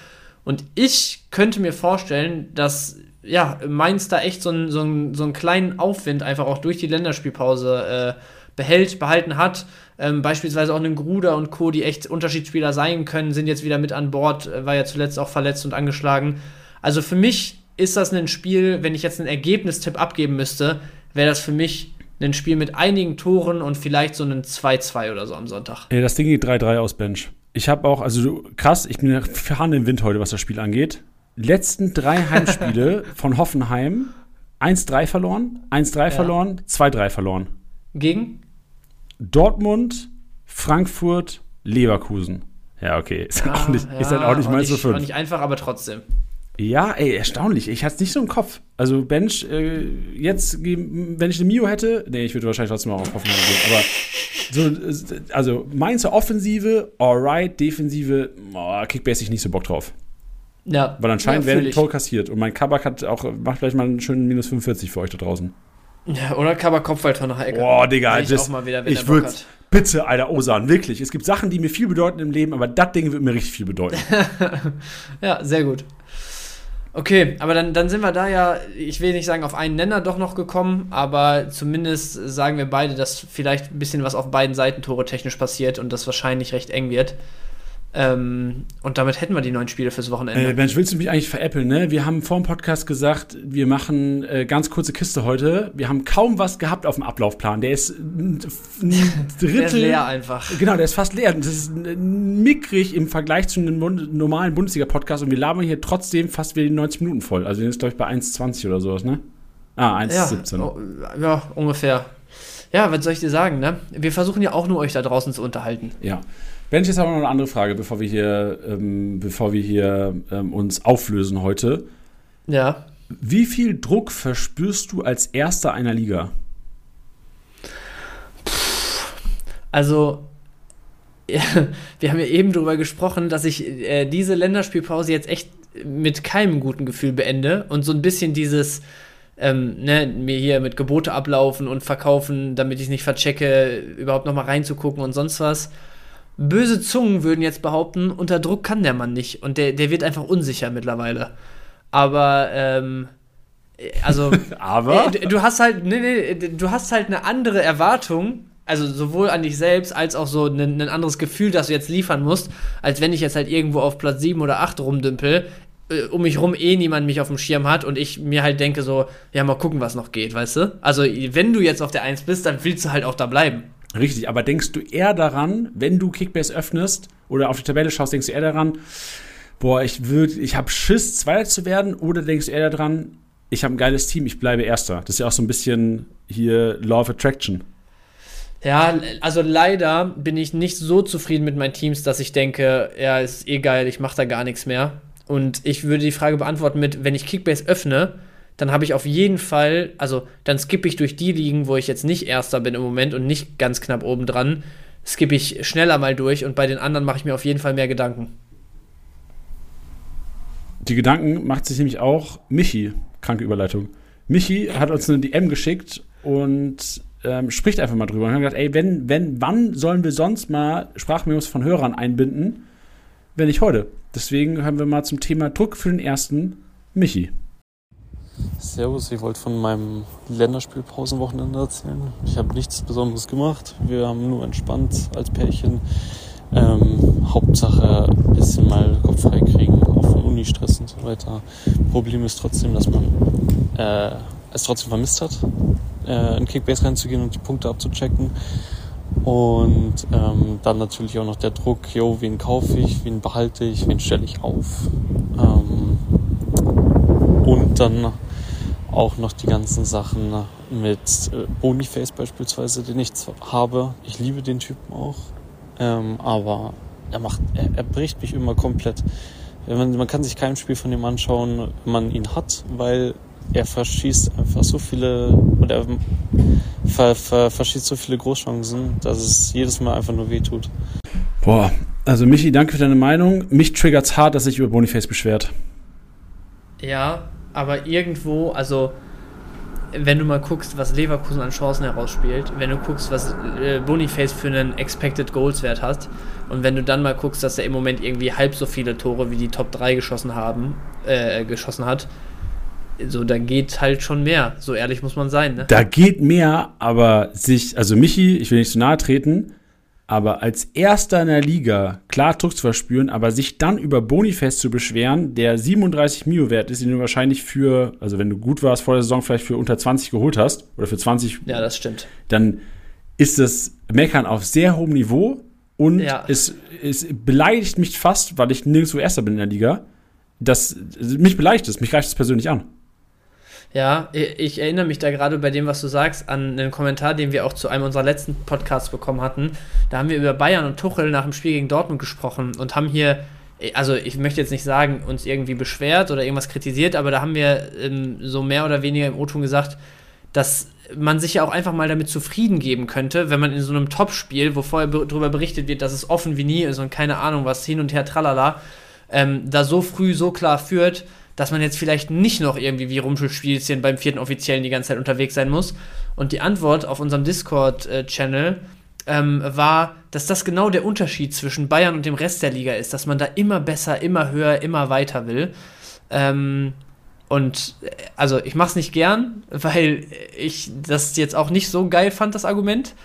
Und ich könnte mir vorstellen, dass ja, Mainz da echt so einen, so, so einen kleinen Aufwind einfach auch durch die Länderspielpause äh, behält, behalten hat. Ähm, beispielsweise auch einen Gruder und Co., die echt Unterschiedsspieler sein können, sind jetzt wieder mit an Bord, äh, war ja zuletzt auch verletzt und angeschlagen. Also für mich ist das ein Spiel, wenn ich jetzt einen Ergebnistipp abgeben müsste, wäre das für mich ein Spiel mit einigen Toren und vielleicht so einen 2-2 oder so am Sonntag. Ja, das Ding geht 3-3 aus Bench. Ich habe auch, also krass, ich bin ja fahren im Wind heute, was das Spiel angeht letzten drei Heimspiele [LAUGHS] von Hoffenheim 1-3 verloren, 1-3 ja. verloren, 2-3 verloren. Gegen? Dortmund, Frankfurt, Leverkusen. Ja, okay. Ist, ah, auch nicht, ja, ist halt auch nicht mal so fünf. nicht einfach, aber trotzdem. Ja, ey, erstaunlich. Ich hatte es nicht so im Kopf. Also, Bench, äh, jetzt, wenn ich eine Mio hätte, nee, ich würde wahrscheinlich trotzdem auch auf Hoffenheim gehen, aber so, also, Mainzer Offensive, alright, Defensive, oh, Kickbase ich nicht so Bock drauf. Ja. Weil anscheinend ja, werden Tor kassiert. Und mein Kabak hat auch, macht vielleicht mal einen schönen minus 45 für euch da draußen. Ja, oder Kabak Kopfballtor nach Ecke. Boah, Digga, ich das, wieder, ich würde Bitte, Alter, Osan, wirklich. Es gibt Sachen, die mir viel bedeuten im Leben, aber das Ding wird mir richtig viel bedeuten. [LAUGHS] ja, sehr gut. Okay, aber dann, dann sind wir da ja, ich will nicht sagen auf einen Nenner doch noch gekommen, aber zumindest sagen wir beide, dass vielleicht ein bisschen was auf beiden Seiten Tore technisch passiert und das wahrscheinlich recht eng wird. Ähm, und damit hätten wir die neuen Spiele fürs Wochenende. Äh, Mensch, willst du mich eigentlich veräppeln, ne? Wir haben vor dem Podcast gesagt, wir machen äh, ganz kurze Kiste heute. Wir haben kaum was gehabt auf dem Ablaufplan. Der ist ein [LAUGHS] Drittel. der ist leer einfach. Genau, der ist fast leer. Das ist mickrig im Vergleich zu einem normalen Bundesliga-Podcast und wir labern hier trotzdem fast wieder die 90 Minuten voll. Also wir sind, glaube ich, bei 1,20 oder sowas, ne? Ah, 1,17. Ja, oh, ja, ungefähr. Ja, was soll ich dir sagen, ne? Wir versuchen ja auch nur euch da draußen zu unterhalten. Ja. Bench, jetzt haben wir noch eine andere Frage, bevor wir hier, ähm, bevor wir hier ähm, uns auflösen heute. Ja. Wie viel Druck verspürst du als Erster einer Liga? Also, ja, [LAUGHS] wir haben ja eben darüber gesprochen, dass ich äh, diese Länderspielpause jetzt echt mit keinem guten Gefühl beende und so ein bisschen dieses, ähm, ne, mir hier mit Gebote ablaufen und verkaufen, damit ich es nicht verchecke, überhaupt nochmal reinzugucken und sonst was böse Zungen würden jetzt behaupten, unter Druck kann der Mann nicht. Und der, der wird einfach unsicher mittlerweile. Aber, ähm, also. [LAUGHS] Aber? Äh, du hast halt, nee, nee, du hast halt eine andere Erwartung, also sowohl an dich selbst als auch so ein, ein anderes Gefühl, das du jetzt liefern musst, als wenn ich jetzt halt irgendwo auf Platz 7 oder 8 rumdümpel, äh, um mich rum eh niemand mich auf dem Schirm hat und ich mir halt denke so, ja, mal gucken, was noch geht, weißt du? Also, wenn du jetzt auf der 1 bist, dann willst du halt auch da bleiben. Richtig, aber denkst du eher daran, wenn du Kickbase öffnest oder auf die Tabelle schaust, denkst du eher daran, boah, ich würde, ich habe Schiss, Zweiter zu werden, oder denkst du eher daran, ich habe ein geiles Team, ich bleibe Erster. Das ist ja auch so ein bisschen hier Law of Attraction. Ja, also leider bin ich nicht so zufrieden mit meinen Teams, dass ich denke, ja, ist eh geil, ich mache da gar nichts mehr. Und ich würde die Frage beantworten mit, wenn ich Kickbase öffne, dann habe ich auf jeden Fall, also dann skippe ich durch die Ligen, wo ich jetzt nicht Erster bin im Moment und nicht ganz knapp oben dran, skippe ich schneller mal durch und bei den anderen mache ich mir auf jeden Fall mehr Gedanken. Die Gedanken macht sich nämlich auch Michi, kranke Überleitung. Michi hat uns eine DM geschickt und ähm, spricht einfach mal drüber. Und hat gesagt, ey, wenn, wenn, wann sollen wir sonst mal Sprachmemos von Hörern einbinden, wenn nicht heute? Deswegen hören wir mal zum Thema Druck für den ersten Michi. Servus, ich wollte von meinem Länderspielpausenwochenende erzählen. Ich habe nichts Besonderes gemacht. Wir haben nur entspannt als Pärchen. Ähm, Hauptsache ein bisschen mal Kopf frei kriegen, auch von Uni-Stress und so weiter. Problem ist trotzdem, dass man äh, es trotzdem vermisst hat, äh, in Kickbase reinzugehen und die Punkte abzuchecken. Und ähm, dann natürlich auch noch der Druck, jo, wen kaufe ich, wen behalte ich, wen stelle ich auf. Ähm, und dann auch noch die ganzen Sachen mit äh, Boniface beispielsweise, den ich habe. Ich liebe den Typen auch. Ähm, aber er macht, er, er bricht mich immer komplett. Man, man kann sich kein Spiel von ihm anschauen, wenn man ihn hat, weil er verschießt einfach so viele oder er ver, ver, verschießt so viele Großchancen, dass es jedes Mal einfach nur wehtut. Boah, also Michi, danke für deine Meinung. Mich triggert es hart, dass sich über Boniface beschwert. Ja, aber irgendwo, also wenn du mal guckst, was Leverkusen an Chancen herausspielt, wenn du guckst, was äh, Boniface für einen Expected Goals Wert hat und wenn du dann mal guckst, dass er im Moment irgendwie halb so viele Tore wie die Top 3 geschossen haben, äh, geschossen hat, so da geht halt schon mehr, so ehrlich muss man sein, ne? Da geht mehr, aber sich, also Michi, ich will nicht zu nahe treten, aber als Erster in der Liga klar Druck zu verspüren, aber sich dann über Boniface zu beschweren, der 37 Mio wert ist, den du wahrscheinlich für, also wenn du gut warst vor der Saison, vielleicht für unter 20 geholt hast oder für 20. Ja, das stimmt. Dann ist das Meckern auf sehr hohem Niveau und ja. es, es beleidigt mich fast, weil ich nirgendwo Erster bin in der Liga. Das, mich beleidigt es, mich greift es persönlich an. Ja, ich erinnere mich da gerade bei dem, was du sagst, an einen Kommentar, den wir auch zu einem unserer letzten Podcasts bekommen hatten. Da haben wir über Bayern und Tuchel nach dem Spiel gegen Dortmund gesprochen und haben hier, also ich möchte jetzt nicht sagen, uns irgendwie beschwert oder irgendwas kritisiert, aber da haben wir ähm, so mehr oder weniger im O-Ton gesagt, dass man sich ja auch einfach mal damit zufrieden geben könnte, wenn man in so einem Topspiel, wo vorher darüber berichtet wird, dass es offen wie nie ist und keine Ahnung was hin und her tralala, ähm, da so früh so klar führt, dass man jetzt vielleicht nicht noch irgendwie wie Rumschulspielchen beim vierten Offiziellen die ganze Zeit unterwegs sein muss. Und die Antwort auf unserem Discord-Channel ähm, war, dass das genau der Unterschied zwischen Bayern und dem Rest der Liga ist, dass man da immer besser, immer höher, immer weiter will. Ähm, und äh, also ich mache es nicht gern, [LAUGHS] weil ich das jetzt auch nicht so geil fand, das Argument.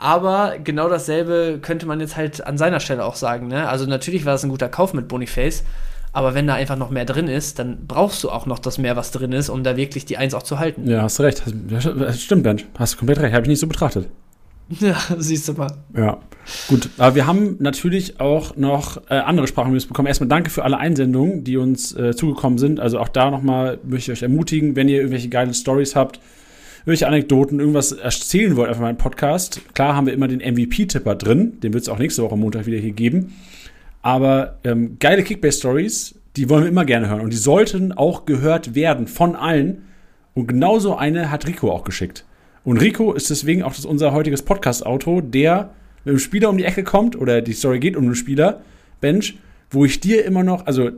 Aber genau dasselbe könnte man jetzt halt an seiner Stelle auch sagen. Ne? Also natürlich war das ein guter Kauf mit Boniface, aber wenn da einfach noch mehr drin ist, dann brauchst du auch noch das mehr, was drin ist, um da wirklich die Eins auch zu halten. Ja, hast du recht. Das stimmt, Ben. Hast du komplett recht. Habe ich nicht so betrachtet. [LAUGHS] Ja, siehst du mal. Ja, gut. Aber wir haben natürlich auch noch äh, andere Sprachmemos bekommen. Erstmal danke für alle Einsendungen, die uns äh, zugekommen sind. Also auch da nochmal möchte ich euch ermutigen, wenn ihr irgendwelche geilen Stories habt, irgendwelche Anekdoten, irgendwas erzählen wollt, einfach mal im Podcast. Klar haben wir immer den MVP-Tipper drin. Den wird es auch nächste Woche Montag wieder hier geben. Aber ähm, geile Kickbase-Stories, die wollen wir immer gerne hören. Und die sollten auch gehört werden von allen. Und genauso eine hat Rico auch geschickt. Und Rico ist deswegen auch das unser heutiges Podcast-Auto, der mit einem Spieler um die Ecke kommt, oder die Story geht um einen Spieler, Bench, wo ich dir immer noch, also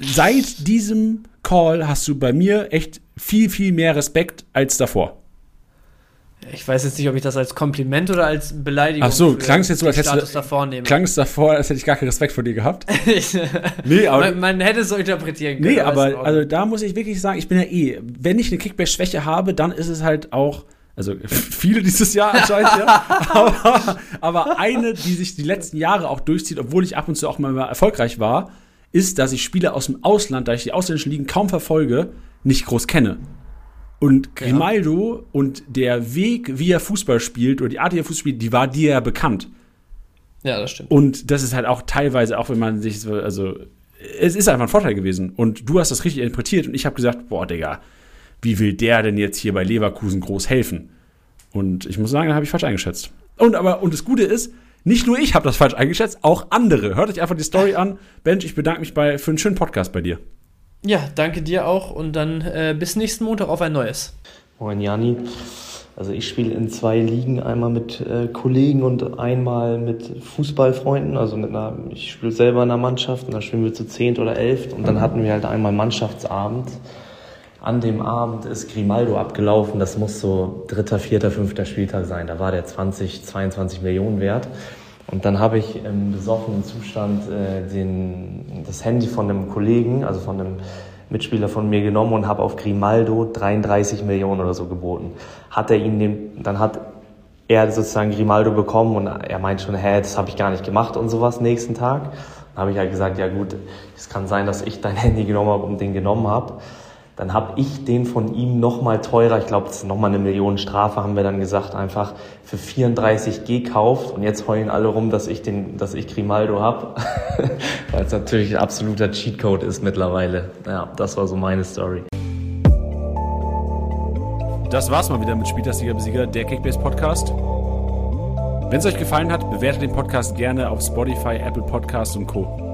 seit diesem Call hast du bei mir echt viel, viel mehr Respekt als davor. Ich weiß jetzt nicht, ob ich das als Kompliment oder als Beleidigung Ach so, klang es jetzt so, als hättest du davor nehme. Klang es davor, als hätte ich gar keinen Respekt vor dir gehabt? [LAUGHS] nee, aber man, man, hätte es so interpretieren können. Nee, aber also da muss ich wirklich sagen, ich bin ja eh, wenn ich eine Kickback-Schwäche habe, dann ist es halt auch also [LAUGHS] viele dieses Jahr anscheinend, ja. [LAUGHS] Aber, aber, eine, die sich die letzten Jahre auch durchzieht, obwohl ich ab und zu auch mal erfolgreich war, ist, dass ich Spieler aus dem Ausland, da ich die ausländischen Ligen kaum verfolge, nicht groß kenne. Und Grimaldo ja. und der Weg, wie er Fußball spielt oder die Art, wie er Fußball spielt, die war dir ja bekannt. Ja, das stimmt. Und das ist halt auch teilweise, auch wenn man sich so, also es ist einfach ein Vorteil gewesen. Und du hast das richtig interpretiert und ich habe gesagt, boah, Digga, wie will der denn jetzt hier bei Leverkusen groß helfen? Und ich muss sagen, da habe ich falsch eingeschätzt. Und aber, und das Gute ist, nicht nur ich habe das falsch eingeschätzt, auch andere. Hört euch einfach die Story an. Bench, ich bedanke mich bei, für einen schönen Podcast bei dir. Ja, danke dir auch und dann äh, bis nächsten Montag auf ein neues. Moin Jani. Also ich spiele in zwei Ligen, einmal mit äh, Kollegen und einmal mit Fußballfreunden. Also mit einer, ich spiele selber in einer Mannschaft und dann spielen wir zu zehnt oder elft und dann hatten wir halt einmal Mannschaftsabend. An dem Abend ist Grimaldo abgelaufen. Das muss so dritter, vierter, fünfter Spieltag sein. Da war der 20, 22 Millionen wert. Und dann habe ich im besoffenen Zustand äh, den, das Handy von einem Kollegen, also von einem Mitspieler von mir genommen und habe auf Grimaldo 33 Millionen oder so geboten. Hat er ihn dem, dann hat er sozusagen Grimaldo bekommen und er meint schon, hä, das habe ich gar nicht gemacht und sowas nächsten Tag. Dann habe ich halt gesagt, ja gut, es kann sein, dass ich dein [LAUGHS] Handy genommen habe und den genommen habe. Dann habe ich den von ihm nochmal teurer, ich glaube, das ist nochmal eine Million Strafe, haben wir dann gesagt, einfach für 34 gekauft. Und jetzt heulen alle rum, dass ich den, dass ich Grimaldo habe. [LAUGHS] Weil es natürlich ein absoluter Cheatcode ist mittlerweile. Ja, das war so meine Story. Das war's mal wieder mit Spieltastiger Besieger, der Kickbase Podcast. Wenn es euch gefallen hat, bewertet den Podcast gerne auf Spotify, Apple Podcasts und Co.